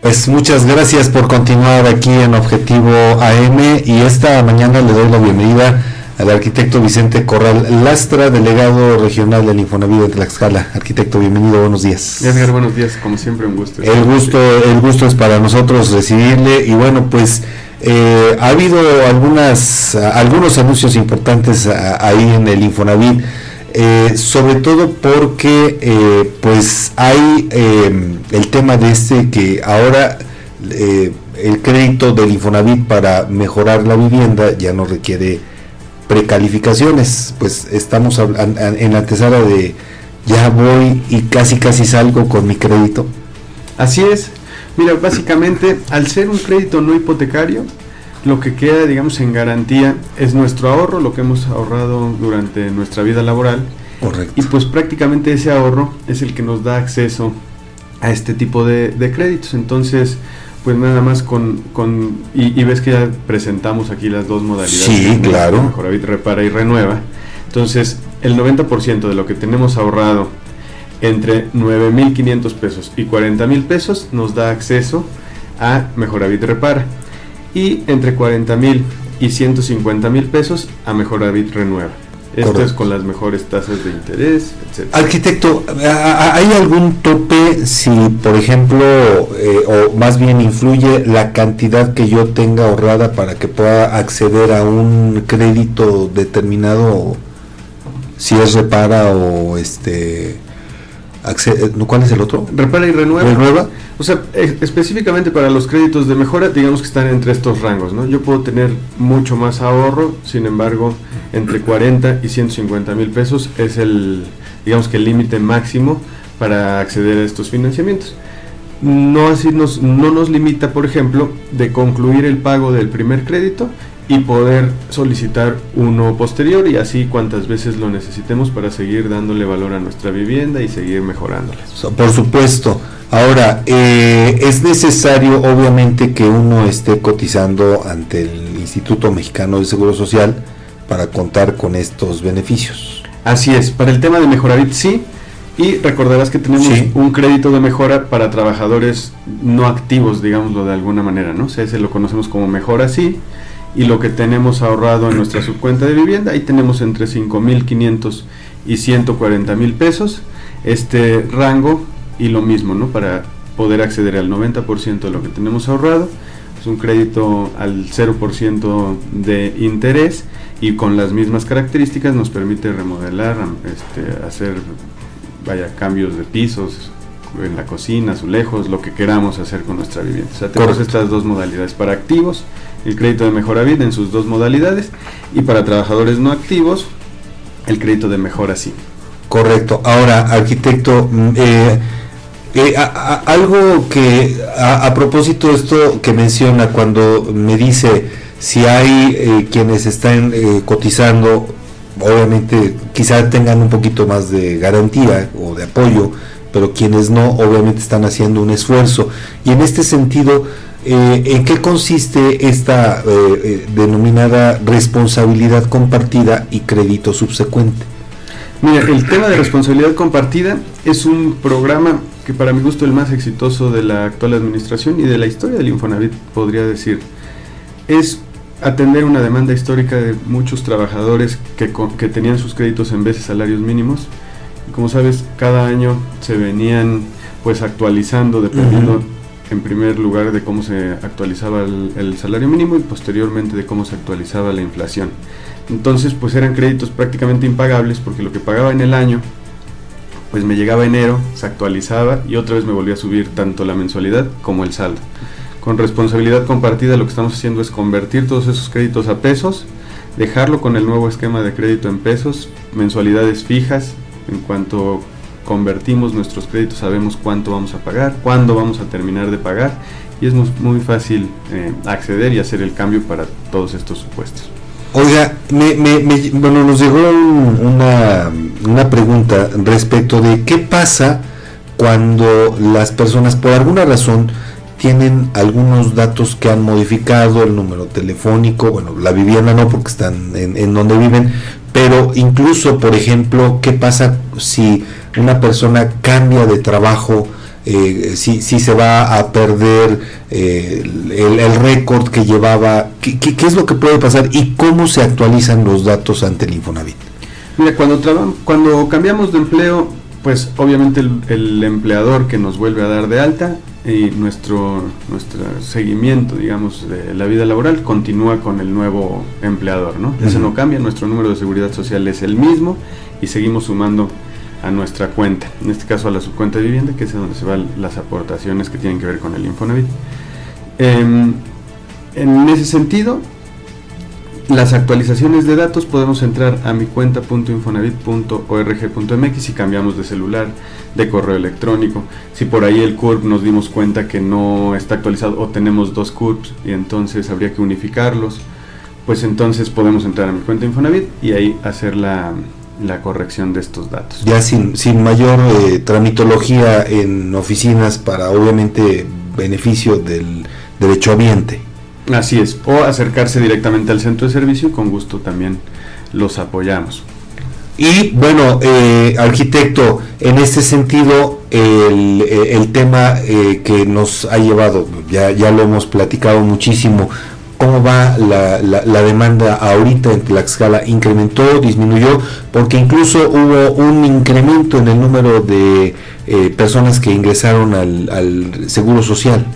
Pues muchas gracias por continuar aquí en Objetivo AM y esta mañana le doy la bienvenida al arquitecto Vicente Corral Lastra, delegado regional del Infonavit de Tlaxcala. Arquitecto, bienvenido, buenos días. Edgar, buenos días, como siempre un gusto. El gusto, el gusto es para nosotros recibirle y bueno, pues eh, ha habido algunas, algunos anuncios importantes ahí en el Infonavit. Eh, sobre todo porque eh, pues hay el tema de este que ahora el crédito del Infonavit para mejorar la vivienda ya no requiere precalificaciones, pues estamos en la antesala de ya voy y casi casi salgo con mi crédito. Así es. Mira, básicamente al ser un crédito no hipotecario, lo que queda, digamos, en garantía es nuestro ahorro, lo que hemos ahorrado durante nuestra vida laboral. Correcto. Y pues prácticamente ese ahorro es el que nos da acceso a este tipo de, de créditos. Entonces, pues nada más con, con y, ves que ya presentamos aquí las dos modalidades. Sí, claro. Mejoravit repara y renueva. Entonces, el 90% de lo que tenemos ahorrado entre 9.500 pesos y 40.000 pesos nos da acceso a Mejoravit repara. Y entre 40.000 y 150.000 pesos a Mejoravit renueva. Esto es con las mejores tasas de interés, etc. Arquitecto, ¿hay algún tope si, por ejemplo, eh, o más bien influye la cantidad que yo tenga ahorrada para que pueda acceder a un crédito determinado, si es repara o este ¿Cuál es el otro? Repara y renueva. O sea, específicamente para los créditos de mejora, digamos que están entre estos rangos, ¿no? Yo puedo tener mucho más ahorro, sin embargo, entre 40 y 150 mil pesos es el, digamos que el límite máximo para acceder a estos financiamientos. No así nos, no nos limita, por ejemplo, de concluir el pago del primer crédito y poder solicitar uno posterior y así cuantas veces lo necesitemos para seguir dándole valor a nuestra vivienda y seguir mejorándola. Por supuesto. Ahora, eh, es necesario obviamente que uno esté cotizando ante el Instituto Mexicano de Seguro Social para contar con estos beneficios. Así es, para el tema de Mejoravit sí, y recordarás que tenemos un crédito de mejora para trabajadores no activos, digámoslo de alguna manera, ¿no? O sea, ese lo conocemos como Mejora Sí y lo que tenemos ahorrado en nuestra subcuenta de vivienda, ahí tenemos entre 5.500 y 140.000 pesos este rango y lo mismo, ¿no? Para poder acceder al 90% de lo que tenemos ahorrado, es un crédito al 0% de interés y con las mismas características nos permite remodelar, este, hacer vaya cambios de pisos en la cocina, azulejos, lo que queramos hacer con nuestra vivienda. O sea, tenemos estas dos modalidades para activos el crédito de mejora vida en sus dos modalidades y para trabajadores no activos el crédito de mejora sí. Correcto. Ahora, arquitecto, mm, eh, eh, algo que a, propósito de esto que menciona cuando me dice si hay eh, quienes están cotizando, obviamente quizá tengan un poquito más de garantía o de apoyo, pero quienes no, obviamente están haciendo un esfuerzo. Y en este sentido, eh, ¿En qué consiste esta eh, eh, denominada responsabilidad compartida y crédito subsecuente? Mira, el tema de responsabilidad compartida es un programa que para mi gusto es el más exitoso de la actual administración y de la historia del Infonavit, podría decir. Es atender una demanda histórica de muchos trabajadores que, que tenían sus créditos en vez de salarios mínimos. Como sabes, cada año se venían pues actualizando dependiendo en primer lugar de cómo se actualizaba el, salario mínimo y posteriormente de cómo se actualizaba la inflación. Entonces, pues eran créditos prácticamente impagables porque lo que pagaba en el año, pues me llegaba enero, se actualizaba y otra vez me volvía a subir tanto la mensualidad como el saldo. Con responsabilidad compartida lo que estamos haciendo es convertir todos esos créditos a pesos, dejarlo con el nuevo esquema de crédito en pesos, mensualidades fijas en cuanto convertimos nuestros créditos, sabemos cuánto vamos a pagar, cuándo vamos a terminar de pagar y es muy, fácil eh, acceder y hacer el cambio para todos estos supuestos. Oiga, me, bueno, nos llegó una, una pregunta respecto de qué pasa cuando las personas por alguna razón tienen algunos datos que han modificado, el número telefónico, bueno, la vivienda no porque están en, donde viven, pero incluso, por ejemplo, ¿qué pasa si una persona cambia de trabajo? Eh, si, si, se va a perder eh, el, récord que llevaba, ¿qué, ¿qué, es lo que puede pasar y cómo se actualizan los datos ante el Infonavit? Mira, cuando, cuando cambiamos de empleo, pues obviamente el, empleador que nos vuelve a dar de alta y nuestro, nuestro seguimiento, digamos, de la vida laboral continúa con el nuevo empleador, ¿no? Eso no cambia, nuestro número de seguridad social es el mismo y seguimos sumando a nuestra cuenta, en este caso a la subcuenta de vivienda, que es donde se van las aportaciones que tienen que ver con el Infonavit. Em, en ese sentido, las actualizaciones de datos podemos entrar a mi cuenta.infonavit.org.mx y cambiamos de celular, de correo electrónico. Si por ahí el CURP nos dimos cuenta que no está actualizado o tenemos dos CURPs y entonces habría que unificarlos, pues entonces podemos entrar a mi cuenta Infonavit y ahí hacer la, corrección de estos datos. Ya sin, sin mayor eh, tramitología en oficinas para obviamente beneficio del derechohabiente. Así es, o acercarse directamente al centro de servicio, con gusto también los apoyamos. Y bueno, eh, arquitecto, en este sentido, el, eh, tema eh, que nos ha llevado, ya, ya lo hemos platicado muchísimo, ¿cómo va la, la, demanda ahorita en Tlaxcala? ¿Incrementó, disminuyó? Porque incluso hubo un incremento en el número de personas que ingresaron al Seguro Social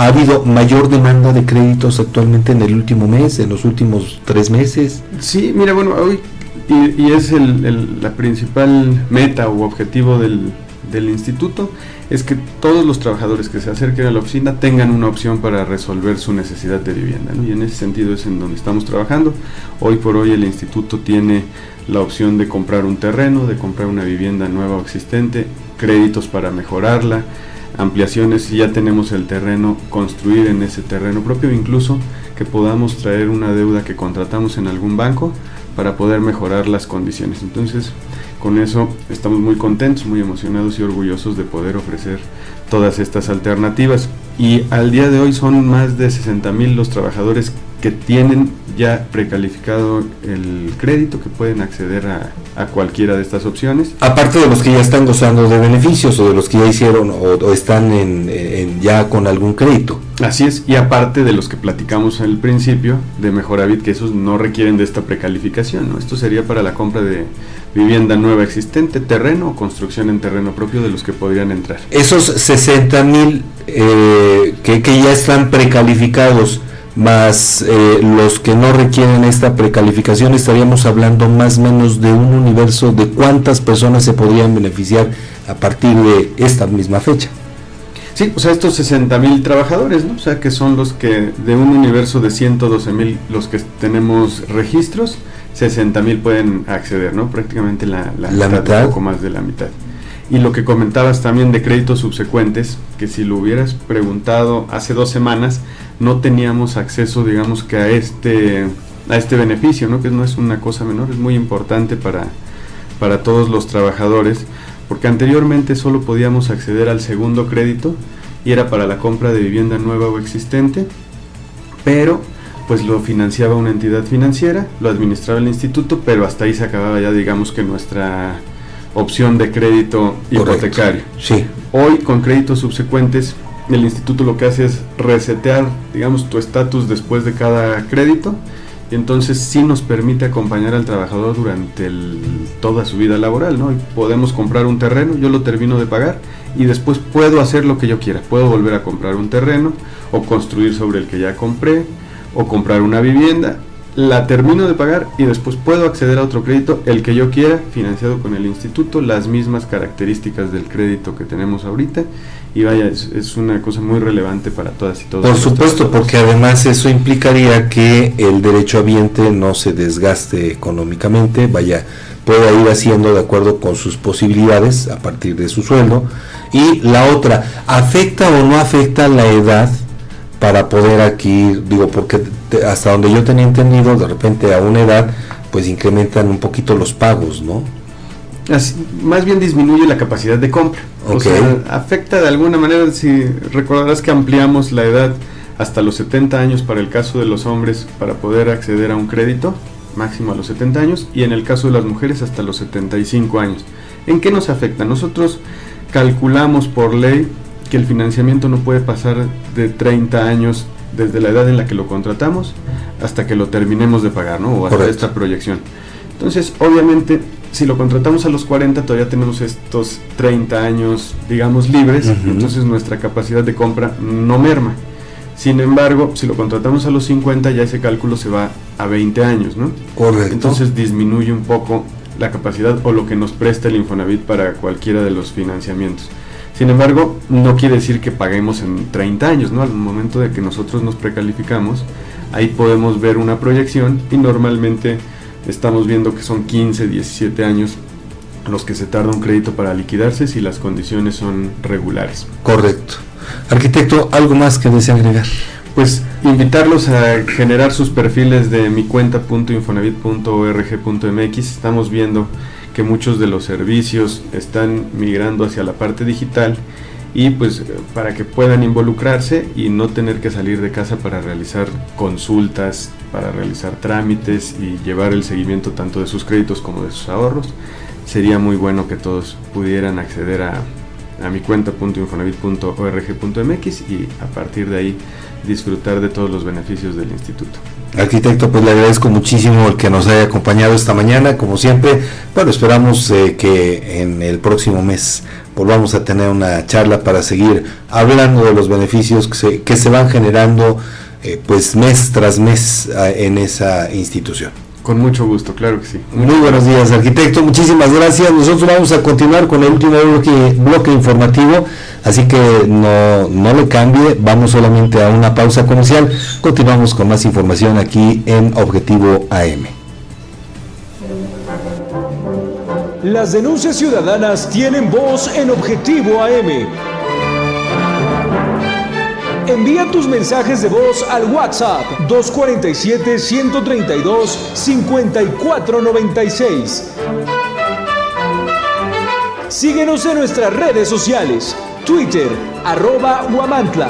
ha habido mayor demanda de créditos actualmente en el último mes, en los últimos tres meses. Sí, mira, bueno, hoy, y, es el, la principal meta u objetivo del instituto, es que todos los trabajadores que se acerquen a la oficina tengan una opción para resolver su necesidad de vivienda. Y en ese sentido es en donde estamos trabajando. Hoy por hoy el instituto tiene la opción de comprar un terreno, de comprar una vivienda nueva o existente, créditos para mejorarla, ampliaciones si ya tenemos el terreno, construir en ese terreno propio, incluso que podamos traer una deuda que contratamos en algún banco para poder mejorar las condiciones. Entonces, con eso estamos muy contentos, muy emocionados y orgullosos de poder ofrecer todas estas alternativas. Y al día de hoy son más de 60 mil los trabajadores que tienen ya precalificado el crédito, que pueden acceder a, cualquiera de estas opciones. Aparte de los que ya están gozando de beneficios o de los que ya hicieron o, están en, ya con algún crédito. Así es, y aparte de los que platicamos al principio de Mejoravit, que esos no requieren de esta precalificación, ¿no? Esto sería para la compra de vivienda nueva existente, terreno o construcción en terreno propio de los que podrían entrar. Esos 60 mil eh, que, que ya están precalificados, más eh, los que no requieren esta precalificación, estaríamos hablando más o menos de un universo de cuántas personas se podrían beneficiar a partir de esta misma fecha. Sí, o sea, estos 60 mil trabajadores, ¿no? O sea, que son los que de un universo de 112 mil, los que tenemos registros, 60 mil pueden acceder, ¿no? Prácticamente la, la, mitad, un poco más de la mitad. Y lo que comentabas también de créditos subsecuentes, que si lo hubieras preguntado hace dos semanas, no teníamos acceso, digamos que a este, a este beneficio, ¿no? que no es una cosa menor, es muy importante para, para todos los trabajadores, porque anteriormente solo podíamos acceder al segundo crédito y era para la compra de vivienda nueva o existente, pero pues lo financiaba una entidad financiera, lo administraba el instituto, pero hasta ahí se acababa ya digamos que nuestra opción de crédito hipotecario. Sí. Hoy con créditos subsecuentes el instituto lo que hace es resetear, digamos, tu estatus después de cada crédito y entonces sí nos permite acompañar al trabajador durante toda su vida laboral, ¿no? podemos comprar un terreno, yo lo termino de pagar y después puedo hacer lo que yo quiera, puedo volver a comprar un terreno o construir sobre el que ya compré o comprar una vivienda, la termino de pagar y después puedo acceder a otro crédito, el que yo quiera, financiado con el instituto, las mismas características del crédito que tenemos ahorita y vaya, es, una cosa muy relevante para todas y todos. Por supuesto, porque además eso implicaría que el derecho ambiente no se desgaste económicamente, vaya, pueda ir haciendo de acuerdo con sus posibilidades a partir de su sueldo. Y la otra, ¿afecta o no afecta la edad para poder aquí, digo, porque hasta donde yo tenía entendido, de repente a una edad, pues incrementan un poquito los pagos, ¿no? más bien disminuye la capacidad de compra. O sea, afecta de alguna manera, si recordarás que ampliamos la edad hasta los 70 años para el caso de los hombres para poder acceder a un crédito, máximo a los 70 años, y en el caso de las mujeres hasta los 75 años. ¿En qué nos afecta? Nosotros calculamos por ley que el financiamiento no puede pasar de 30 años desde la edad en la que lo contratamos hasta que lo terminemos de pagar, ¿no? O hasta esta proyección. Entonces, obviamente, si lo contratamos a los 40, todavía tenemos estos 30 años, digamos, libres, entonces nuestra capacidad de compra no merma. Sin embargo, si lo contratamos a los 50, ya ese cálculo se va a 20 años, ¿no? Correcto. Entonces disminuye un poco la capacidad o lo que nos presta el Infonavit para cualquiera de los financiamientos. Sin embargo, no quiere decir que paguemos en 30 años, ¿no? Al momento de que nosotros nos precalificamos, ahí podemos ver una proyección y normalmente estamos viendo que son 15, 17 años los que se tarda un crédito para liquidarse si las condiciones son regulares. Correcto. Arquitecto, ¿algo más que desea agregar? Pues invitarlos a generar sus perfiles de mi cuenta.infonavit.org.mx. Estamos viendo que muchos de los servicios están migrando hacia la parte digital y pues para que puedan involucrarse y no tener que salir de casa para realizar consultas, para realizar trámites y llevar el seguimiento tanto de sus créditos como de sus ahorros. Sería muy bueno que todos pudieran acceder a, a mi cuenta.infonavit.org.mx y a partir de ahí disfrutar de todos los beneficios del instituto. Arquitecto, pues le agradezco muchísimo el que nos haya acompañado esta mañana, como siempre. Bueno, esperamos eh, que en el próximo mes volvamos a tener una charla para seguir hablando de los beneficios que se, que se van generando eh, pues mes tras mes eh, en esa institución. Con mucho gusto, claro que sí. Muy buenos días, arquitecto. Muchísimas gracias. Nosotros vamos a continuar con el último bloque, bloque informativo, así que no, no le cambie. Vamos solamente a una pausa comercial. Continuamos con más información aquí en Objetivo AM. Las denuncias ciudadanas tienen voz en Objetivo AM. Envía tus mensajes de voz al WhatsApp 247-132-5496. Síguenos en nuestras redes sociales, Twitter, arroba Huamantla,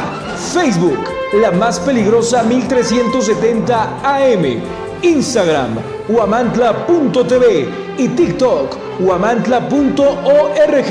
Facebook, la más peligrosa 1370 AM, Instagram, huamantla.tv y TikTok, huamantla.org.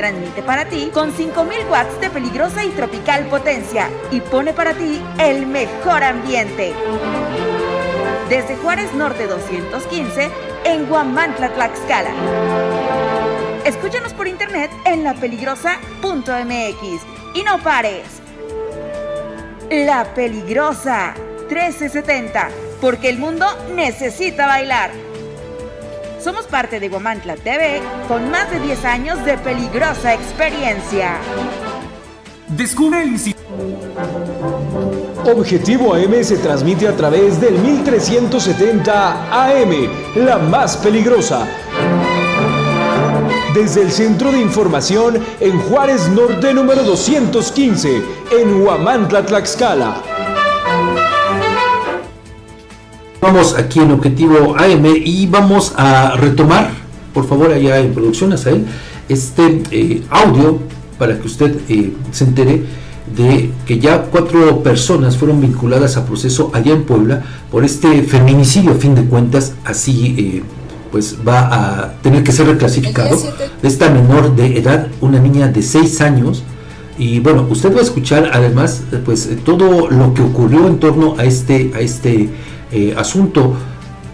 transmite para ti con 5000 watts de peligrosa y tropical potencia y pone para ti el mejor ambiente. Desde Juárez Norte 215 en Guamantla, Tlaxcala. Escúchanos por internet en lapeligrosa.mx y no pares. La Peligrosa 1370, porque el mundo necesita bailar. Somos parte de Guamantla TV con más de 10 años de peligrosa experiencia. Descubre el Objetivo AM se transmite a través del 1370 AM, la más peligrosa. Desde el Centro de Información en Juárez Norte número 215, en Huamantla, Tlaxcala. Vamos aquí en Objetivo AM y vamos a retomar, por favor, allá en producción, él este eh, audio para que usted eh, se entere de que ya cuatro personas fueron vinculadas a proceso allá en Puebla por este feminicidio, a fin de cuentas, así eh, pues va a tener que ser reclasificado. De esta menor de edad, una niña de seis años, y bueno, usted va a escuchar además pues todo lo que ocurrió en torno a este, a este eh, asunto,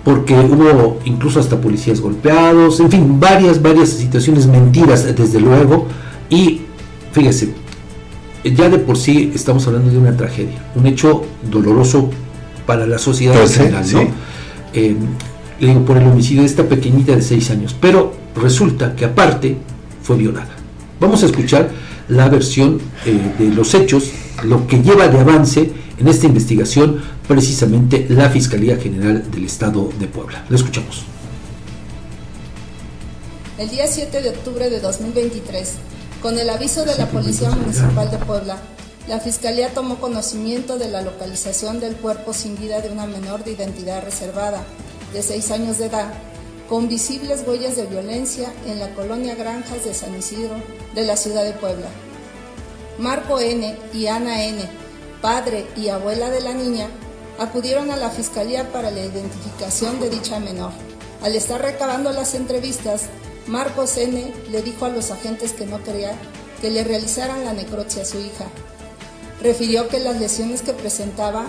porque hubo incluso hasta policías golpeados, en fin, varias, varias situaciones mentiras, desde luego, y fíjese, ya de por sí estamos hablando de una tragedia, un hecho doloroso para la sociedad en general, ¿no? eh, le digo, por el homicidio de esta pequeñita de 6 años. Pero resulta que aparte fue violada. Vamos a escuchar la versión eh, de los hechos, lo que lleva de avance en esta investigación precisamente la Fiscalía General del Estado de Puebla. Lo escuchamos. El día 7 de octubre de 2023, con el aviso de la Policía Municipal de Puebla, la Fiscalía tomó conocimiento de la localización del cuerpo sin vida de una menor de identidad reservada, de 6 años de edad, con visibles huellas de violencia en la colonia Granjas de San Isidro de la ciudad de Puebla. Marco N. y Ana N., padre y abuela de la niña, acudieron a la Fiscalía para la identificación de dicha menor. Al estar recabando las entrevistas, Marcos N. le dijo a los agentes que no quería que le realizaran la necropsia a su hija. Refirió que las lesiones que presentaba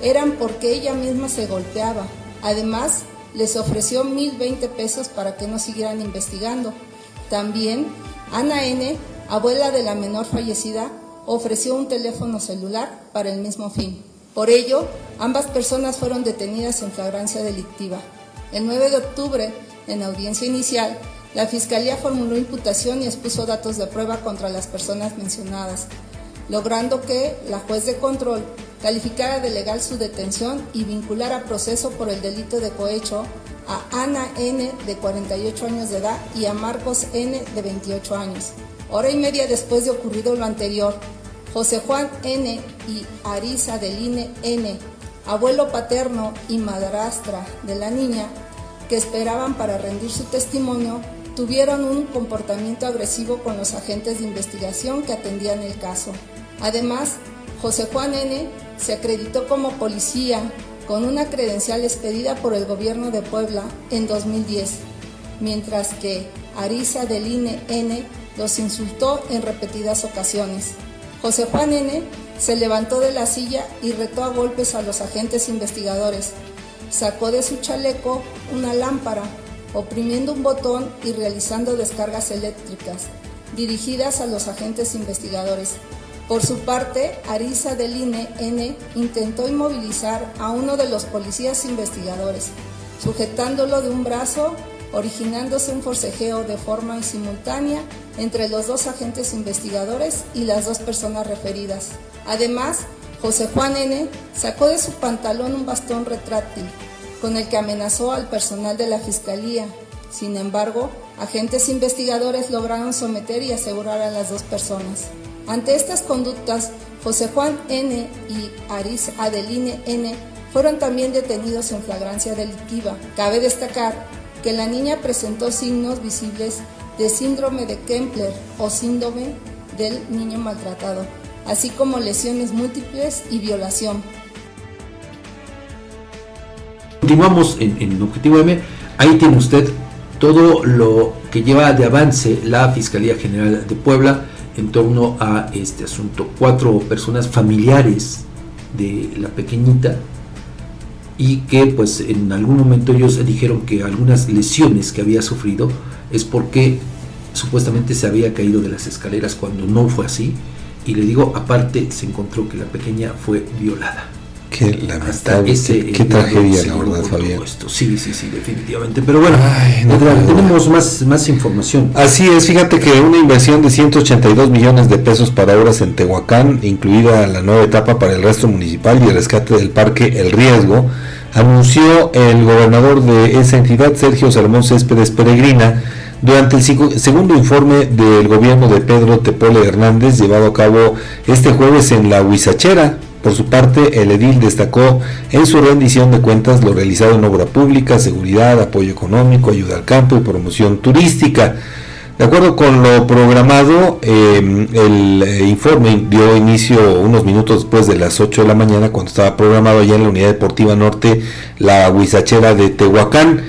eran porque ella misma se golpeaba. Además, les ofreció 1.020 pesos para que no siguieran investigando. También, Ana N., abuela de la menor fallecida, ofreció un teléfono celular para el mismo fin. Por ello, ambas personas fueron detenidas en flagrancia delictiva. El 9 de octubre, en audiencia inicial, la Fiscalía formuló imputación y expuso datos de prueba contra las personas mencionadas, logrando que la juez de control calificara de legal su detención y vinculara a proceso por el delito de cohecho a Ana N. de 48 años de edad y a Marcos N. de 28 años. Hora y media después de ocurrido lo anterior, José Juan N. y Arisa Deline N., abuelo paterno y madrastra de la niña, que esperaban para rendir su testimonio, tuvieron un comportamiento agresivo con los agentes de investigación que atendían el caso. Además, José Juan N. se acreditó como policía con una credencial expedida por el gobierno de Puebla en 2010, mientras que Arisa Deline N. los insultó en repetidas ocasiones. José Juan N. se levantó de la silla y retó a golpes a los agentes investigadores. Sacó de su chaleco una lámpara, oprimiendo un botón y realizando descargas eléctricas dirigidas a los agentes investigadores. Por su parte, Arisa del INE N intentó inmovilizar a uno de los policías investigadores, sujetándolo de un brazo, originándose un forcejeo de forma simultánea entre los dos agentes investigadores y las dos personas referidas. Además, José Juan N. sacó de su pantalón un bastón retráctil con el que amenazó al personal de la Fiscalía. Sin embargo, agentes investigadores lograron someter y asegurar a las dos personas. Ante estas conductas, José Juan N. y Aris Adeline N. fueron también detenidos en flagrancia delictiva. Cabe destacar que la niña presentó signos visibles de síndrome de Kempler o síndrome del niño maltratado, así como lesiones múltiples y violación. Continuamos en, Objetivo M. Ahí tiene usted todo lo que lleva de avance la Fiscalía General de Puebla en torno a este asunto. Cuatro personas familiares de la pequeñita y que pues en algún momento ellos dijeron que algunas lesiones que había sufrido es porque supuestamente se había caído de las escaleras cuando no fue así y le digo aparte se encontró que la pequeña fue violada. Qué lamentable, qué, tragedia, la verdad, Fabián. Sí, sí, sí, definitivamente. Pero bueno, tenemos más, más información. Así es, fíjate que una inversión de 182 millones de pesos para obras en Tehuacán, incluida la nueva etapa para el resto municipal y el rescate del parque El Riesgo, anunció el gobernador de esa entidad, Sergio Salomón Céspedes Peregrina, durante el segundo informe del gobierno de Pedro Tepole Hernández, llevado a cabo este jueves en la Huizachera, por su parte, el edil destacó en su rendición de cuentas lo realizado en obra pública, seguridad, apoyo económico, ayuda al campo y promoción turística. De acuerdo con lo programado, em, el eh, informe dio inicio unos minutos después de las 8 de la mañana, cuando estaba programado allá en la Unidad Deportiva Norte, la Huizachera de Tehuacán.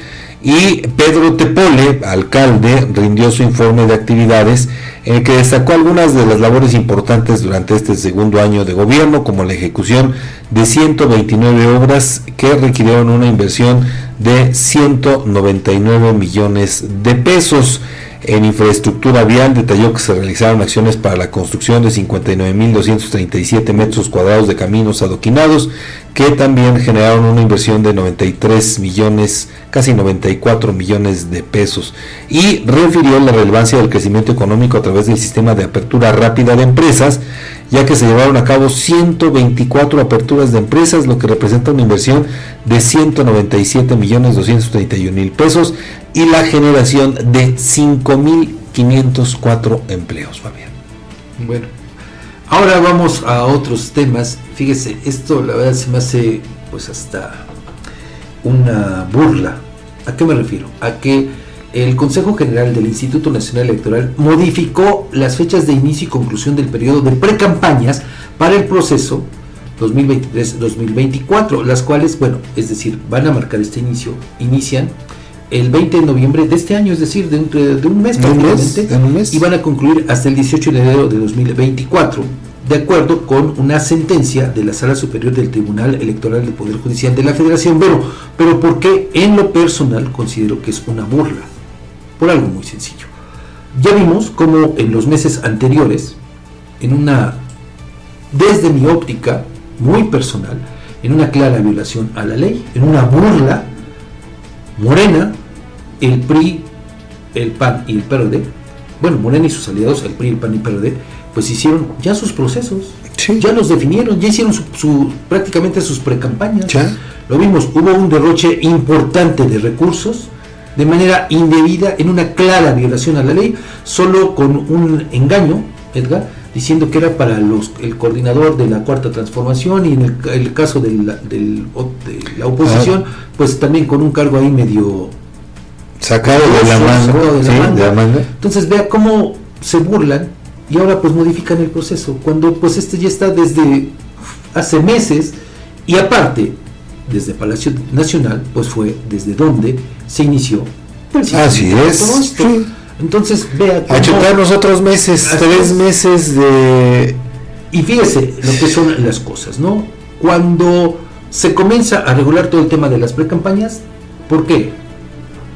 Y Pedro Tepole, alcalde, rindió su informe de actividades en el que destacó algunas de las labores importantes durante este segundo año de gobierno, como la ejecución de 129 obras que requirieron una inversión de 199 millones de pesos. En infraestructura vial detalló que se realizaron acciones para la construcción de 59.237 metros cuadrados de caminos adoquinados, que también generaron una inversión de 93 millones, casi 94 millones de pesos, y refirió la relevancia del crecimiento económico a través del sistema de apertura rápida de empresas, ya que se llevaron a cabo 124 aperturas de empresas, lo que representa una inversión de 197 millones 231 mil pesos y la generación de 5.504 empleos, Fabián. Bueno, ahora vamos a otros temas. Fíjese, esto la verdad se me hace pues hasta una burla. ¿A qué me refiero? A que el Consejo General del Instituto Nacional Electoral modificó las fechas de inicio y conclusión del periodo de precampañas para el proceso 2023-2024, las cuales, bueno, es decir, van a marcar este inicio, inician el 20 de noviembre de este año, es decir, dentro de un mes prácticamente, y van a concluir hasta el 18 de enero de 2024, de acuerdo con una sentencia de la Sala Superior del Tribunal Electoral del Poder Judicial de la Federación. Bueno, pero porque en lo personal considero que es una burla, por algo muy sencillo. Ya vimos cómo en los meses anteriores, en una, desde mi óptica muy personal, en una clara violación a la ley, en una burla, Morena, el PRI, el PAN y el PRD, bueno, Morena y sus aliados, el PRI, el PAN y el PRD, pues hicieron ya sus procesos, ya los definieron, ya hicieron su, prácticamente sus precampañas. Lo vimos, hubo un derroche importante de recursos de manera indebida, en una clara violación a la ley, solo con un engaño, Edgar, diciendo que era para los, el coordinador de la cuarta transformación y en el, caso de la, de la oposición, ah. pues también con un cargo ahí medio sacado, de, la manga, Entonces vea cómo se burlan y ahora pues modifican el proceso, cuando pues este ya está desde hace meses y aparte desde Palacio Nacional pues fue desde donde se inició. Así es. Entonces, vea. A chutarnos otros meses, tres meses de. Y fíjese lo que son las cosas, ¿no? Cuando se comienza a regular todo el tema de las precampañas, ¿por qué?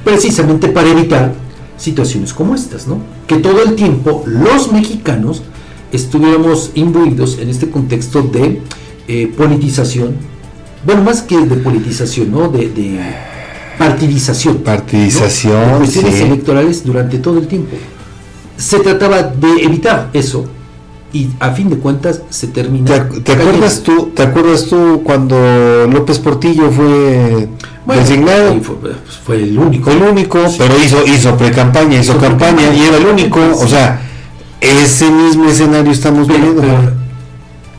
Precisamente para evitar situaciones como estas, ¿no? Que todo el tiempo los mexicanos estuviéramos imbuidos en este contexto de eh, politización, bueno, más que de politización, ¿no? de partidización. Partidización. cuestiones electorales durante todo el tiempo. Se trataba de evitar eso y a fin de cuentas se termina. ¿Te, acuerdas tú? ¿Te acuerdas tú cuando López Portillo fue designado? Pues, fue, el único. el único, pero hizo hizo pre-campaña, hizo, campaña y era el único. O sea, ese mismo escenario estamos viendo.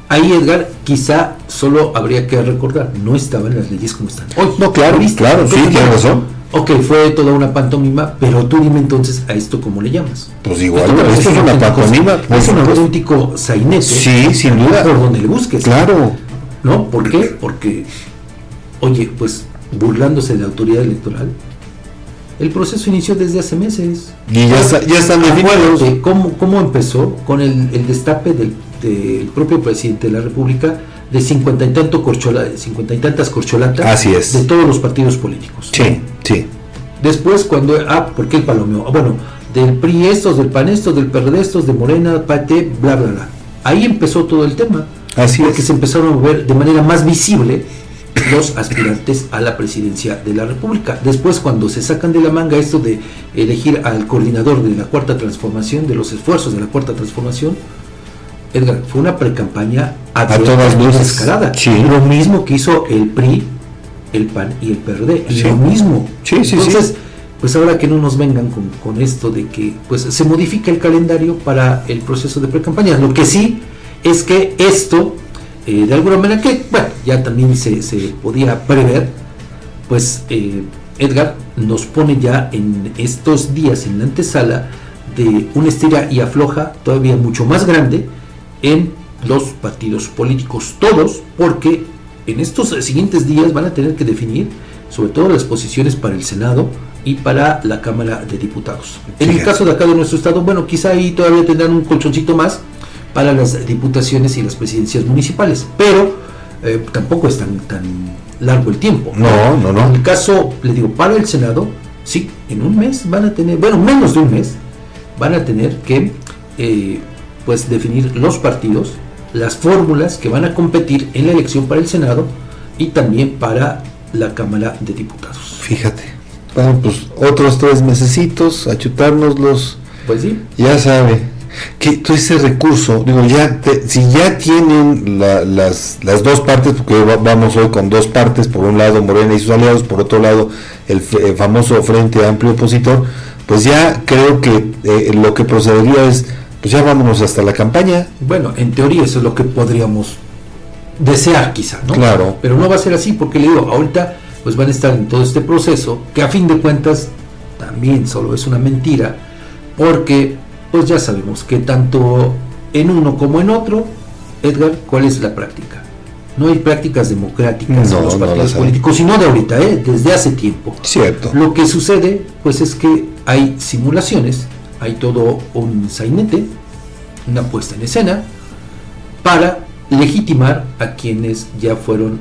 Ahí, Edgar, quizá solo habría que recordar, no estaban las leyes como están hoy. No, claro, claro, sí, tiene razón. Ok, fue toda una pantomima, pero tú dime entonces a esto cómo le llamas. Pues igual, esto, es una pantomima. Es un auténtico sainete. Sí, sin duda. Por donde le busques. Claro. ¿No? ¿Por qué? Porque, oye, pues burlándose de la autoridad electoral, el proceso inició desde hace meses. Y ya, ya están definidos. ¿Cómo, ¿Cómo empezó? Con el, el destape del del propio presidente de la República de cincuenta y tanto corchola, cincuenta y tantas corcholatas Así es. de todos los partidos políticos. Sí, sí. Después cuando ah, ¿por qué el palomeo? Ah, bueno, del PRI estos, del PAN estos, del PRD estos, de Morena, PATE, bla bla bla. Ahí empezó todo el tema. Así porque se empezaron a mover de manera más visible los aspirantes a la presidencia de la República. Después, cuando se sacan de la manga esto de elegir al coordinador de la cuarta transformación, de los esfuerzos de la cuarta transformación, Edgar, fue una precampaña a, todas luces escalada. Lo mismo que hizo el PRI, el PAN y el PRD. Lo mismo. Entonces, pues ahora que no nos vengan con, esto de que pues se modifica el calendario para el proceso de precampaña. Lo que sí es que esto, eh, de alguna manera que, bueno, ya también se, podía prever, pues eh, Edgar nos pone ya en estos días en la antesala de una estira y afloja todavía mucho más grande en los partidos políticos, todos, porque en estos siguientes días van a tener que definir sobre todo las posiciones para el Senado y para la Cámara de Diputados. En el caso de acá de nuestro estado, bueno, quizá ahí todavía tendrán un colchoncito más para las diputaciones y las presidencias municipales, pero eh, tampoco es tan, tan largo el tiempo. No, no, no. En el caso, le digo, para el Senado, sí, en un mes van a tener, bueno, menos de un mes, van a tener que eh, pues definir los partidos, las fórmulas que van a competir en la elección para el Senado y también para la Cámara de Diputados. Fíjate. Bueno, pues otros tres mesecitos a chutárnoslos. Pues sí. Ya sabe que todo ese recurso, digo, ya si ya tienen las, las dos partes, porque vamos hoy con dos partes, por un lado Morena y sus aliados, por otro lado el, famoso Frente Amplio Opositor, pues ya creo que eh, lo que procedería es, pues ya vámonos hasta la campaña. Bueno, en teoría eso es lo que podríamos desear quizá, ¿no? Claro. Pero no va a ser así, porque le digo, ahorita pues van a estar en todo este proceso, que a fin de cuentas también solo es una mentira, porque pues ya sabemos que tanto en uno como en otro, Edgar, ¿cuál es la práctica? No hay prácticas democráticas en los partidos políticos, sino de ahorita, ¿eh? desde hace tiempo. Cierto. Lo que sucede, pues es que hay simulaciones, hay todo un sainete, una puesta en escena, para legitimar a quienes ya fueron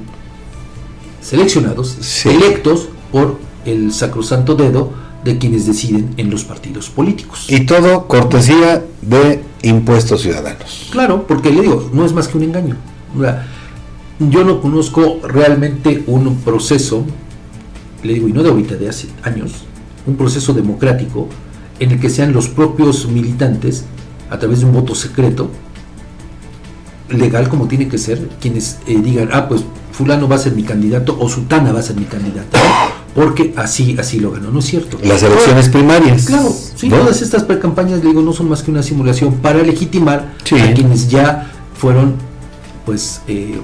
seleccionados, electos por el sacrosanto dedo de quienes deciden en los partidos políticos. Y todo cortesía de impuestos ciudadanos. Claro, porque le digo, no es más que un engaño. Yo no conozco realmente un proceso, le digo, y no de ahorita, de hace años, un proceso democrático en el que sean los propios militantes, a través de un voto secreto, legal como tiene que ser, quienes eh, digan, ah, pues fulano va a ser mi candidato o sutana va a ser mi candidata porque así así lo ganó, ¿no es cierto? Las elecciones primarias. Claro, sí, todas estas precampañas, le digo, no son más que una simulación para legitimar a quienes ya fueron, pues, eh,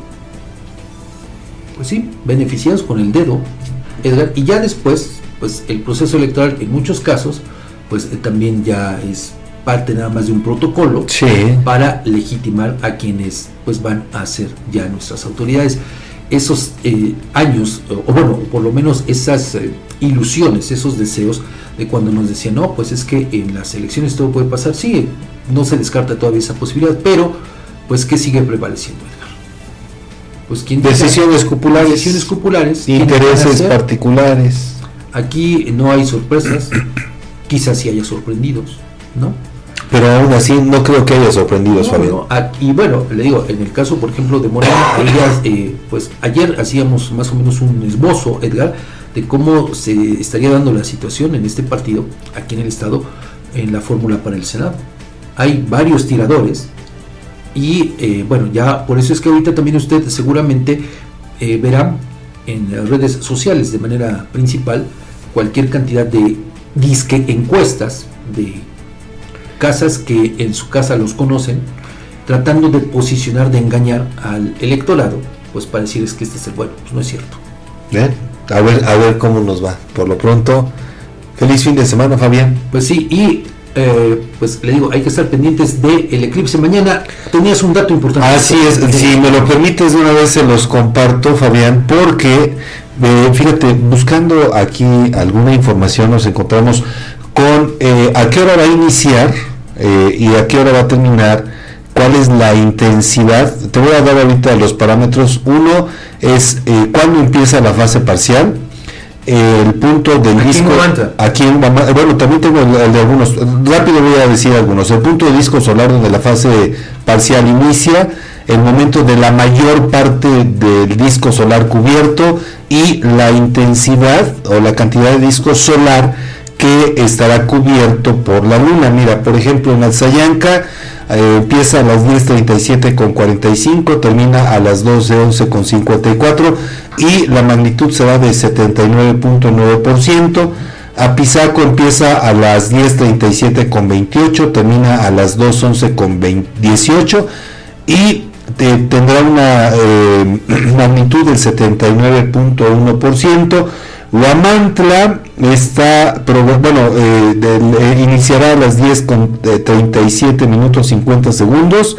pues sí, beneficiados con el dedo, Edgar, y ya después, pues, el proceso electoral en muchos casos, pues eh, también ya es parte nada más de un protocolo para legitimar a quienes pues van a ser ya nuestras autoridades. Esos eh, años, o bueno, por lo menos esas eh, ilusiones, esos deseos de cuando nos decían, no, pues es que en las elecciones todo puede pasar, sí, no se descarta todavía esa posibilidad, pero pues ¿qué sigue prevaleciendo, Edgar? Pues ¿quién decisiones populares, decisiones populares, intereses particulares. Aquí no hay sorpresas, quizás sí haya sorprendidos, ¿no? pero aún así no creo que haya sorprendido no, y bueno, le digo, en el caso, por ejemplo, de Morena, <coughs> eh, pues ayer hacíamos más o menos un esbozo, Edgar, de cómo se estaría dando la situación en este partido, aquí en el Estado, en la fórmula para el Senado. Hay varios tiradores y eh, bueno, ya por eso es que ahorita también usted seguramente eh, verá en las redes sociales de manera principal cualquier cantidad de disque encuestas de casas que en su casa los conocen, tratando de posicionar, de engañar al electorado, pues para decirles que este es el bueno, pues no es cierto. Bien, a ver, a ver cómo nos va. Por lo pronto, feliz fin de semana, Fabián. Pues sí, y eh, pues le digo, hay que estar pendientes del eclipse mañana. Tenías un dato importante. Así es, si me lo permites de una vez se los comparto, Fabián, porque eh, fíjate, buscando aquí alguna información nos encontramos con eh, a qué hora va a iniciar eh, y a qué hora va a terminar, cuál es la intensidad. Te voy a dar ahorita los parámetros. Uno es eh, cuándo empieza la fase parcial. el punto del disco aquí en bueno también tengo el, de algunos rápido voy a decir algunos el punto de disco solar donde la fase parcial inicia el momento de la mayor parte del disco solar cubierto y la intensidad o la cantidad de disco solar que estará cubierto por la luna. Mira, por ejemplo, en Alzayanca eh, empieza a las 10.37 con 45, termina a las 12.11 con 54 y la magnitud será de 79.9%. Apizaco empieza a las 10.37 con 28, termina a las 2.11 con 18 y tendrá una eh, <clears throat> magnitud del 79.1%. Huamantla está, bueno, eh, eh, iniciará a las 10 con 37 minutos 50 segundos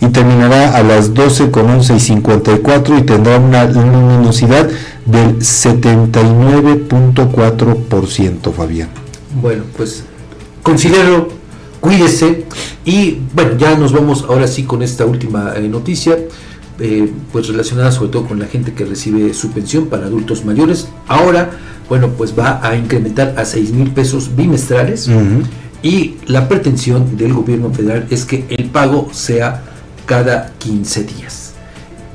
y terminará a las 12 con 11 y 54 y tendrá una luminosidad del 79.4%, Fabián. Bueno, pues considero, cuídese y bueno, ya nos vamos ahora sí con esta última noticia. Eh, pues relacionada sobre todo con la gente que recibe su pensión para adultos mayores. Ahora, bueno, pues va a incrementar a 6 mil pesos bimestrales y la pretensión del gobierno federal es que el pago sea cada 15 días.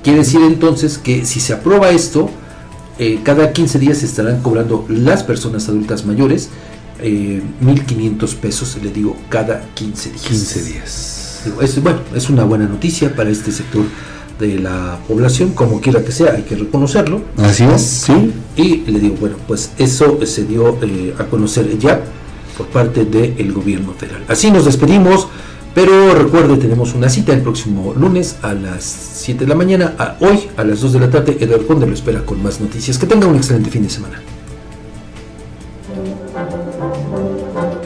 Quiere decir entonces que si se aprueba esto, eh, cada 15 días se estarán cobrando las personas adultas mayores eh, 1.500 pesos, le digo, cada 15 días. 15 días. es, bueno, es una buena noticia para este sector de la población, como quiera que sea, hay que reconocerlo. Así es, sí. Y le digo, bueno, pues eso se dio eh, a conocer ya por parte del gobierno federal. Así nos despedimos. Pero recuerde, tenemos una cita el próximo lunes a las 7 de la mañana. A hoy, a las 2 de la tarde, Eduardo Conde lo espera con más noticias. Que tenga un excelente fin de semana.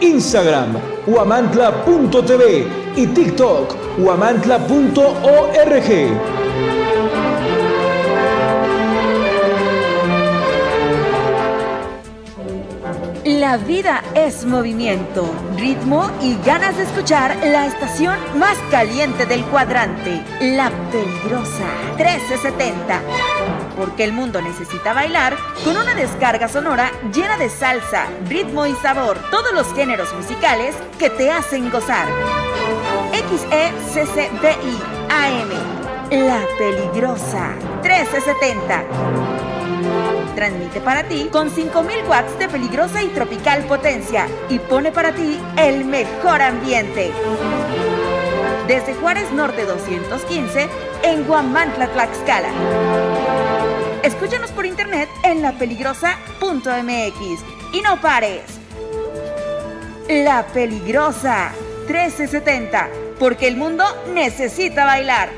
Instagram, guamantla.tv y TikTok, guamantla.org. La vida es movimiento, ritmo y ganas de escuchar la estación más caliente del cuadrante, La Peligrosa 1370. Porque el mundo necesita bailar con una descarga sonora llena de salsa, ritmo y sabor, todos los géneros musicales que te hacen gozar. XECCDI AM, La Peligrosa 1370 transmite para ti con 5000 watts de peligrosa y tropical potencia y pone para ti el mejor ambiente. Desde Juárez Norte 215 en Guamantla, Tlaxcala. Escúchanos por internet en lapeligrosa.mx y no pares. La Peligrosa 1370, porque el mundo necesita bailar.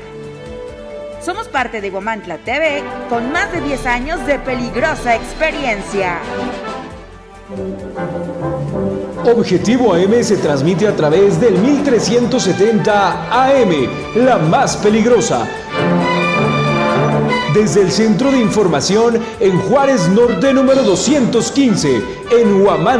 Somos parte de Guamantla TV con más de 10 años de peligrosa experiencia. Objetivo AM se transmite a través del 1370 AM, la más peligrosa. Desde el Centro de Información en Juárez Norte número 215, en Huamantla.